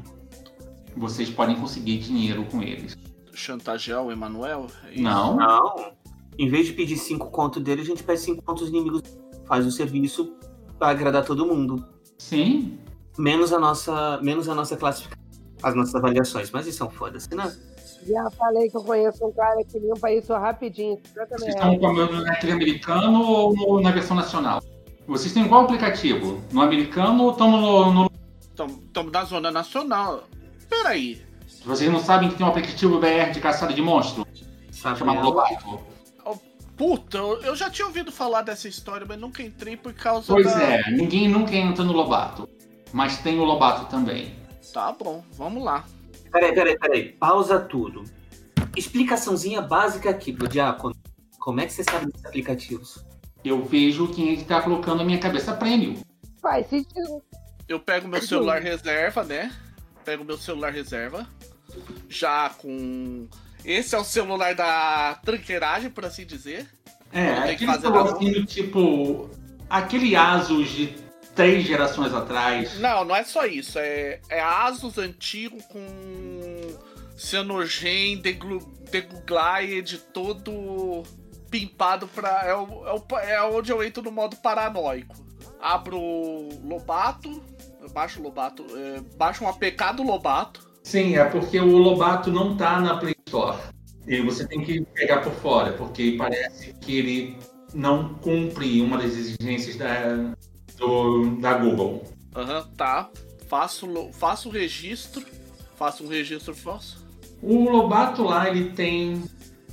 vocês podem conseguir dinheiro com eles. Chantagear o Emanuel? É não. Não. Em vez de pedir cinco contos dele, a gente pede cinco contos inimigos. Faz o serviço para agradar todo mundo. Sim. Menos a nossa, menos a nossa classificação, as nossas avaliações. Mas isso é um foda-se, né? Já falei que eu conheço um cara que limpa isso rapidinho. Vocês estão comendo naquele americano ou no, na versão nacional? Vocês têm qual aplicativo? No americano ou estão no. Estamos na zona nacional. Peraí. Vocês não sabem que tem um aplicativo BR de caçada de monstro? Sabe chamado Lobato. Puta, eu já tinha ouvido falar dessa história, mas nunca entrei por causa pois da... Pois é, ninguém nunca entra no Lobato. Mas tem o Lobato também. Tá bom, vamos lá. Peraí, peraí, peraí. Pausa tudo. Explicaçãozinha básica aqui pro Diácono. Como é que você sabe desses aplicativos? Eu vejo quem é que tá colocando na minha cabeça prêmio. Faz sentido. Eu pego meu celular reserva, né? pego meu celular reserva, já com. Esse é o celular da tranqueiragem, por assim dizer. É, aquele celularzinho tipo. Aquele Asus de três gerações atrás. Não, não é só isso. É, é Asus antigo com Cyanogen, Deguglaed, todo pimpado pra. É, o, é, o, é onde eu entro no modo paranoico. Abro Lobato, baixo o Lobato, é, baixa um APK do Lobato. Sim, é porque o Lobato não tá na Play Store. E você tem que pegar por fora, porque parece que ele não cumpre uma das exigências da, do, da Google. Aham, uhum, tá. Faço, faço o registro. Faço um registro falso. O Lobato lá, ele tem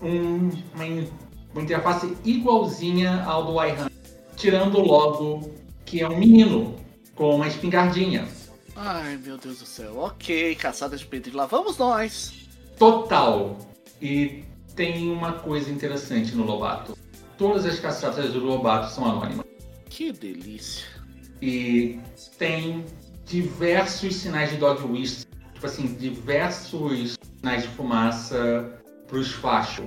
um, uma, uma interface igualzinha ao do iHand, tirando logo que é um menino com uma espingardinha. Ai, meu Deus do céu. Ok, caçada de pedrinho. Lá vamos nós. Total. E tem uma coisa interessante no Lobato. todas as caçadas do Lobato são anônimas. Que delícia. E tem diversos sinais de dog whistle, tipo assim, diversos sinais de fumaça pros fachos.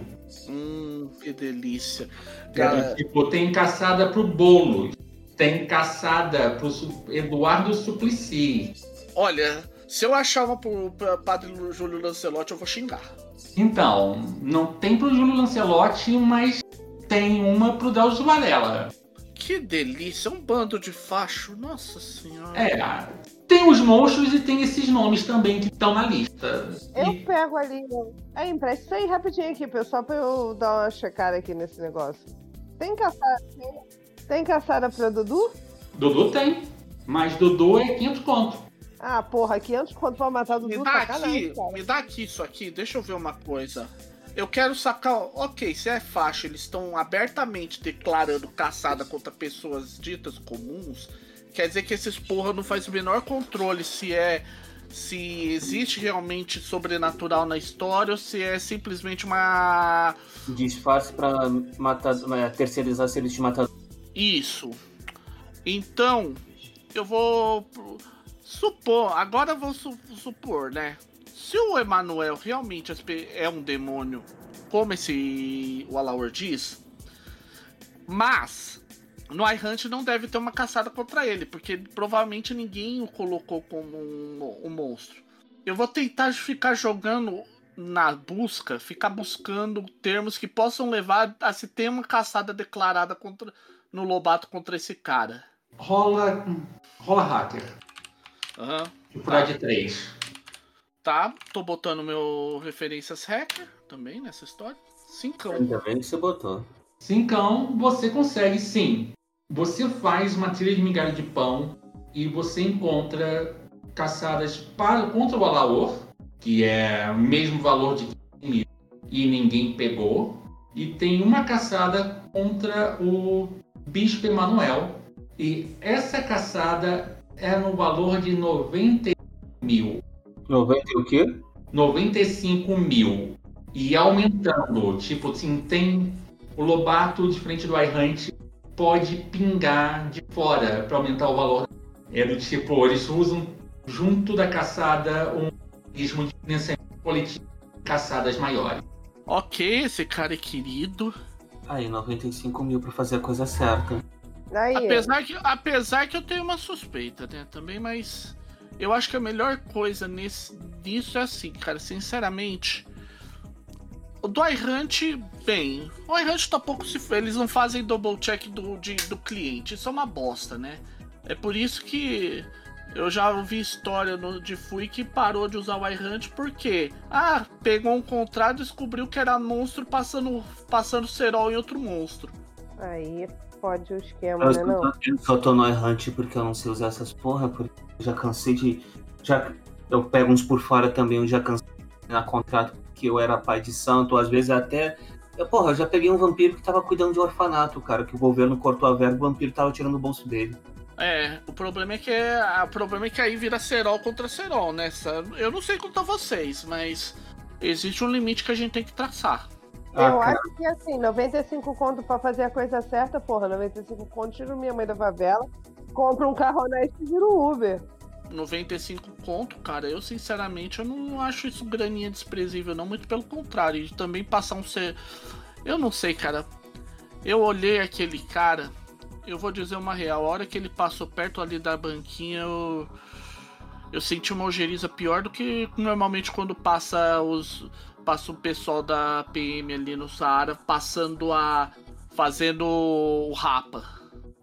Hum, que delícia. Cara, tipo, tem caçada pro Boulos, tem caçada pro Eduardo Suplicy. Olha, se eu achar uma pro pra Padre Júlio Lancelotti, eu vou xingar. Então, não tem pro Júlio Lancelotti, mas tem uma pro Drauzio Varela. Que delícia, um bando de facho, nossa senhora. É, tem os monstros e tem esses nomes também que estão na lista. Eu E- pego ali. É, empresta isso aí rapidinho aqui, pessoal, pra eu dar uma checada aqui nesse negócio. Tem caçada. Tem, tem caçada pra Dudu? Dudu tem, mas Dudu é 500 conto. Ah, porra, 500 quanto pra matar o Me Dudu? dá Sacanagem, aqui, cara. me dá aqui isso aqui, deixa eu ver uma coisa. Eu quero sacar, ok, se é faixa, eles estão abertamente declarando caçada contra pessoas ditas comuns, quer dizer que esses porra não faz o menor controle se é se existe realmente sobrenatural na história ou se é simplesmente uma Disfarce pra matar, é, terceirizar serviço de matador. Isso. Então, eu vou supor, agora vou su- supor, né? Se o Emanuel realmente aspe- é um demônio, como esse o diz, mas no iHunt não deve ter uma caçada contra ele, porque provavelmente ninguém o colocou como um, um monstro. Eu vou tentar ficar jogando na busca, ficar buscando termos que possam levar a se ter uma caçada declarada contra no Lobato contra esse cara. Rola, rola hacker. Aham. Por de 3. Tá, tô botando meu referências hacker também nessa história. Cincão. Ainda bem que você botou. Então, você consegue sim. Você faz uma trilha de migalha de pão e você encontra caçadas para, contra o Alaor, que é o mesmo valor de 15 mil e ninguém pegou. E tem uma caçada contra o Bispo Emanuel. E essa caçada é no valor de 90 mil. 90 e o quê? 95 mil. E aumentando. Tipo assim, tem o Lobato de frente do iHunt pode pingar de fora para aumentar o valor. É do tipo, eles usam junto da caçada um mecanismo de financiamento coletivo de caçadas maiores. Ok, esse cara é querido. Aí, 95 mil pra fazer a coisa certa. Aí, Apesar que, apesar que eu tenho uma suspeita, né? Também, mas eu acho que a melhor coisa nesse, nisso é assim, cara, sinceramente. O do iHunt, bem, o iHunt tá pouco se. Eles não fazem double check do, de- do cliente. Isso é uma bosta, né? É por isso que eu já ouvi história no, de Fui que parou de usar o iHunt porque. Ah, pegou um contrato e descobriu que era monstro passando, passando cerol em outro monstro. aí pode o esquema, Eu né? Não. só, eu só tô no errante porque eu não sei usar essas porra, porque eu já cansei de. Já, eu pego uns por fora também, eu já cansei de na contrato que eu era pai de santo, às vezes até. Eu, porra, eu já peguei um vampiro que tava cuidando de orfanato, cara, que o governo cortou a verba, o vampiro tava tirando o bolso dele. É, o problema é que é, o problema é que aí vira cerol contra cerol, né? Eu não sei quanto a vocês, mas existe um limite que a gente tem que traçar. Ah, eu cara, acho que assim, 95 conto pra fazer a coisa certa, porra, 95 conto, tiro minha mãe da favela, compra um carro honesto e vira um Uber. 95 conto, cara, eu sinceramente eu não acho isso graninha desprezível, não, muito pelo contrário. E também passar um ser. Eu não sei, cara. Eu olhei aquele cara, eu vou dizer uma real, a hora que ele passou perto ali da banquinha, eu. Eu senti uma ojeriza pior do que normalmente quando passa os. Passa o pessoal da PM ali no Saara passando a. fazendo o rapa.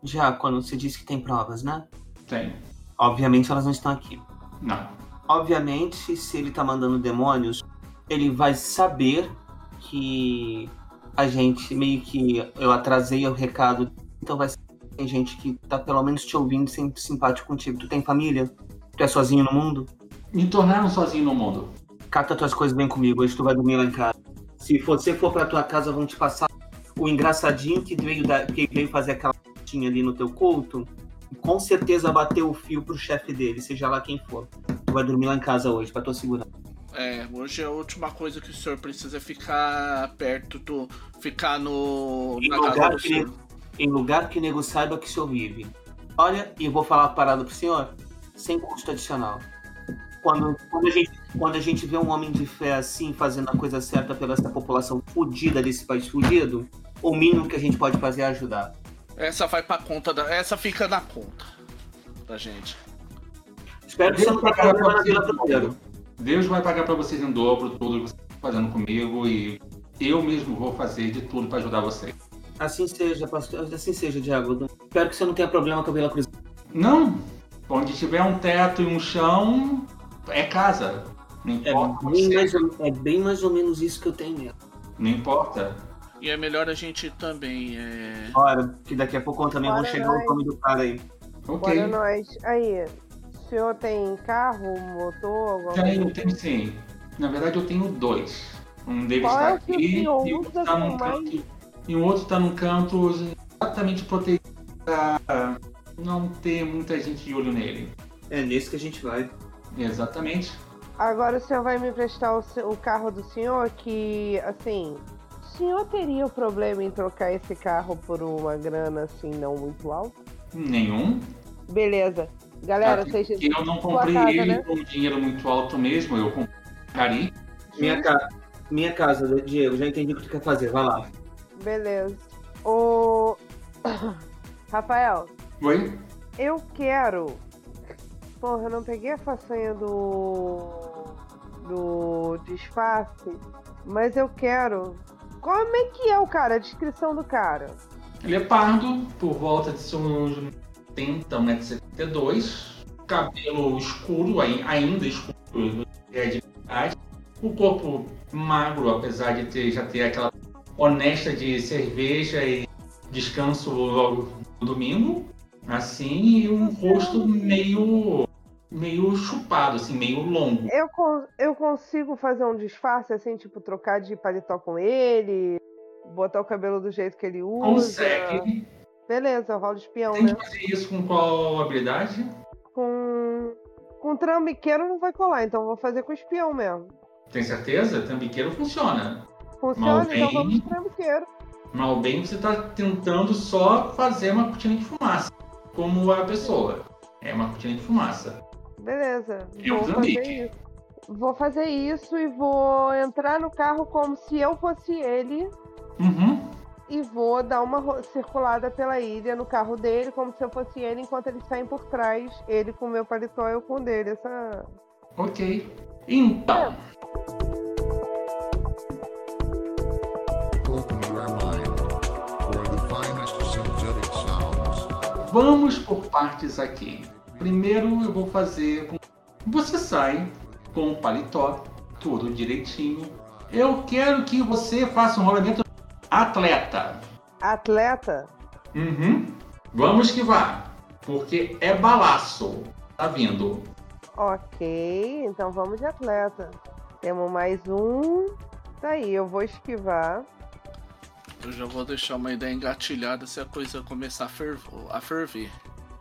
já quando você disse que tem provas, né? Tem. Obviamente elas não estão aqui. Não. Obviamente, se ele tá mandando demônios, ele vai saber que a gente meio que eu atrasei o recado. Então vai ser que tem gente que tá pelo menos te ouvindo sempre simpático contigo. Tu tem família? Tu é sozinho no mundo? Me tornaram sozinho no mundo. Cata tuas coisas bem comigo, hoje tu vai dormir lá em casa. Se você for pra tua casa, vão te passar o engraçadinho que veio, da, que veio fazer aquela tinha ali no teu culto. Com certeza bateu o fio pro chefe dele, seja lá quem for. Tu vai dormir lá em casa hoje, pra tua segurança. É, hoje a última coisa que o senhor precisa é ficar perto do. ficar no. Em lugar, que, nego- em lugar que nego saiba que o senhor vive. Olha, e vou falar uma parada pro senhor, sem custo adicional. Quando, quando, a gente, quando a gente vê um homem de fé assim, fazendo a coisa certa pela essa população fudida desse país fudido, o mínimo que a gente pode fazer é ajudar. Essa vai pra conta da. Essa fica na conta da gente. Espero que você não tenha problema na Vila Cruzeiro. Deus vai pagar para vocês em dobro tudo que vocês estão fazendo comigo e eu mesmo vou fazer de tudo para ajudar vocês. Assim seja, pastor. Assim seja, Diago. Espero que você não tenha problema com a Vila Cruzeiro. Não! Onde tiver um teto e um chão, é casa. Não É importa. bem, você- mais ou, é bem mais ou menos isso que eu tenho mesmo. Não importa. E é melhor a gente também. É... Ora, que daqui a pouco eu também vou Bora chegar nós. o nome do cara aí. Ok. Bora nós. Aí, o senhor tem carro, motor, alguma Tenho, coisa? tenho sim. Na verdade eu tenho dois. Um deles Qual está é aqui e o outro está num mais? canto. E o outro está num canto exatamente protegido para não ter muita gente de olho nele. É nesse que a gente vai. Exatamente. Agora o senhor vai me prestar o, o carro do senhor que, assim, o senhor teria o problema em trocar esse carro por uma grana, assim, não muito alta? Nenhum. Beleza. Galera, Até vocês... porque eu não comprei casa, ele né? com dinheiro muito alto mesmo, eu comprei cari. Minha, ca... Minha casa, Diego, já entendi o que tu quer fazer. Vai lá. Beleza. O... Rafael, Oi? eu quero... Porra, eu não peguei a façanha do... Do disfarce, mas eu quero... Como é que é o cara? A descrição do cara. Ele é pardo, por volta de seus 70, 1,72m, cabelo escuro, ai- ainda escuro, é de idade. O corpo magro, apesar de ter, já ter aquela honesta de cerveja e descanso logo no domingo, assim, e um rosto meio meio chupado, assim, meio longo. Eu, eu consigo fazer um disfarce, assim, tipo, trocar de paletó com ele, botar o cabelo do jeito que ele usa. Consegue. Beleza, eu rolo espião, Tem né? que fazer isso com qual habilidade? Com. Com trambiqueiro não vai colar, então vou fazer com espião mesmo. Tem certeza? Tambiqueiro funciona. Funciona? Mal Então bem. vamos de trambiqueiro. Mal bem você está tentando só fazer uma cortina de fumaça. Como a pessoa. É uma cortina de fumaça. Beleza. Eu vou fazer isso. Vou fazer isso e vou entrar no carro como se eu fosse ele Uhum. e vou dar uma circulada pela ilha no carro dele, como se eu fosse ele, enquanto eles saem por trás, ele com o meu paletó e eu com o dele. Essa. Ok. Então, Open vamos por partes aqui. Primeiro eu vou fazer. Você sai com o paletó, tudo direitinho. Eu quero que você faça um rolamento atleta. Atleta? Uhum. Vamos que vá. Porque é balaço. Tá vindo. Ok, então vamos de atleta. Temos mais um. Tá aí, eu vou esquivar. Eu já vou deixar uma ideia engatilhada se a coisa começar a, ferv- a ferver.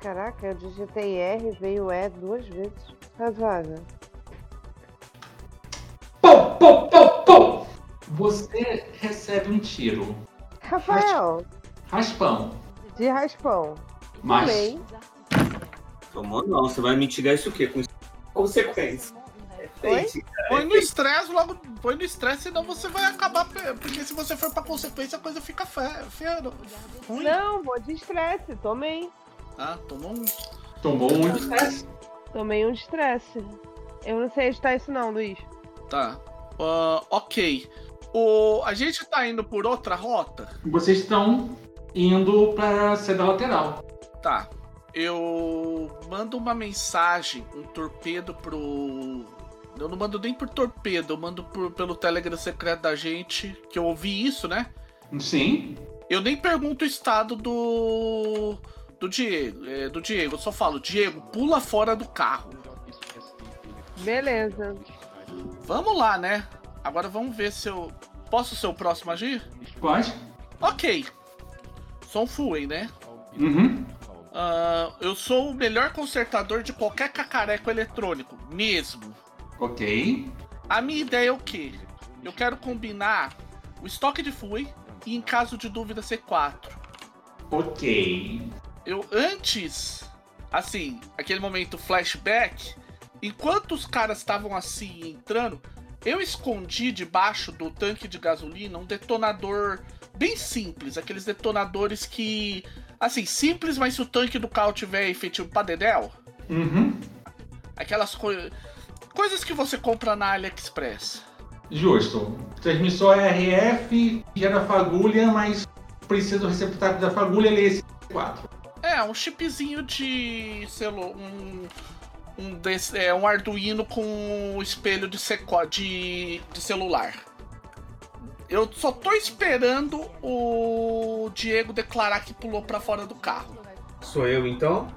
Caraca, eu digitei R, veio E duas vezes. Razoável. Pô, pô, pô, pô! Você recebe um tiro. Rafael, Raspão. de raspão. Mas Tomei. Tomou não, você vai mitigar isso o quê? Com consequência. Oi? põe no estresse logo. Põe no estresse, senão você vai acabar. Porque se você for pra consequência, a coisa fica fe- feia. Ruim. Não, vou de estresse. Tomei. Ah, tomou um. tomou um estresse. Tomei um de estresse. Eu não sei editar isso não, Luiz. Tá. Ah, ok. O, a gente tá indo por outra rota? Vocês estão indo pra seda lateral. Tá. Eu mando uma mensagem, um torpedo pro. Eu não mando nem por torpedo, eu mando por- pelo Telegram secreto da gente, que eu ouvi isso, né? Sim. Eu nem pergunto o estado do. do Diego. é, do Diego, eu só falo, Diego, pula fora do carro. Beleza. Vamos lá, né? Agora vamos ver se eu. Posso ser o próximo a agir? Pode? Ok. Sou um Fuei, né? Uhum. Ah, eu sou o melhor consertador de qualquer cacareco eletrônico, mesmo. Ok. A minha ideia é o quê? Eu quero combinar o estoque de Fui e, em caso de dúvida, C4. Ok. Eu antes, assim, aquele momento flashback, enquanto os caras estavam assim entrando, eu escondi debaixo do tanque de gasolina um detonador bem simples, aqueles detonadores que, assim, simples, mas se o tanque do carro tiver efetivo pra dedéu, Uhum. aquelas coisas, coisas que você compra na AliExpress. Justo. Transmissor RF, gera fagulha, mas precisa do receptáculo da fagulha, ele é esse 4. É, um chipzinho de celular, um um, desse, é, um Arduino com um espelho de, seco, de, de celular. Eu só tô esperando o Diego declarar que pulou pra fora do carro. Sou eu então?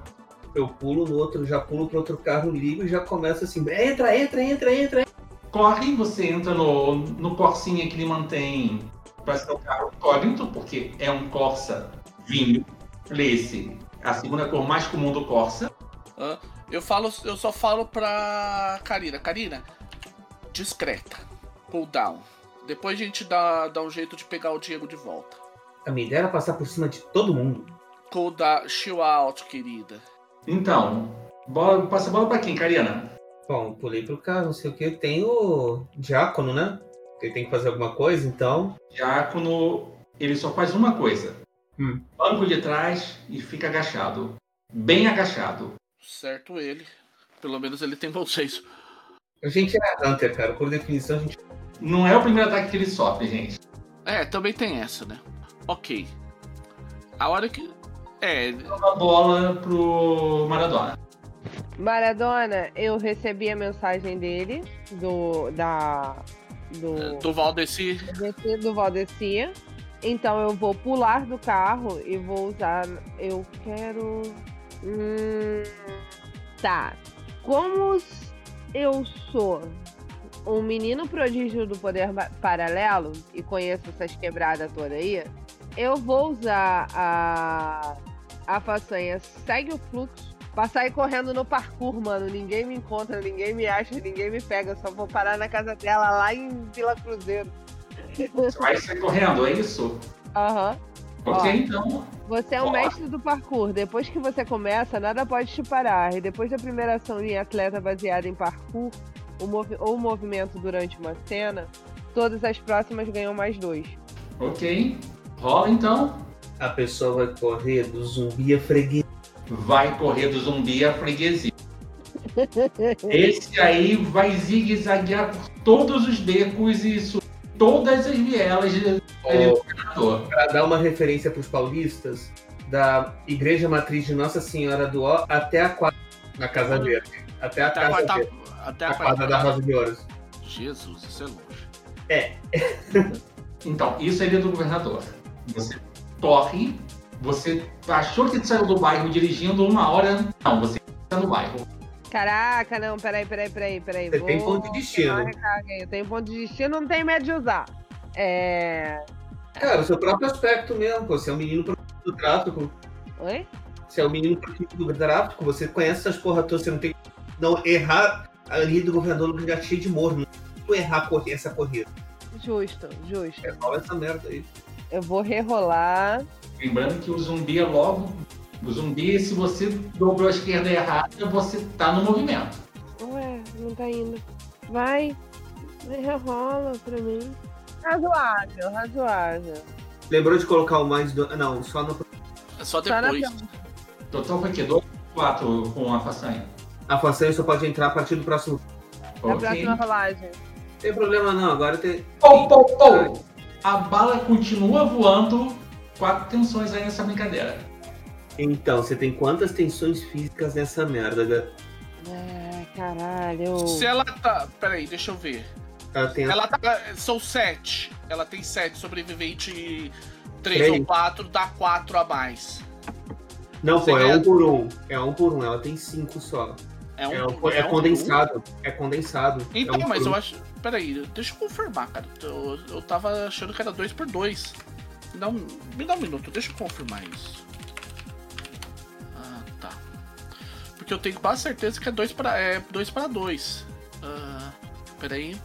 Eu pulo no outro, já pulo pro outro carro, ligo e já começa assim: entra, entra, entra, entra. Corre, você entra no, no Corsinha que ele mantém para ser um carro incógnito, porque é um Corsa vinho. Lê-se, a segunda cor mais comum do Corsa. Eu falo, eu só falo pra Karina, Karina, discreta, cool down. Depois a gente dá, dá um jeito de pegar o Diego de volta. A minha ideia era passar por cima de todo mundo. Cool down, chill out, querida. Então, bola, passa a bola para quem, Karina? Bom, pulei pro carro, não sei o que. Tem o Diácono, né? Ele tem que fazer alguma coisa, então. Diácono, ele só faz uma coisa. Hum. Banco de trás e fica agachado. Bem agachado. Certo ele. Pelo menos ele tem bom senso. A gente é Hunter, cara. Por definição, a gente. Não é o primeiro ataque que ele sofre, gente. É, também tem essa, né? Ok. A hora que. É, Uma bola pro Maradona. Maradona, eu recebi a mensagem dele, do. da. do. do Valdeci. Do Valdeci. Então eu vou pular do carro e vou usar. Eu quero. Hum, tá. Como eu sou um menino prodígio do poder paralelo e conheço essas quebradas todas aí, eu vou usar a, a façanha Segue o Fluxo pra sair correndo no parkour, mano. Ninguém me encontra, ninguém me acha, ninguém me pega. Só vou parar na casa dela lá em Vila Cruzeiro. Você vai sair correndo, é isso? Aham. Ok, Ó. então. Você é o mestre do parkour. Depois que você começa, nada pode te parar. E depois da primeira ação em atleta baseada em parkour o movi- ou movimento durante uma cena, todas as próximas ganham mais dois. Ok. Rola então. A pessoa vai correr do zumbi a freguês. Vai correr do zumbi à freguesia. Esse aí vai zigue-zaguear por todos os becos e subir todas as vielas governador. Pra dar uma referência pros paulistas, da Igreja Matriz de Nossa Senhora do Ó até a quadra na Casa Verde. Até a Até a Casa quarta. Verde. Até A a quadra da quarta. Rosa de Ouros. Jesus, isso é longe. Então, isso aí é do governador. Você corre, você achou que saiu do bairro dirigindo uma hora. Não, você está no bairro. Caraca, não, peraí, peraí, peraí, peraí. Você Vou tem ponto de destino. Eu tenho ponto de destino, não tenho medo de usar. É. Cara, o seu próprio aspecto mesmo, pô. Você é um menino do tráfico. Oi? Você é um menino do tráfico, você conhece essas porra todas, você não tem não errar ali do governador no cheio de morro. Não tem como errar a correr- essa corrida. Justo, justo. É só essa merda aí. Eu vou rerolar. Lembrando que o zumbi é logo. O zumbi, se você dobrou a esquerda errada, você tá no movimento. Ué, não tá indo. Vai. Rerola pra mim. Razoável, razoável. Lembrou de colocar o mais do. Não, só no. Só na depois. Total foi que 2 4 com a façanha. A façanha só pode entrar a partir do próximo. Na Ok. próxima rolagem. Não tem problema não, agora tem. Pou, pou, pou. A bala continua voando. Quatro tensões aí nessa brincadeira. Então, você tem quantas tensões físicas nessa merda? né? Ah, caralho. Se ela tá. Peraí, deixa eu ver. Ela tem Ela tá. São sete. Ela tem sete. Sobrevivente três Três. ou quatro dá quatro a mais. Não, Você pô, é um por um. É um por um, ela tem cinco só. É um. É, um- é é um- condensado. É condensado. Então, é um mas eu um. acho. Peraí, deixa eu confirmar, cara. Eu, eu tava achando que era dois por dois. Me dá um, me dá um minuto, deixa eu confirmar isso. Ah, tá. Porque eu tenho quase certeza que é dois para é dois para dois. Ah, peraí.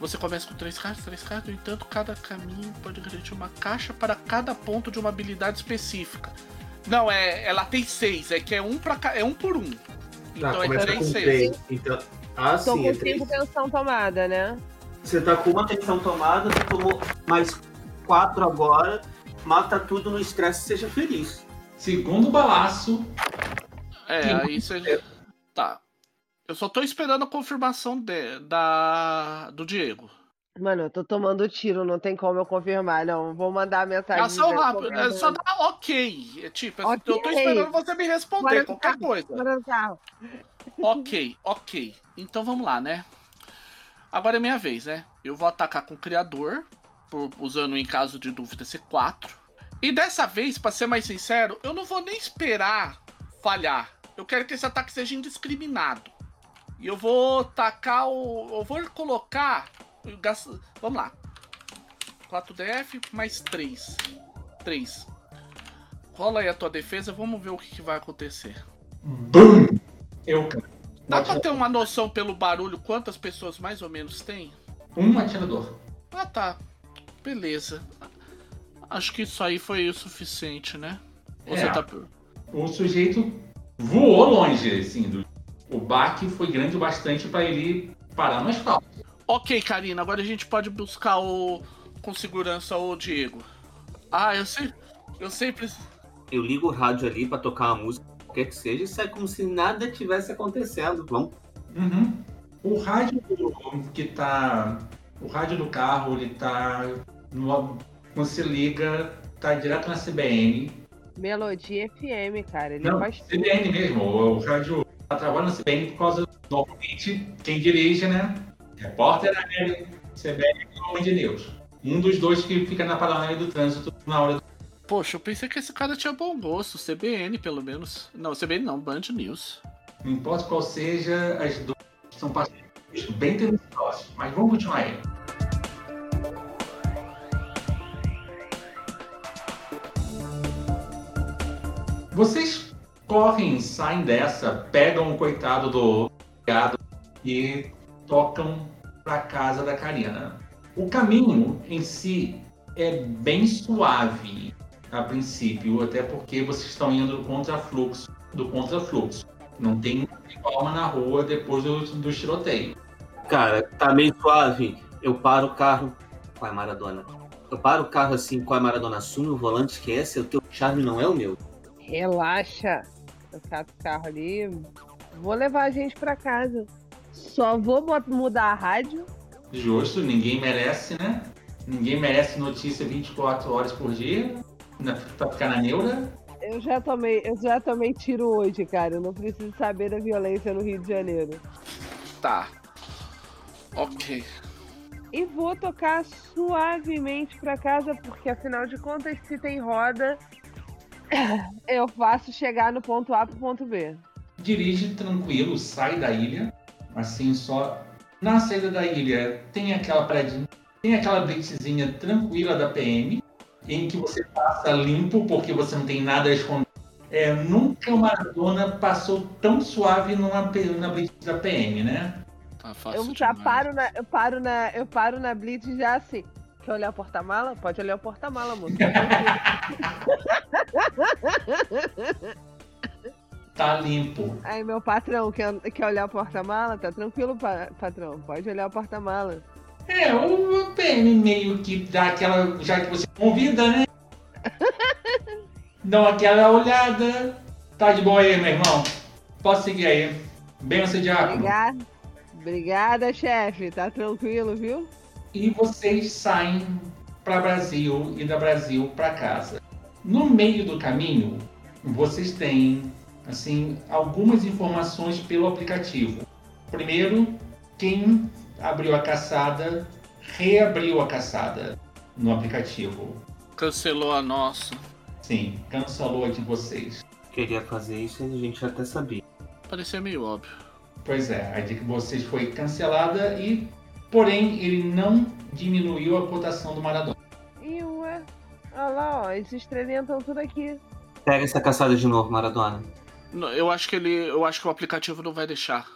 Você começa com três cartas, três cartas, no entanto, cada caminho pode garantir uma caixa para cada ponto de uma habilidade específica. Não, é, ela tem seis, é que é um para é um por um. Então Tá, é três, seis. três. Então, ah, Tô sim, é com três. cinco pensão tomada, né? Você tá com uma atenção tomada, você tomou mais quatro agora. Mata tudo no estresse, seja feliz. Segundo balaço, É, aí você. Tá. Eu só tô esperando a confirmação de- da, do Diego. Mano, eu tô tomando tiro, não tem como eu confirmar, não. Vou mandar a mensagem. É só dizendo, rápido, é só dar ok. É tipo, eu tô esperando você me responder Bora qualquer coisa. bora no carro. Ok, ok. Então vamos lá, né? Agora é minha vez, né? Eu vou atacar com o criador, por- usando em caso de dúvida C4. E dessa vez, pra ser mais sincero, eu não vou nem esperar falhar. Eu quero que esse ataque seja indiscriminado. E eu vou tacar o. Eu vou colocar. gasto- Vamos lá. 4DF mais 3. 3. Rola aí a tua defesa, vamos ver o que, que vai acontecer. BUM! Eu Dá pra ter uma noção pelo barulho quantas pessoas mais ou menos tem? um atirador. Ah tá. Beleza. Acho que isso aí foi o suficiente, né? Você É. tá. O sujeito voou longe, assim. Do... O baque foi grande o bastante para ele parar no asfalto. Ok, Karina, agora a gente pode buscar o. com segurança o Diego. Ah, eu sei. Eu sempre. Eu ligo o rádio ali pra tocar uma música, qualquer que seja, e sai como se nada tivesse acontecendo. Vamos. Uhum. O rádio que tá. O rádio do carro, ele tá. No... Quando você liga, tá direto na CBN. Melodia FM, cara. Ele Não, faz tudo. CBN mesmo. O, o rádio tá trabalhando na CBN por causa, normalmente, quem dirige, né? Repórter aéreo, CBN e Homem de News. Um dos dois que fica na paranoia do trânsito na hora do. Poxa, eu pensei que esse cara tinha bom gosto. CBN, pelo menos. Não, CBN não, Band News. Não importa qual seja, as duas são parceiros bem tendenciosos. Mas vamos continuar aí. Vocês correm, saem dessa, pegam o coitado do gado e tocam para casa da Karina. O caminho em si é bem suave a princípio, até porque vocês estão indo do contrafluxo, do contrafluxo. Não tem forma na rua depois do, do tiroteio. Cara, tá meio suave. Eu paro o carro. Qual é Maradona? Eu paro o carro assim, qual é Maradona? Assume o volante, esquece, o teu chave não é o meu. Relaxa. Eu cato o carro ali. Vou levar a gente pra casa. Só vou mudar a rádio. Justo, ninguém merece, né? Ninguém merece notícia 24 horas por dia pra ficar na neura. Eu já tomei, eu já tomei tiro hoje, cara. Eu não preciso saber da violência no Rio de Janeiro. Tá. Ok. E vou tocar suavemente pra casa, porque afinal de contas, se tem roda, eu faço chegar no ponto A pro ponto B. Dirige tranquilo, sai da ilha. Assim, só. Na saída da ilha tem aquela predinha, tem aquela blitzinha tranquila da PM, em que você passa limpo porque você não tem nada a esconder. É, nunca o Maradona passou tão suave numa, na blitz da PM, né? Tá fácil. Eu já demais. paro na, eu paro na, eu paro na blitz já assim. Quer olhar o porta-mala? Pode olhar o porta-mala, moço. Tá limpo. Aí meu patrão quer, quer olhar o porta-mala? Tá tranquilo, pa- patrão. Pode olhar o porta-mala. É, o PM meio que dá aquela. Já que você convida, né? Dá aquela olhada. Tá de boa aí, meu irmão. Posso seguir aí. Bem você diácono. Obrigada. Obrigada, chefe. Tá tranquilo, viu? E vocês saem para Brasil e da Brasil para casa. No meio do caminho, vocês têm assim algumas informações pelo aplicativo. Primeiro, quem abriu a caçada reabriu a caçada no aplicativo. Cancelou a nossa. Sim, cancelou a de vocês. Queria fazer isso e a gente até sabia. Parecia meio óbvio. Pois é, a de que vocês foi cancelada e, porém, ele não diminuiu a cotação do Maradona. E ué. Olha lá, ó. Esses estrelinhas estão tudo aqui. Pega essa caçada de novo, Maradona. Não, Eu acho que ele. Eu acho que o aplicativo não vai deixar.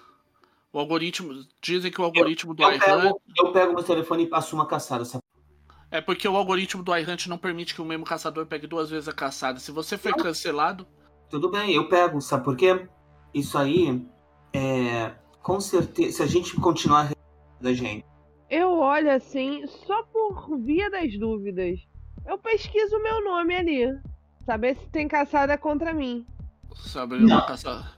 O algoritmo. Dizem que o algoritmo do Eu iHunt. pego, eu pego meu telefone e passo uma caçada. Sabe? É porque o algoritmo do iHunt não permite que o mesmo caçador pegue duas vezes a caçada. Se você for cancelado. Tudo bem, eu pego, sabe por quê? Isso aí é. Com certeza, se a gente continuar da gente. Eu olho assim, só por via das dúvidas. Eu pesquiso o meu nome ali. Saber se tem caçada contra mim. Sabe, Não. uma caçada.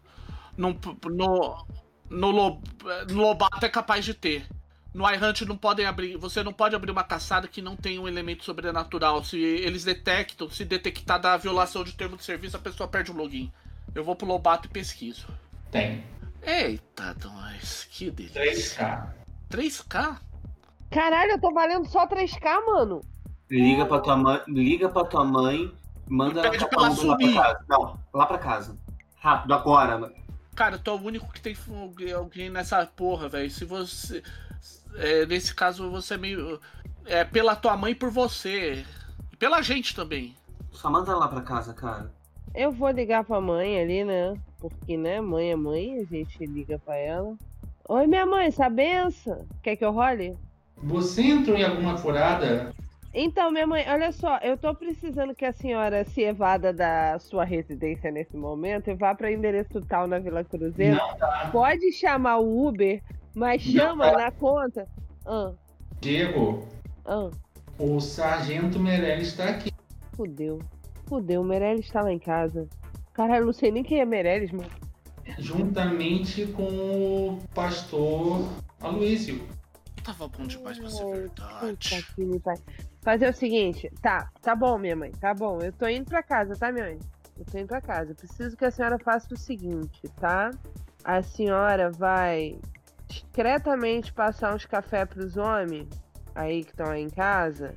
No, no, no, Lob- no Lobato é capaz de ter. No iHunt não podem abrir. Você não pode abrir uma caçada que não tem um elemento sobrenatural. Se eles detectam, se detectar da violação de termo de serviço, a pessoa perde o login. Eu vou pro Lobato e pesquiso. Tem. Eita, nós, que delícia. 3K. 3K? Caralho, eu tô valendo só 3k, mano. Liga pra tua mãe, liga pra tua mãe, manda ela pra ela lá subir. pra casa. Não, lá pra casa. Rápido, agora. Cara, eu tô o único que tem alguém nessa porra, velho. Se você. é, nesse caso, você é meio. É pela tua mãe e por você. E pela gente também. Só manda ela lá pra casa, cara. Eu vou ligar pra mãe ali, né? Porque, né, mãe é mãe, a gente liga pra ela. Oi, minha mãe, essa benção. Quer que eu role? Você entrou em alguma furada? Então, minha mãe, olha só, eu tô precisando que a senhora se evada da sua residência nesse momento e vá pra endereço tal na Vila Cruzeiro. Não dá. Pode chamar o Uber, mas Não chama dá. na conta. Ah, Diego, ah, o sargento Meirelles está aqui. fudeu. Fudeu, o Meirelles tá lá em casa. Caralho, eu não sei nem quem é Meirelles, mano. Juntamente com o pastor Aloysio. Tava bom demais pra ser verdade. Puta que me. Fazer o seguinte, tá, tá bom, minha mãe, tá bom. Eu tô indo pra casa, tá, minha mãe? Eu tô indo pra casa. Eu preciso que a senhora faça o seguinte, tá? A senhora vai discretamente passar uns café pros homens aí que estão aí em casa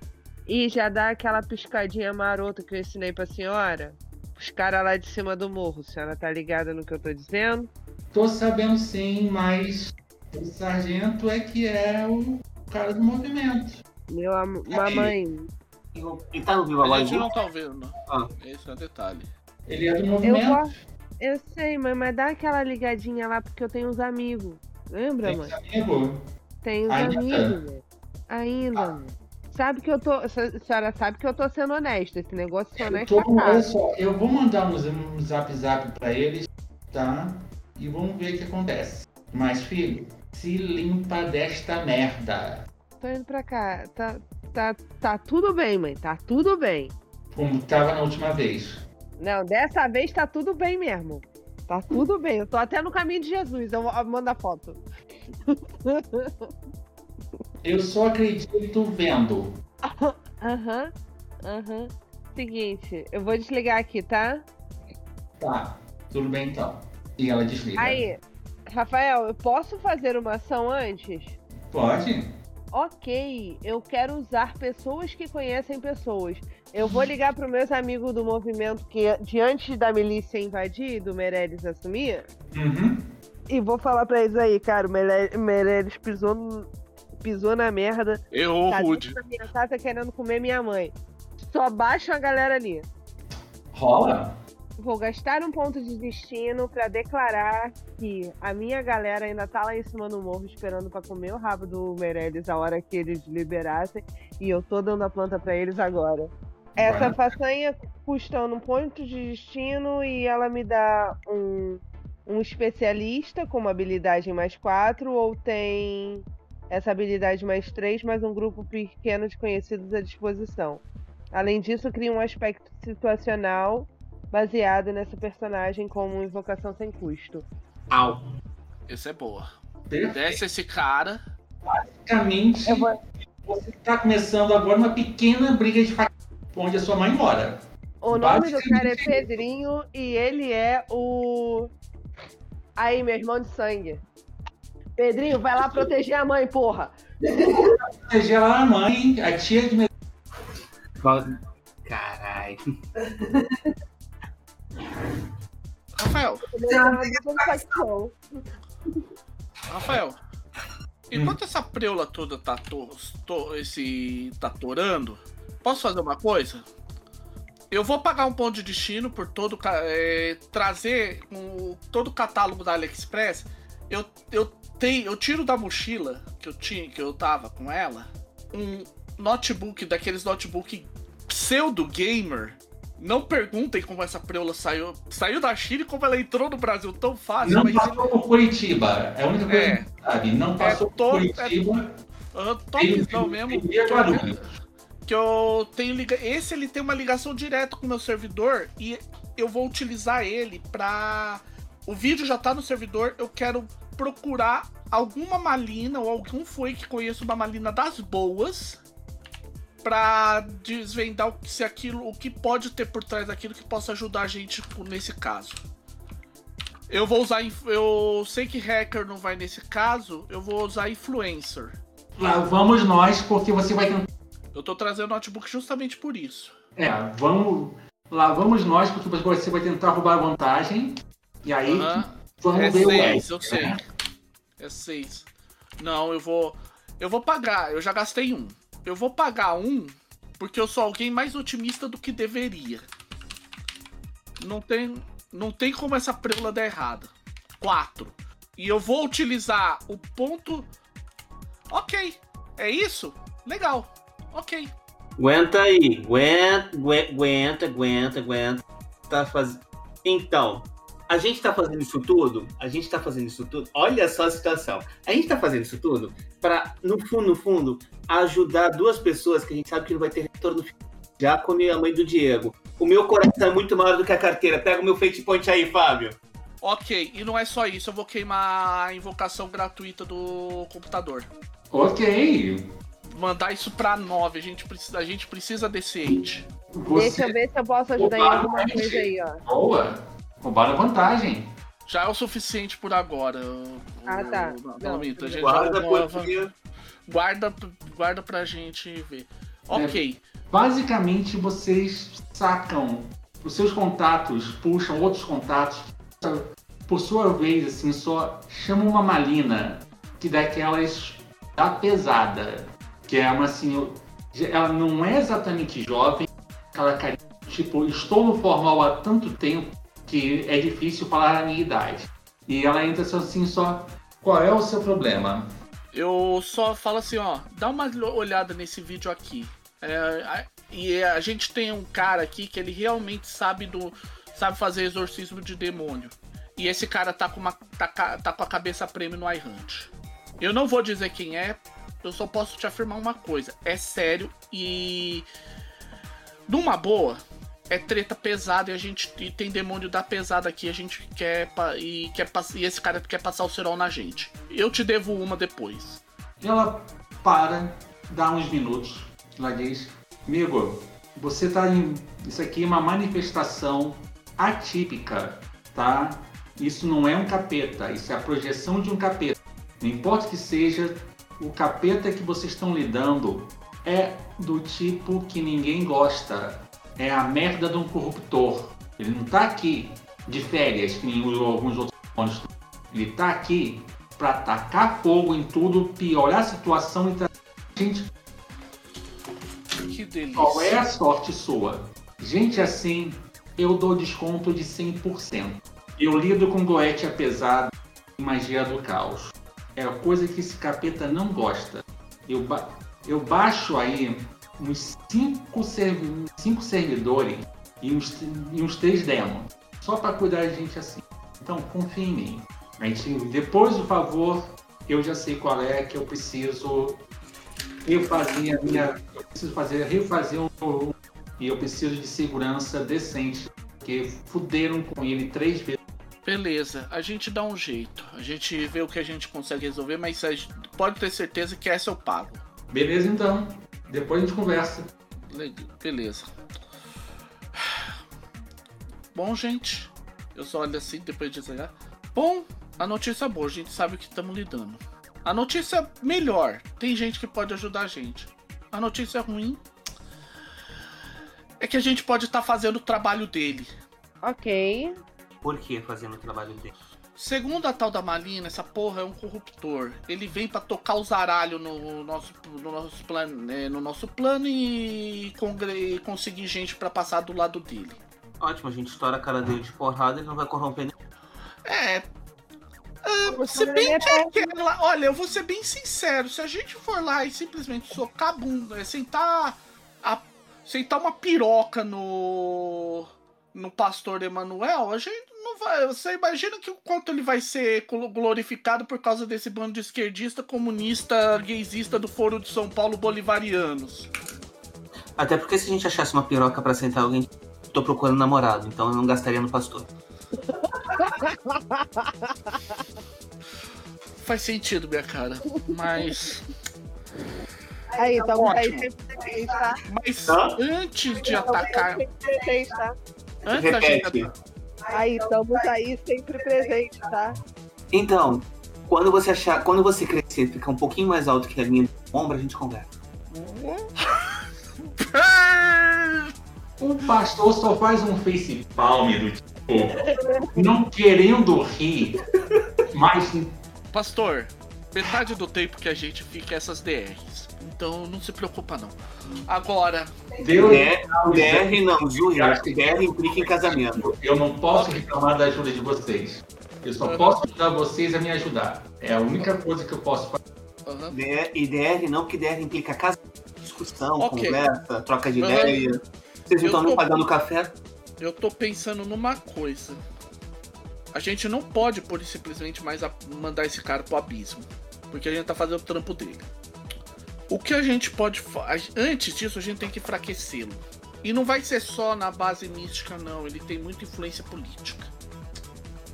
e já dá aquela piscadinha marota que eu ensinei pra senhora. Os caras lá de cima do morro. A senhora tá ligada no que eu tô dizendo? Tô sabendo sim, mas o sargento é que é o cara do movimento. Meu am... mamãe, Ele tá no Viva A Voz? gente não tá ouvindo. Ah. Esse é o detalhe. Ele é do Eu movimento. gosto. Eu sei, mãe, mas dá aquela ligadinha lá porque eu tenho uns amigos. Lembra, Tem mãe? esse amigo. Tem uns Ainda? amigos, velho. Ainda, mãe. Sabe que eu tô. A senhora sabe que eu tô sendo honesta. Esse negócio de ser Eu, honesto tô, é olha só, eu vou mandar um, um zap zap pra eles, tá? E vamos ver o que acontece. Mas, filho, se limpa desta merda. Tô indo pra cá. Tá, tá, tá tudo bem, mãe. Tá tudo bem. Como tava na última vez. Não, dessa vez tá tudo bem mesmo. Tá tudo bem. Eu tô até no caminho de Jesus. Eu vou mandar foto. Eu só acredito vendo. Aham. Aham. Seguinte, eu vou desligar aqui, tá? Tá, tudo bem então. E ela desliga. Aí, Rafael, eu posso fazer uma ação antes? Pode? Ok, eu quero usar pessoas que conhecem pessoas. Eu vou ligar para meus amigos do movimento que diante da milícia invadir, do Meirelles assumir, Uhum. e vou falar pra eles aí, cara, o Meire- Meirelles pisou, no- pisou na merda, Errou tá rude. da minha casa querendo comer minha mãe. Só baixa a galera ali. Rola? Vou gastar um ponto de destino pra declarar que a minha galera ainda tá lá em cima do morro esperando pra comer o rabo do Meirelles a hora que eles liberassem e eu tô dando a planta pra eles agora. Essa Vai. façanha custa um ponto de destino e ela me dá um, um especialista com uma habilidade mais 4 ou tem essa habilidade mais 3, mais um grupo pequeno de conhecidos à disposição. Além disso, cria um aspecto situacional baseado nessa personagem como invocação sem custo. Au. Essa é boa. Perfeito. Desce esse cara. Basicamente, vou- você tá começando agora uma pequena briga de faca onde a sua mãe mora. O nome do cara é Pedrinho e ele é o. Aí, meu irmão de sangue. Pedrinho, vai lá proteger a mãe, porra! Proteger lá a mãe, a tia de Caralho. Rafael. Rafael. Enquanto essa preula toda tá, to, to- esse, tá torando, posso fazer uma coisa? Eu vou pagar um ponto de destino por todo é, trazer um, todo o catálogo da AliExpress. Eu, eu tenho, eu tiro da mochila que eu tinha, que eu tava com ela, um notebook daqueles notebook pseudo gamer. Não perguntem como essa preula saiu. Saiu da China e como ela entrou no Brasil tão fácil. Não mas passou por Curitiba. É a única coisa É. que sabe. Não passou por todo- Curitiba. Aham, Ele- topzão mesmo. é Guarulhos. Que eu tenho liga... Esse ele tem uma ligação direta com o meu servidor e eu vou utilizar ele pra. O vídeo já tá no servidor, eu quero procurar alguma malina ou algum foi que conheça uma malina das boas pra desvendar o que- se aquilo, o que pode ter por trás daquilo que possa ajudar a gente por- nesse caso. Eu vou usar. Eu sei que hacker não vai nesse caso, eu vou usar influencer. Lá vamos nós, porque você vai tentar. Eu tô trazendo o notebook justamente por isso. É, vamos. Lá vamos nós, porque você vai tentar roubar a vantagem. E aí, Aham. vamos É ver o seis, resto, eu sei. né? É seis. Não, eu vou. Eu vou pagar. Eu já gastei um. Eu vou pagar um porque eu sou alguém mais otimista do que deveria. Não tem, não tem como essa preula dar errada. Quatro. E eu vou utilizar o ponto. Ok. É isso? Legal. Ok. Aguenta aí, aguenta, aguenta, aguenta, aguenta. Tá faz... Então, a gente tá fazendo isso tudo, a gente tá fazendo isso tudo, olha só a situação. A gente tá fazendo isso tudo pra, no fundo, no fundo, ajudar duas pessoas que a gente sabe que não vai ter retorno. Giacomo e a mãe do Diego. O meu coração é muito maior do que a carteira. Pega o meu fate point aí, Fábio. Ok. E não é só isso. Eu vou queimar a invocação gratuita do computador. Ok. mandar isso pra 9. A gente precisa, a gente precisa desse ente. Deixa eu Você ver se eu posso ajudar em Opa, alguma gente. coisa aí, ó. boa. Roubaram vantagem. Já é o suficiente por agora. Ah, tá. o- Não. A gente Guarda porque guarda, guarda pra gente ver. Ok. Basicamente, vocês sacam os seus contatos, puxam outros contatos. Por sua vez, assim, só chamam uma malina que daquelas da pesada. Que é uma assim. Ela não é exatamente jovem, aquela carinha, tipo, estou no formal há tanto tempo que é difícil falar a minha idade. E ela entra assim só. Qual é o seu problema? Eu só falo assim, ó. Dá uma olhada nesse vídeo aqui. É, e a gente tem um cara aqui que ele realmente sabe do. sabe fazer exorcismo de demônio. E esse cara tá com, uma, tá, tá com a cabeça prêmio no iHunt. Eu não vou dizer quem é, eu só posso te afirmar uma coisa. É sério e. Numa boa, é treta pesada e a gente e tem demônio da pesada aqui. A gente quer. E, quer e esse cara quer passar o cerol na gente. Eu te devo uma depois. Ela para, dá uns minutos, ela diz: Amigo, você tá em. Isso aqui é uma manifestação atípica, tá? Isso não é um capeta, isso é a projeção de um capeta. Não importa que seja, o capeta que vocês estão lidando é do tipo que ninguém gosta. É a merda de um corruptor. Ele não tá aqui de férias, que nem alguns outros demônios. Ele tá aqui para tacar fogo em tudo, piorar a situação e trazer gente Que delícia. qual é a sorte sua? Gente assim, eu dou desconto de 100%. Eu lido com goethe pesado e magia do caos. É a coisa que esse capeta não gosta. Eu, ba- eu baixo aí uns 5 servi cinco servidores e uns, e uns 3 demos. Só para cuidar de gente assim. Então confia em mim. A gente, depois do favor, eu já sei qual é que eu preciso refazer a minha. Eu preciso fazer, refazer um. E eu preciso de segurança decente. Porque fuderam com ele três vezes. Beleza, a gente dá um jeito. A gente vê o que a gente consegue resolver, mas pode ter certeza que essa eu pago. Beleza então. Depois a gente conversa. Le- Beleza. Bom, gente, eu só olho assim depois de desligar. Bom, a notícia é boa, a gente sabe o que estamos lidando. A notícia melhor, tem gente que pode ajudar a gente. A notícia ruim é que a gente pode estar fazendo o trabalho dele. Ok. Por que fazendo o trabalho dele? Segundo a tal da Malina, essa porra é um corruptor. Ele vem pra tocar o zaralho no nosso, no nosso, plano, é, no nosso plano e, e conseguir gente pra passar do lado dele. Ótimo, a gente estoura a cara dele de porrada, ele não vai corromper nem. É, Se bem que é aquela. Olha, eu vou ser bem sincero. Se a gente for lá e simplesmente socar a bunda, é sentar. A, sentar uma piroca no. No pastor Emanuel, a gente não vai. Você imagina que o quanto ele vai ser glo- glorificado por causa desse bando de esquerdista, comunista, gaysista do Foro de São Paulo bolivarianos. Até porque se a gente achasse uma piroca pra sentar alguém, tô procurando namorado, então eu não gastaria no pastor. Faz sentido, minha cara. Mas. Aí, então aí Ótimo. tá? Mas Hã? antes de atacar. Tá? Antes da gente. Aí, estamos aí sempre presente, tá? Então, quando você achar, quando você crescer, e ficar um pouquinho mais alto que a linha do ombro, a gente conversa. O pastor só faz um face palm do tipo, não querendo rir, mas Pastor, metade do tempo que a gente fica é essas DRs. Então não se preocupa não. Agora, Deus É, DR não, viu, gente? DR implica em casamento. Eu não posso reclamar da ajuda de vocês. Eu só posso ajudar vocês a me ajudar. É a única coisa que eu posso fazer. aham, DR, e DR não, porque DR implica casamento, discussão, Ok. conversa, troca de Aham. ideia. Vocês não estão tô- me pagando café? eu tô pensando numa coisa. A gente não pode e simplesmente mais mandar esse cara pro abismo. Porque a gente tá fazendo o trampo dele. O que a gente pode fazer. Antes disso, a gente tem que enfraquecê-lo. E não vai ser só na base mística, não. Ele tem muita influência política.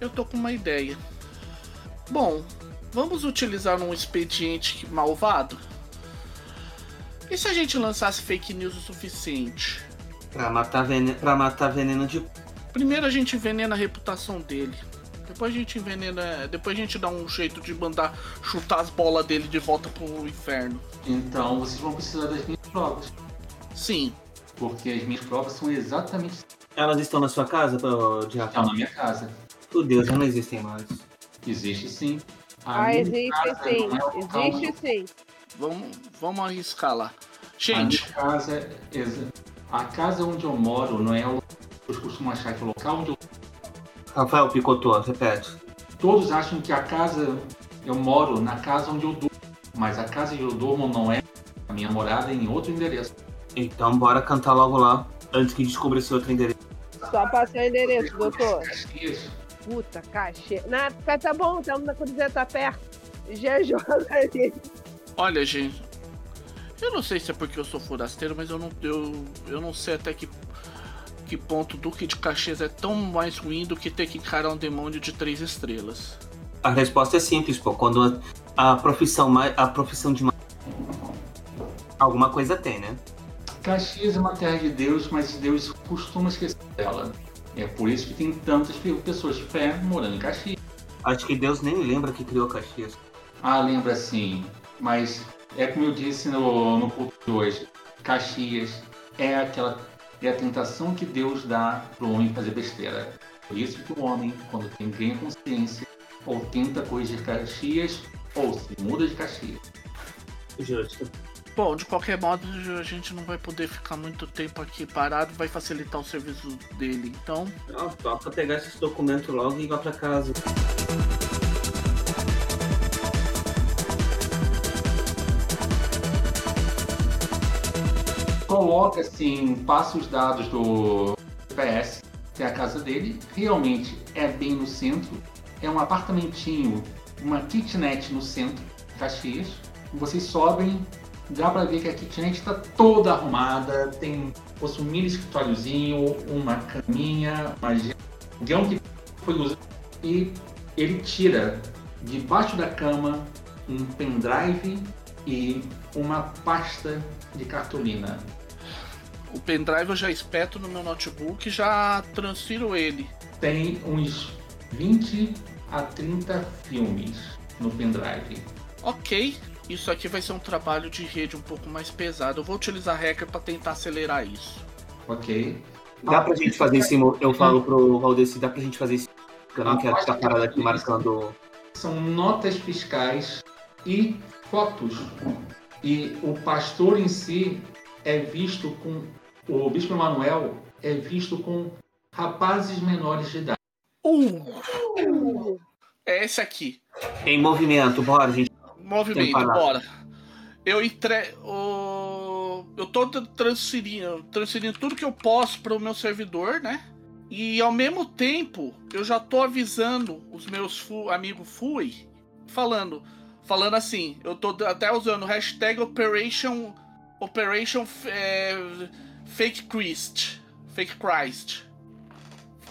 Eu tô com uma ideia. Bom, vamos utilizar um expediente malvado? E se a gente lançasse fake news o suficiente? Pra matar, veneno, pra matar veneno de. Primeiro a gente envenena a reputação dele. Depois a gente envenena. Depois a gente dá um jeito de mandar chutar as bolas dele de volta pro inferno. Então vocês vão precisar das minhas provas. Sim. Porque as minhas provas são exatamente Elas estão na sua casa, ô, Diabo? estão na minha casa. Meu Deus, não existem mais. Existe sim. A Ah, minha existe sim. não é Existe sim. Vamos, vamos arriscar lá. A Gente, minha casa, exa- a casa onde eu moro não é o eu costumo achar que é o local onde eu... Rafael Picotô, repete. todos acham que a casa eu moro na casa onde eu durmo, mas a casa onde eu durmo não é a minha morada é em outro endereço. Então bora cantar logo lá, antes que descubra esse outro endereço. Só passar o endereço, doutor. Caxias. Puta, caixa. Na, tá bom, estamos na Cruzeiro, tá perto. GJ ali. olha, gente. Eu não sei se é porque eu sou forasteiro, mas eu não, eu, eu não sei até que, que ponto o Duque de Caxias é tão mais ruim do que ter que encarar um demônio de três estrelas. A resposta é simples, pô. Quando a, a profissão mais. A profissão de. Alguma coisa tem, né? Caxias é uma terra de Deus, mas Deus costuma esquecer dela. É por isso que tem tantas pe- pessoas de fé morando em Caxias. Acho que Deus nem lembra que criou Caxias. Ah, lembra sim. Mas é como eu disse no, no culto de hoje. Caxias é aquela é a tentação que Deus dá para o homem fazer besteira. Por isso que o homem, quando tem ganha consciência, ou tenta corrigir Caxias, ou se muda de Caxias. Justo. Bom, de qualquer modo, a gente não vai poder ficar muito tempo aqui parado, vai facilitar o serviço dele. Então, Ó, toca pegar esses documentos logo e ir lá pra casa. Coloca assim, passa os dados do PS, que é a casa dele. Realmente é bem no centro. É um apartamentinho, uma kitnet no centro, Caxias. Vocês sobem, dá pra ver que a kitnet está toda arrumada. Tem um mini escritóriozinho, uma caminha, uma guião que foi usado. E ele tira debaixo da cama um pendrive e uma pasta de cartolina. O pendrive eu já espeto no meu notebook e já transfiro ele. Tem uns 20 a 30 filmes no pendrive. Ok, isso aqui vai ser um trabalho de rede um pouco mais pesado. Eu vou utilizar hacker para tentar acelerar isso. Ok? Dá pra gente fazer esse. mo- Eu falo pro Valdeci, dá pra gente fazer esse. Eu não quero ficar parado aqui marcando. São notas fiscais e fotos. E o pastor em si é visto com. O Bispo Emanuel é visto com rapazes menores de idade. Uh, É esse aqui. Em movimento, bora, gente. Movimento, bora. Eu entre... o- Eu tô tra- transferindo, transferindo tudo que eu posso para o meu servidor, né? E ao mesmo tempo, eu já tô avisando os meus fu... amigos FUI, falando, falando assim, eu tô até usando o hashtag Operation Operation é, Fake Christ, Fake Christ.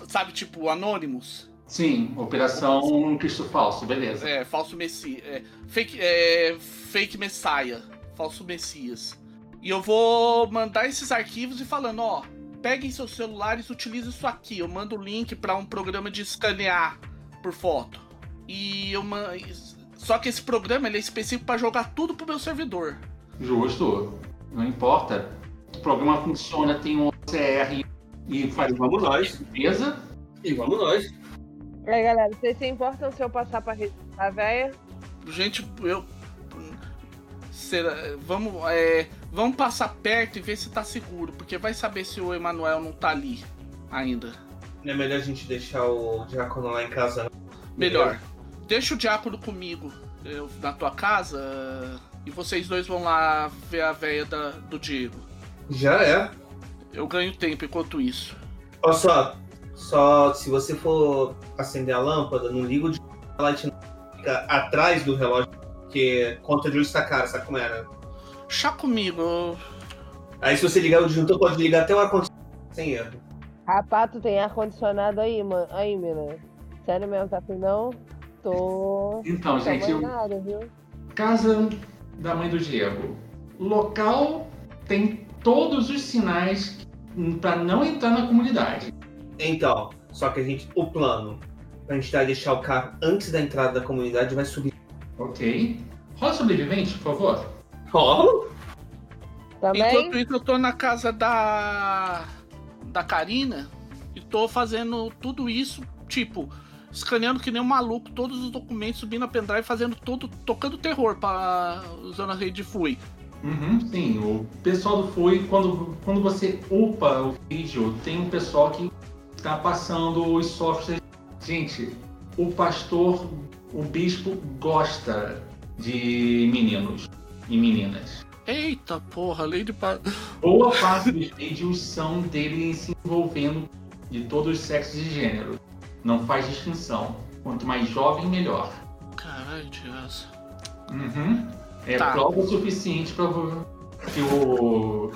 Sabe, tipo Anonymous? Sim, Operação Cristo Falso, beleza. É, falso Messias. É, fake, é, fake Messiah. Falso Messias. E eu vou mandar esses arquivos e falando, ó, peguem seus celulares, utilizem isso aqui. Eu mando o link pra um programa de escanear por foto. E eu man... Só que esse programa ele é específico pra jogar tudo pro meu servidor. Justo. Não importa. O programa funciona, tem um OCR e faz vamos nós. limpeza. E vamos nós. Aí, galera, vocês se importam se eu passar pra registrar a véia? Gente, eu. Será, vamos, é, vamos passar perto e ver se tá seguro, porque vai saber se o Emanuel não tá ali ainda. É melhor a gente deixar o Diácono lá em casa? não? Melhor. Deixa o diácono comigo eu, na tua casa e vocês dois vão lá ver a véia da- do Diego. Já é. Eu ganho tempo enquanto isso. Olha só, só se você for acender a lâmpada, não liga o de light não. fica atrás do relógio, porque conta de luz tá cara, sabe como era? Chá comigo. Aí se você ligar o disjuntor, pode ligar até o ar-condicionado sem erro. Rapaz, tu tem ar-condicionado aí, mano. Aí, mina. Sério mesmo, tá afim não? Tô. Então, Tô gente, eu- nada, viu? casa da mãe do Diego. Local tem todos os sinais para não entrar na comunidade. Então, só que a gente, o plano, pra gente deixar o carro antes da entrada da comunidade, vai subir. Ok. Rola sobrevivente, por favor. Ó, Também? Enquanto isso, eu tô na casa da. da Karina e tô fazendo tudo isso, tipo, escaneando que nem um maluco, todos os documentos, subindo a pendrive, fazendo todo. tocando terror pra. usando a rede de FUI. Uhum, sim, o pessoal do FUI, quando, quando você upa o vídeo, tem um pessoal que tá passando os softwares. Gente, o pastor, o bispo gosta de meninos e meninas. Eita porra, lei de. Pa... Boa parte dos vídeos são dele se envolvendo de todos os sexos e gêneros. Não faz distinção. Quanto mais jovem, melhor. Caralho, Tias. Uhum. É Tá. prova o suficiente para que o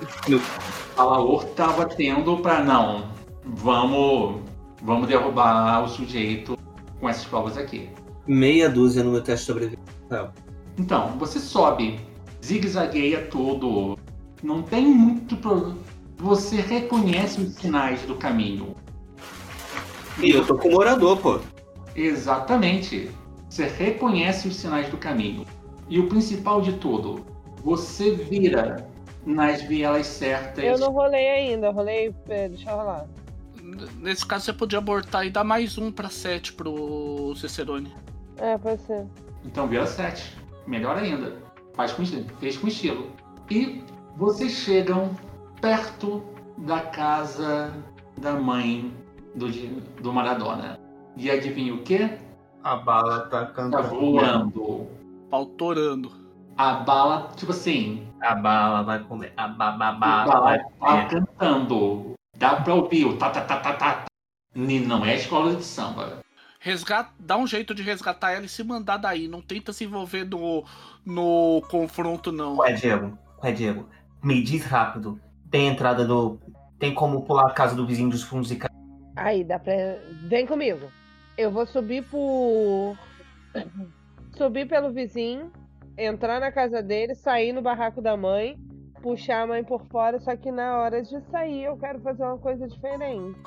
Alaor tava tendo para não. Vamos, vamos derrubar o sujeito com essas provas aqui. meia dúzia no meu teste de sobrevivência. Então, você sobe, zigue-zagueia tudo. Não tem muito problema. Você reconhece os sinais do caminho. E eu tô com o morador, pô. Exatamente. Você reconhece os sinais do caminho. E o principal de tudo, você vira nas vielas certas. Eu não rolei ainda, rolei. Deixa eu rolar. Nesse caso, você podia abortar e dar mais um pra sete pro Cicerone. É, pode ser. Então vira 7. Melhor ainda. Faz com estilo. Fez com estilo. E vocês chegam perto da casa da mãe do, do Maradona. E adivinha o que? A bala tá Tá cantando. Voando. Pautorando. A bala, tipo assim, A bala vai comer. A a bababá bala vai tá cantando. Dá pra ouvir o tá, tá, tá, tá, tá. Não é escola de samba. Resgata, dá um jeito de resgatar ela e se mandar daí. Não tenta se envolver no, no confronto, não. Ué, Diego. Ué, Diego. Me diz rápido. Tem entrada do. Tem como pular a casa do vizinho dos fundos e Aí, dá pra. Vem comigo. Eu vou subir por. Subir pelo vizinho, entrar na casa dele, sair no barraco da mãe, puxar a mãe por fora, só que na hora de sair eu quero fazer uma coisa diferente.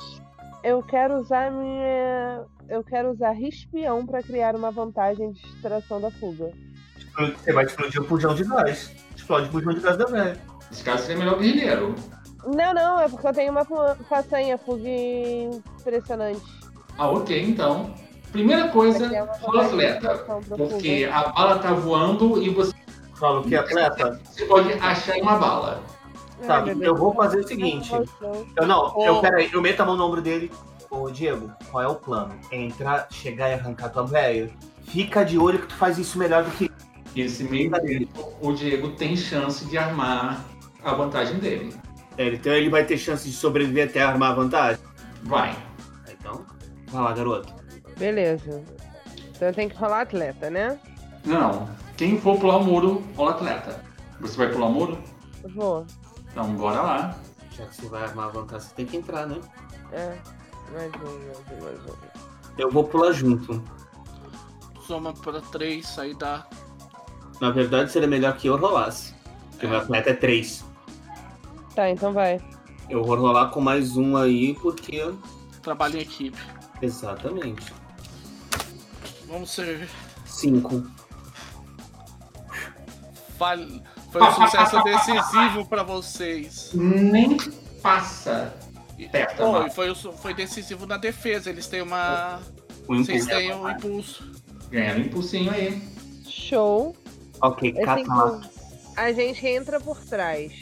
Eu quero usar minha. Eu quero usar espião pra criar uma vantagem de distração da fuga. Você vai explodir o pujão de gás. Explode o pujão de gás da velha. Nesse caso seria melhor guerrilheiro. Não, não, é porque eu tenho uma fa- façanha fuga impressionante. Ah, ok, então. Primeira coisa, é de atleta. Porque fuga. a bala tá voando e você Fala o que, atleta? você pode achar uma bala. Ai, meu eu vou fazer o seguinte. Eu não, eu peraí, eu meto a mão no ombro dele. Ô, Diego, qual é o plano? É entrar, chegar e arrancar tua véia? Fica de olho que tu faz isso melhor do que. Esse meio tempo, o Diego tem chance de armar a vantagem dele. É, então ele vai ter chance de sobreviver até armar a vantagem? Vai. Então, vai lá, garoto. Beleza. Então eu tenho que rolar atleta, né? Não. Quem for pular o muro, rola atleta. Você vai pular o muro? Vou. Então bora lá. Já que você vai armar a vantagem, você tem que entrar, né? É. Mais um, mais um, mais um. Eu vou pular junto. Soma pra 3, aí dá. Na verdade, seria melhor que eu rolasse. Porque o meu atleta é 3. Tá, então vai. Eu vou rolar com mais um aí, porque. Trabalho em equipe. Exatamente. Vamos ser. 5. Fal... Foi um sucesso decisivo pra vocês. Nem passa perto. Foi, Amado. foi, foi decisivo na defesa. Eles têm uma. Um Vocês impulso. têm um impulso. Ganhando um impulsinho aí. Show. Ok, É a gente entra por trás.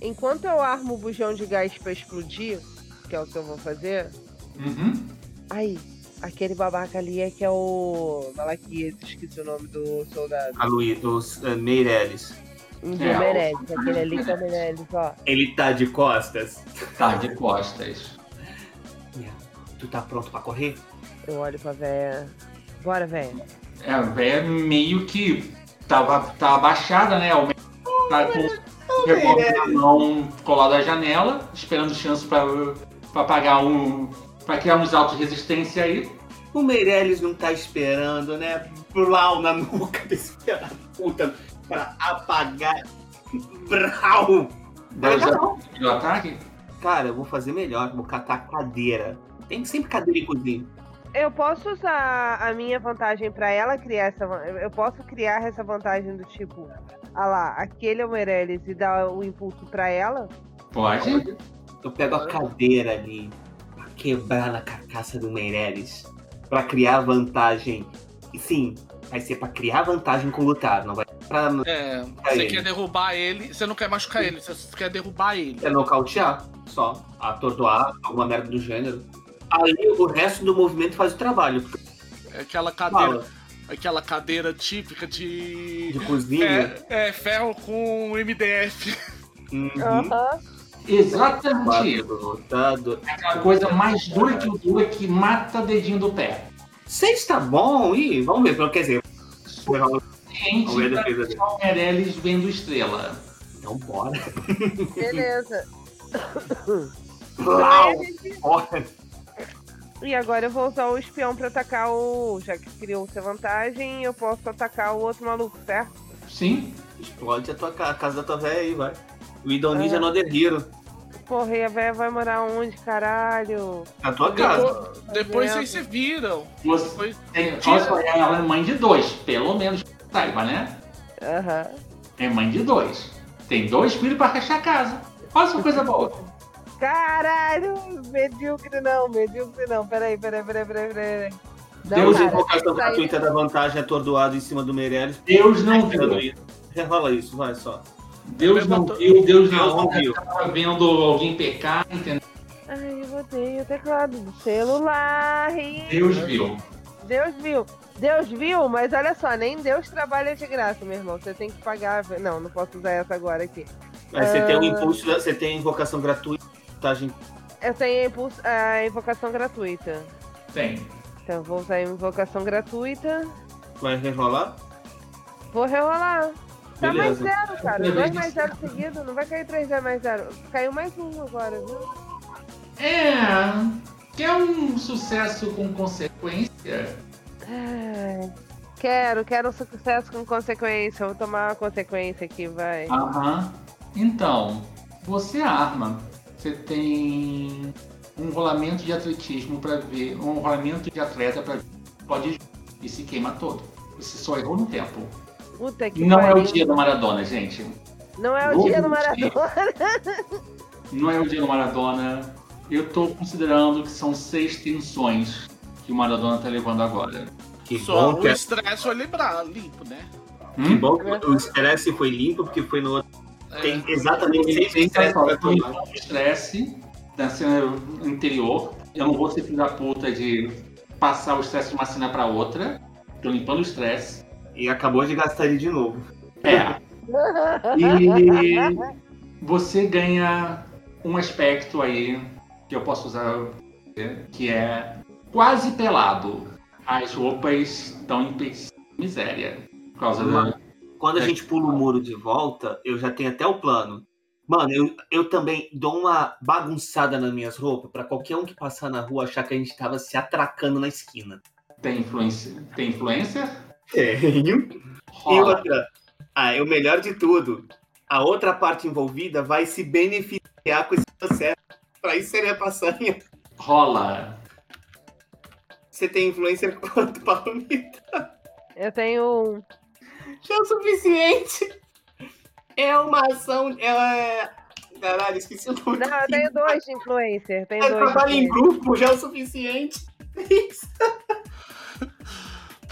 Enquanto eu armo o bujão de gás pra explodir, que é o que eu vou fazer. Uhum. Aí, aquele babaca ali é que é o. Malaquias, esqueci o nome do soldado. A Luiz, os uh, Meirelles. Do É, o- Meirelles, aquele ali que é o Meirelles, ó. Ele tá de costas. Tá de costas. Tu tá pronto pra correr? Eu olho pra véia. Bora, véia. É, a véia meio que tava, tava abaixada, né? O tá com o revólver na mão colado à janela, esperando chance pra, pra pagar um. Pra criar uns autos de resistência aí. O Meirelles não tá esperando, né? Blau na nuca desse filho da puta pra apagar. Brau! Tá já o ataque? Cara, eu vou fazer melhor, vou catar a cadeira. Tem sempre cadeira em cozinha. Eu posso usar a minha vantagem pra ela criar essa. van- Eu posso criar essa vantagem do tipo. Ah lá, aquele é o Meirelles e dar o impulso pra ela? Pode. Eu pego a cadeira ali quebrar na carcaça do Meirelles. Pra criar vantagem. E sim, vai ser pra criar vantagem com lutar, não vai pra É, você quer derrubar ele, você não quer machucar ele, você quer derrubar ele. é nocautear, só. Atordoar, alguma merda do gênero. Aí o resto do movimento faz o trabalho. É aquela cadeira, Fala, aquela cadeira típica de de cozinha. é, é, ferro com MDF. Uhum. Aham. Exatamente isso. Lutado. Aquela coisa mais dura que o dura que mata dedinho do pé. Seis tá bom, e vamos ver, quer dizer, Gente, o Meirelles vendo estrela. Então bora. Beleza. Bora. E agora eu vou usar o espião pra atacar o. Já que criou-se a vantagem, eu posso atacar o outro maluco, certo? Sim. Explode a, tua, a casa da tua véia aí, vai. O Idol Ah. Ninja no Other Hero. Porra, e a véia vai morar onde, caralho? Na tua casa. Depois, vocês se viram. Você Depois, tem, só, ela é mãe de dois, pelo menos saiba, né? Aham. É mãe de dois. Tem dois filhos pra rachar a casa. Olha que coisa boa. Caralho! Medíocre não, medíocre não. Peraí, peraí, peraí, peraí, peraí. Não, Deus cara, invocação gratuita da vantagem atordoado em cima do Meirelles. Deus não viu. Rerola isso, vai só. Deus não viu, Deus não não viu. Tava vendo alguém pecar, entendeu? Ai, eu botei o teclado do celular. e- Deus viu. Deus viu. Deus viu, mas olha só, nem Deus trabalha de graça, meu irmão. Você tem que pagar. Não, não posso usar essa agora aqui. Aí você tem o Ah. impulso, da- você tem a invocação gratuita. vantagem- Eu tenho a, impulso- a invocação gratuita. Tem. Então eu vou usar a invocação gratuita. Vai rerolar? Vou rerolar. Tá mais zero, cara. Dois mais zero seguido. Não vai cair três mais zero. Caiu mais um agora, viu? É. Que é um sucesso com consequência. Ai, Quero, quero um sucesso com consequência. Vou tomar uma consequência aqui, vai. Aham. Então, você arma. Você tem um rolamento de atletismo pra ver. Um rolamento de atleta pra ver. Pode e se queima todo. Você só errou no tempo. Puta que Não é pariu. o dia do Maradona, gente. Não é o Vou dia do. Maradona. Não é o dia do Maradona. Eu tô considerando que são seis tensões que o Maradona tá levando agora. Que só bom o que, estresse foi librar, limpo, né? que Hum? bom que o estresse foi limpo, porque foi no outro. É, Tem exatamente seis tem estresse pra um tomar. estresse da cena anterior. Eu não vou ser filho da puta de passar o estresse de uma cena pra outra. Tô limpando o estresse. E acabou de gastar ele de novo. É. E você ganha um aspecto aí que eu posso usar, que é quase pelado. As roupas estão em miséria. Por causa da. Quando a gente pula o muro de volta, eu já tenho até o plano. Mano, eu, eu também dou uma bagunçada nas minhas roupas pra qualquer um que passar na rua achar que a gente tava se atracando na esquina. Tem influência. Tem influência? Tenho. E outra, ah, é o melhor de tudo. A outra parte envolvida vai se beneficiar com esse processo. Pra isso seria passanha. Rola. Você tem influência quanto, Palomita? Eu tenho um. Já é o suficiente. É uma ação. É... Caralho, esqueci o nome. Não, eu tenho dois de influencer. Tenho É dois de trabalho em influencer. grupo, já é o suficiente.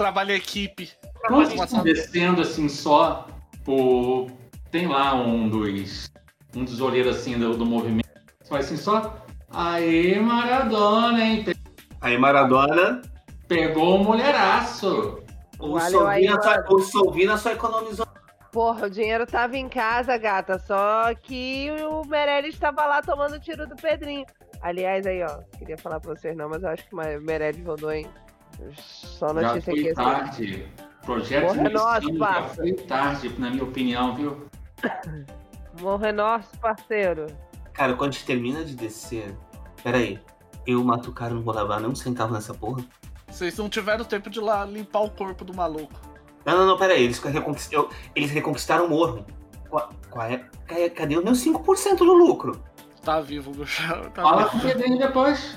Trabalho em equipe. Quando estão descendo assim só por. Tem lá um dos. Um dos olheiros assim do, do movimento. Você fala assim só. Aê, Maradona, hein? Pe- Aí, Maradona, Pegou o mulheraço. o aí, Solvina, só, o Solvina só economizou. Porra, o dinheiro tava em casa, gata. Só que o Meirelles estava lá tomando tiro do Pedrinho. Aliás, aí, ó. Queria falar pra vocês não, mas eu acho que o Meirelles rodou, hein? Só Já notícia aqui. foi assim. tarde. Projeto é já parça. foi tarde, na minha opinião, viu? Morre nosso parceiro. Cara, quando a gente termina de descer. Pera aí. Eu mato o cara, não vou levar nem um centavo nessa porra. Vocês não tiveram tempo de ir lá limpar o corpo do maluco. Não, não, não, pera aí. Eles, reconquist- eu- eles reconquistaram o morro. Qual, qual é? Cadê- os meus 5% do lucro? Tá vivo, bicho. Tá Fala com o Pedrinho depois.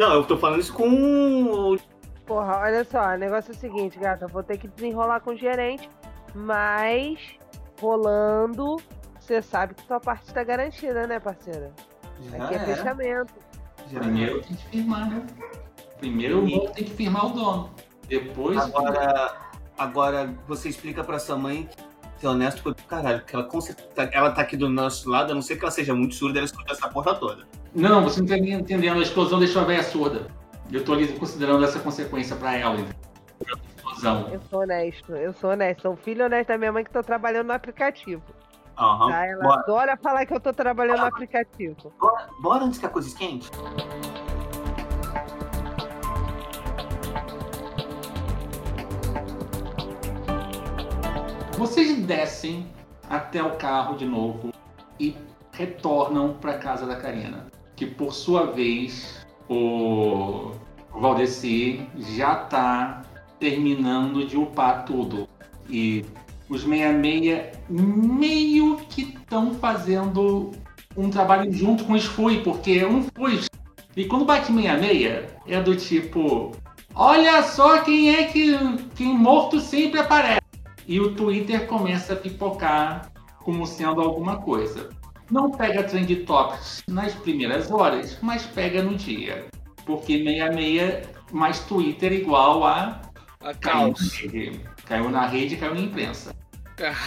Não, eu tô falando isso com Porra, olha só, o negócio é o seguinte, gata. Eu vou ter que desenrolar com o gerente, mas rolando, você sabe que tua parte tá garantida, né, parceira? Já Aqui é era, fechamento. já Primeiro tem que firmar, né? Primeiro o dono tem que firmar o dono. Depois. Agora, agora você explica pra sua mãe que ser honesto foi do caralho, porque ela, com certeza- ela tá aqui do nosso lado, a não ser que ela seja muito surda, ela escuta essa porra toda. Não, você não tá entendendo. A explosão deixou a velha surda. Eu tô ali considerando essa consequência pra ela. Explosão. Eu sou honesto, eu sou honesto. Sou um filho honesto da minha mãe que tô trabalhando no aplicativo. Aham. Tá? Ela Bora, adora falar que eu tô trabalhando no aplicativo. bora, bora antes que a coisa esquente? Vocês descem até o carro de novo e retornam para casa da Karina, que por sua vez o Valdeci já tá terminando de upar tudo. E os 66 meio que estão fazendo um trabalho junto com os Fui, porque um Fui e quando bate 66 é do tipo olha só quem é que quem morto sempre aparece. E o Twitter começa a pipocar como sendo alguma coisa. Não pega trend topics nas primeiras horas, mas pega no dia. Porque 66 mais Twitter igual a A caiu na caos. rede. Caiu na rede, caiu na imprensa.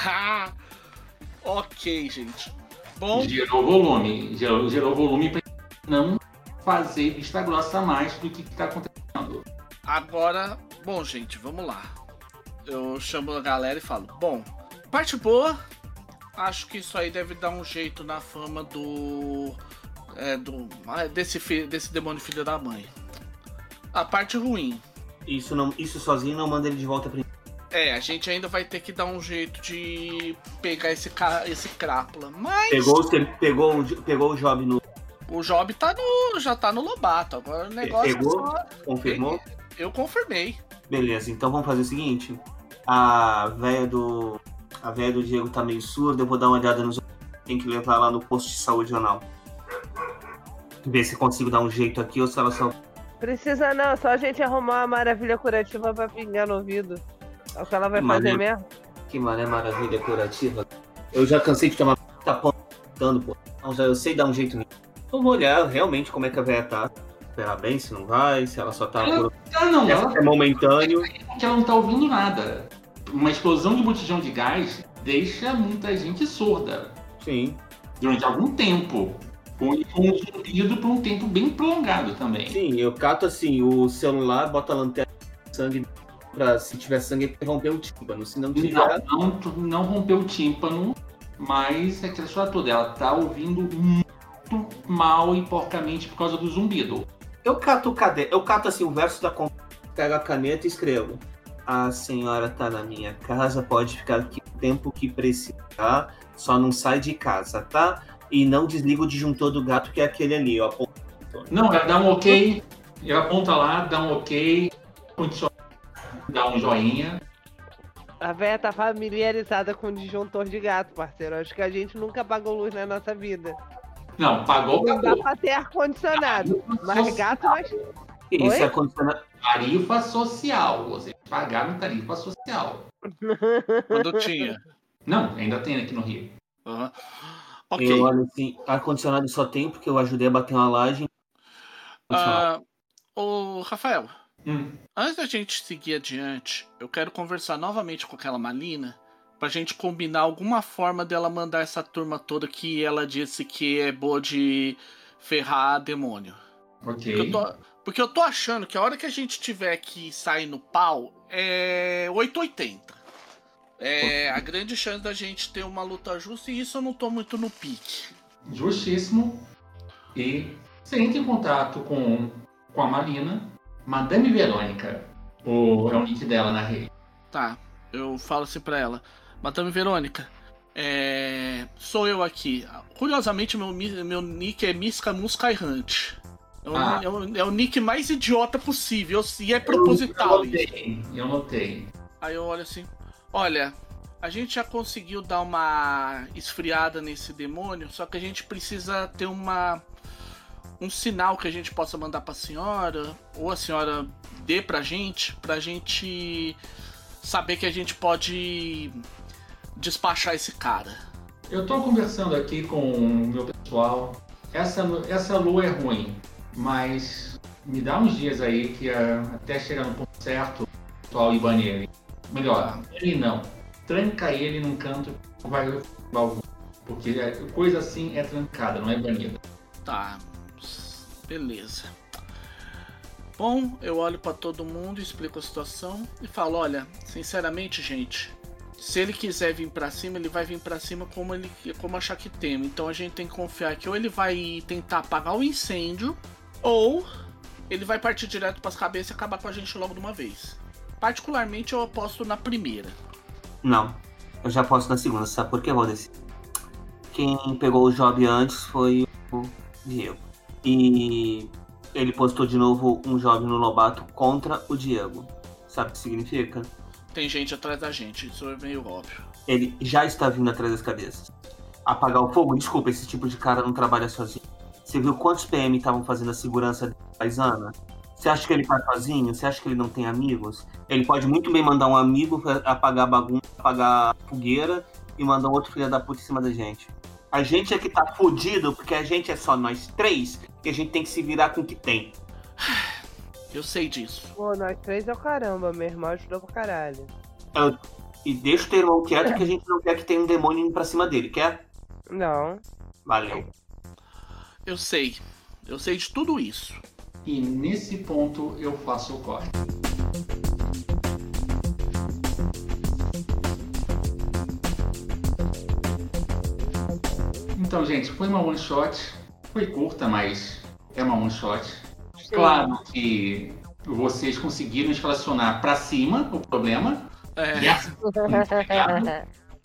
Ah, ok, gente. Bom, Gerou volume. Gerou, gerou volume para não fazer vista grossa mais do que está acontecendo. agora. Bom, gente, vamos lá. Eu chamo a galera e falo: Bom, parte boa. Acho que isso aí deve dar um jeito na fama do. É, do. ah, Desse, desse demônio filho da mãe. A parte ruim. Isso, não, isso sozinho não manda ele de volta pra É, a gente ainda vai ter que dar um jeito de pegar esse, ca... esse crápula. Mas Pegou, o- pegou, pegou o job no. o Job tá no, já tá no Lobato. Agora o negócio é Pegou? só. Confirmou? Eu confirmei. Beleza, então vamos fazer o seguinte. A velha do. A velha do Diego tá meio surda, eu vou dar uma olhada nos. Tem que levar lá no posto de saúde ou não. Ver se consigo dar um jeito aqui ou se ela só. Precisa não, só a gente arrumar uma maravilha curativa pra pingar no ouvido. É o que ela vai fazer Maneiro. mesmo. Que mané maravilha curativa. Eu já cansei de tomar tá apontando, pô. Então já eu sei dar um jeito nisso. Eu vou olhar realmente como é que a velha tá. Esperar bem, se não vai, se ela só tá Ela- por Ah, não, ela é momentâneo. que ela não tá ouvindo nada. Uma explosão de botijão de gás deixa muita gente surda Sim. durante algum tempo. Com, um zumbido por um tempo bem prolongado também. Sim, eu cato assim, o celular, bota a lanterna sangue pra se tiver sangue romper o tímpano. Se não tiver. Não, não, não rompeu o tímpano, mas é aquela história toda. Ela tá ouvindo muito mal e porcamente por causa do zumbido. Eu cato o cade... eu cato assim o verso da con- pego a caneta e escrevo. A senhora tá na minha casa, pode ficar aqui o tempo que precisar, só não sai de casa, tá? E não desliga o disjuntor do gato, que é aquele ali, ó. Não, ela dá um ok, ela aponta lá, dá um ok, condiciona- dá um joinha. A véia tá familiarizada com o disjuntor de gato, parceiro. Acho que a gente nunca apagou luz na nossa vida. Não, pagou, Não dá pagou. pra ter ar-condicionado. Mas gato nós. Isso Oi? é condicionado. Tarifa social. Vocês pagaram tarifa social. Quando tinha. Não, ainda tem aqui no Rio. Aham. Ok. Eu olho assim, ar-condicionado só tem porque eu ajudei a bater uma laje. Ah, ô, Rafael, Hum. antes da gente seguir adiante, eu quero conversar novamente com aquela Malina pra gente combinar alguma forma dela mandar essa turma toda que ela disse que é boa de ferrar demônio. Porque eu Ok. tô, porque eu tô achando que a hora que a gente tiver que sair no pau é 880. É a grande chance da gente ter uma luta justa e isso eu não tô muito no pique. Justíssimo. E você entra em contato com, com a Malina, Madame Verônica. O, é o nick dela na rede. Tá, eu falo assim pra ela. Madame Verônica, é... sou eu aqui. Curiosamente, meu, meu nick é Misca Musca Errante. É o, Ah. é, o, é o nick mais idiota possível e é Eu proposital isso. notei. Eu notei. Aí eu olho assim: olha, a gente já conseguiu dar uma esfriada nesse demônio, só que a gente precisa ter uma. Um sinal que a gente possa mandar pra senhora, ou a senhora dê pra gente, pra gente saber que a gente pode despachar esse cara. Eu tô conversando aqui com o meu pessoal. Essa, essa lua é ruim, mas me dá uns dias aí que ah, até chegar no ponto certo, o bane ele. Melhor, ele não. Tranca ele num canto, vai vai- porque é- coisa assim é trancada, não é banida. Tá, beleza. Bom, eu olho pra todo mundo, explico a situação e falo: olha, sinceramente, gente, se ele quiser vir pra cima, ele vai vir pra cima como ele como achar que tem. Então a gente tem que confiar que ou ele vai tentar apagar o incêndio, ou ele vai partir direto pras cabeças e acabar com a gente logo de uma vez. Particularmente eu aposto na primeira. Não, eu já posso na segunda, sabe por quê, Valdeci? Quem pegou o job antes foi o Diego. E ele postou de novo um job no Lobato contra o Diego. Sabe o que significa? Tem gente atrás da gente, isso é meio óbvio. Ele já está vindo atrás das cabeças. Apagar o fogo? Desculpa, esse tipo de cara não trabalha sozinho. Você viu quantos PM estavam fazendo a segurança da paisana? Você acha que ele faz sozinho? Você acha que ele não tem amigos? Ele pode muito bem mandar um amigo apagar a bagunça, apagar a fogueira e mandar um outro filho da puta em cima da gente. A gente é que tá fudido porque a gente é só nós três e a gente tem que se virar com o que tem. Eu sei disso. Pô, nós três é o caramba, meu irmão ajudou pra caralho. E deixa o teu irmão quieto que a gente não quer que tenha um demônio indo pra cima dele, quer? Não. Valeu. Eu sei. Eu sei de tudo isso. E nesse ponto eu faço o corte. Então, gente, foi uma one shot. Foi curta, mas é uma one shot. Claro que vocês conseguiram escalacionar pra cima o problema. É. Yes.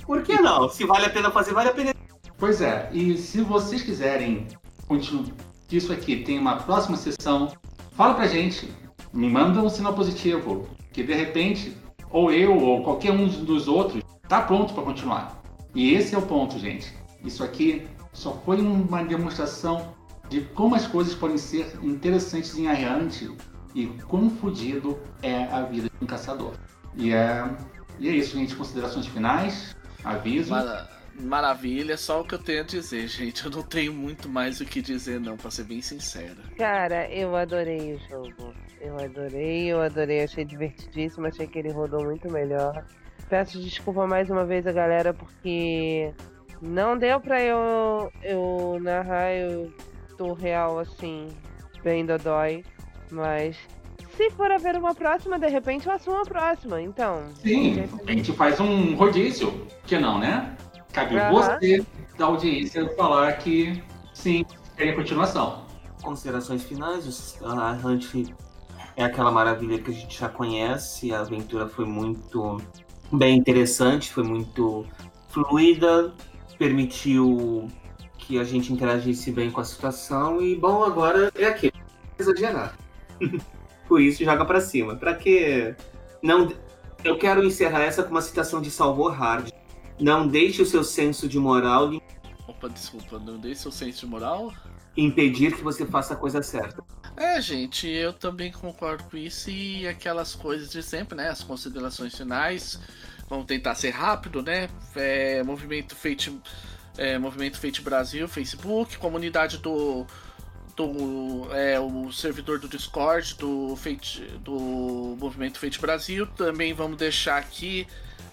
Por que não? Se vale a pena fazer, vale a pena. Pois é, e se vocês quiserem continuar que isso aqui tem uma próxima sessão, fala pra gente, me manda um sinal positivo, que de repente, ou eu ou qualquer um dos outros tá pronto para continuar. E esse é o ponto, gente. Isso aqui só foi uma demonstração de como as coisas podem ser interessantes em Arrante e quão fodido é a vida de um caçador. E é, e é isso, gente. Considerações finais, aviso. Mara- Maravilha, só o que eu tenho a dizer, gente. Eu não tenho muito mais o que dizer, não, pra ser bem sincero. Cara, eu adorei o jogo. Eu adorei, eu adorei, achei divertidíssimo, achei que ele rodou muito melhor. Peço desculpa mais uma vez a galera porque Não deu pra eu, eu narrar eu, do real assim, bem dói, mas se for haver uma próxima, de repente eu assumo a próxima, então. Sim, a gente faz um rodízio, que não, né? Cabe Aham. você da audiência falar que sim, tem a continuação. Considerações finais, a Hunt é aquela maravilha que a gente já conhece, a aventura foi muito bem interessante, foi muito fluida, permitiu que a gente interagisse bem com a situação e bom, agora é precisa exagerar. Por isso joga pra cima. Pra que não eu quero encerrar essa com uma citação de Salvor Hard. Não deixe o seu senso de moral Opa, desculpa, não dei seu senso de moral? impedir que você faça a coisa certa. É, gente, eu também concordo com isso e aquelas coisas de sempre, né? As considerações finais. Vamos tentar ser rápido, né? É, movimento Fate, é, Movimento Fate Brasil, Facebook, comunidade do do é, o servidor do Discord do Fate, do Movimento Fate Brasil. Também vamos deixar aqui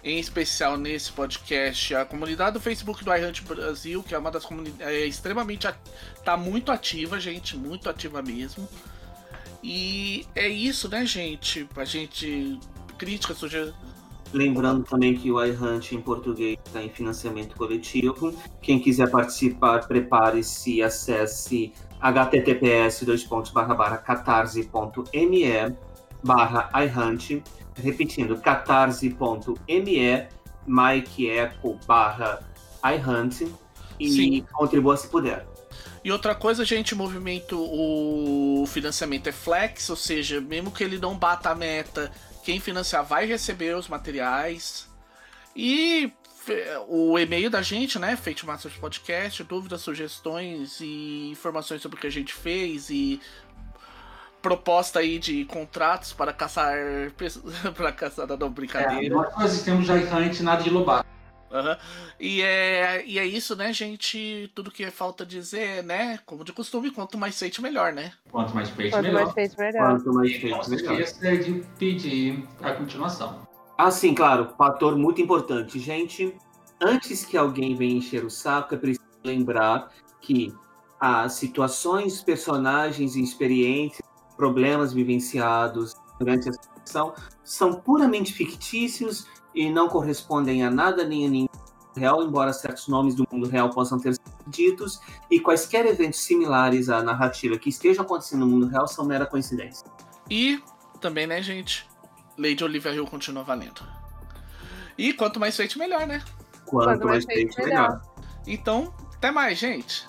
em especial nesse podcast a comunidade do Facebook do iHunt Brasil, que é uma das comunidades é, extremamente tá muito ativa, gente, muito ativa mesmo. E é isso, né, gente? A gente crítica, sugestão. Lembrando também que o iHunt em português está em financiamento coletivo. Quem quiser participar, prepare-se e acesse https catarse.me barra iHunt. Repetindo, catarse.me Mike Echo barra iHunt e Sim. contribua se puder. E outra coisa, gente, o movimento, o financiamento é flex, ou seja, mesmo que ele não bata a meta, quem financiar vai receber os materiais. E o e-mail da gente, né? Fate Masters Podcast, dúvidas, sugestões e informações sobre o que a gente fez e proposta aí de contratos para caçar para caçar não É, brincadeira. nós, nós temos já errante, nada de lobar. Aham. E, é, e é isso, né, gente? Tudo que falta dizer, né? Como de costume, quanto mais feito, melhor, né? Quanto mais feito, Quanto melhor. mais feito, melhor. Quanto mais E não feito, se melhor. esqueça de pedir a continuação. Ah, sim, claro. Fator muito importante. Gente, antes que alguém venha encher o saco, é preciso lembrar que as situações, personagens e experiências, problemas vivenciados durante a sessão são puramente fictícios e não correspondem a nada nem a ninguém real, embora certos nomes do mundo real possam ter sido ditos, e quaisquer eventos similares à narrativa que estejam acontecendo no mundo real são mera coincidência. E também, né, gente? Lady Olivia Hill continua valendo. E quanto mais feito, melhor, né? Quanto, Quanto mais mais feito, feito, melhor. melhor. Então, até mais, gente.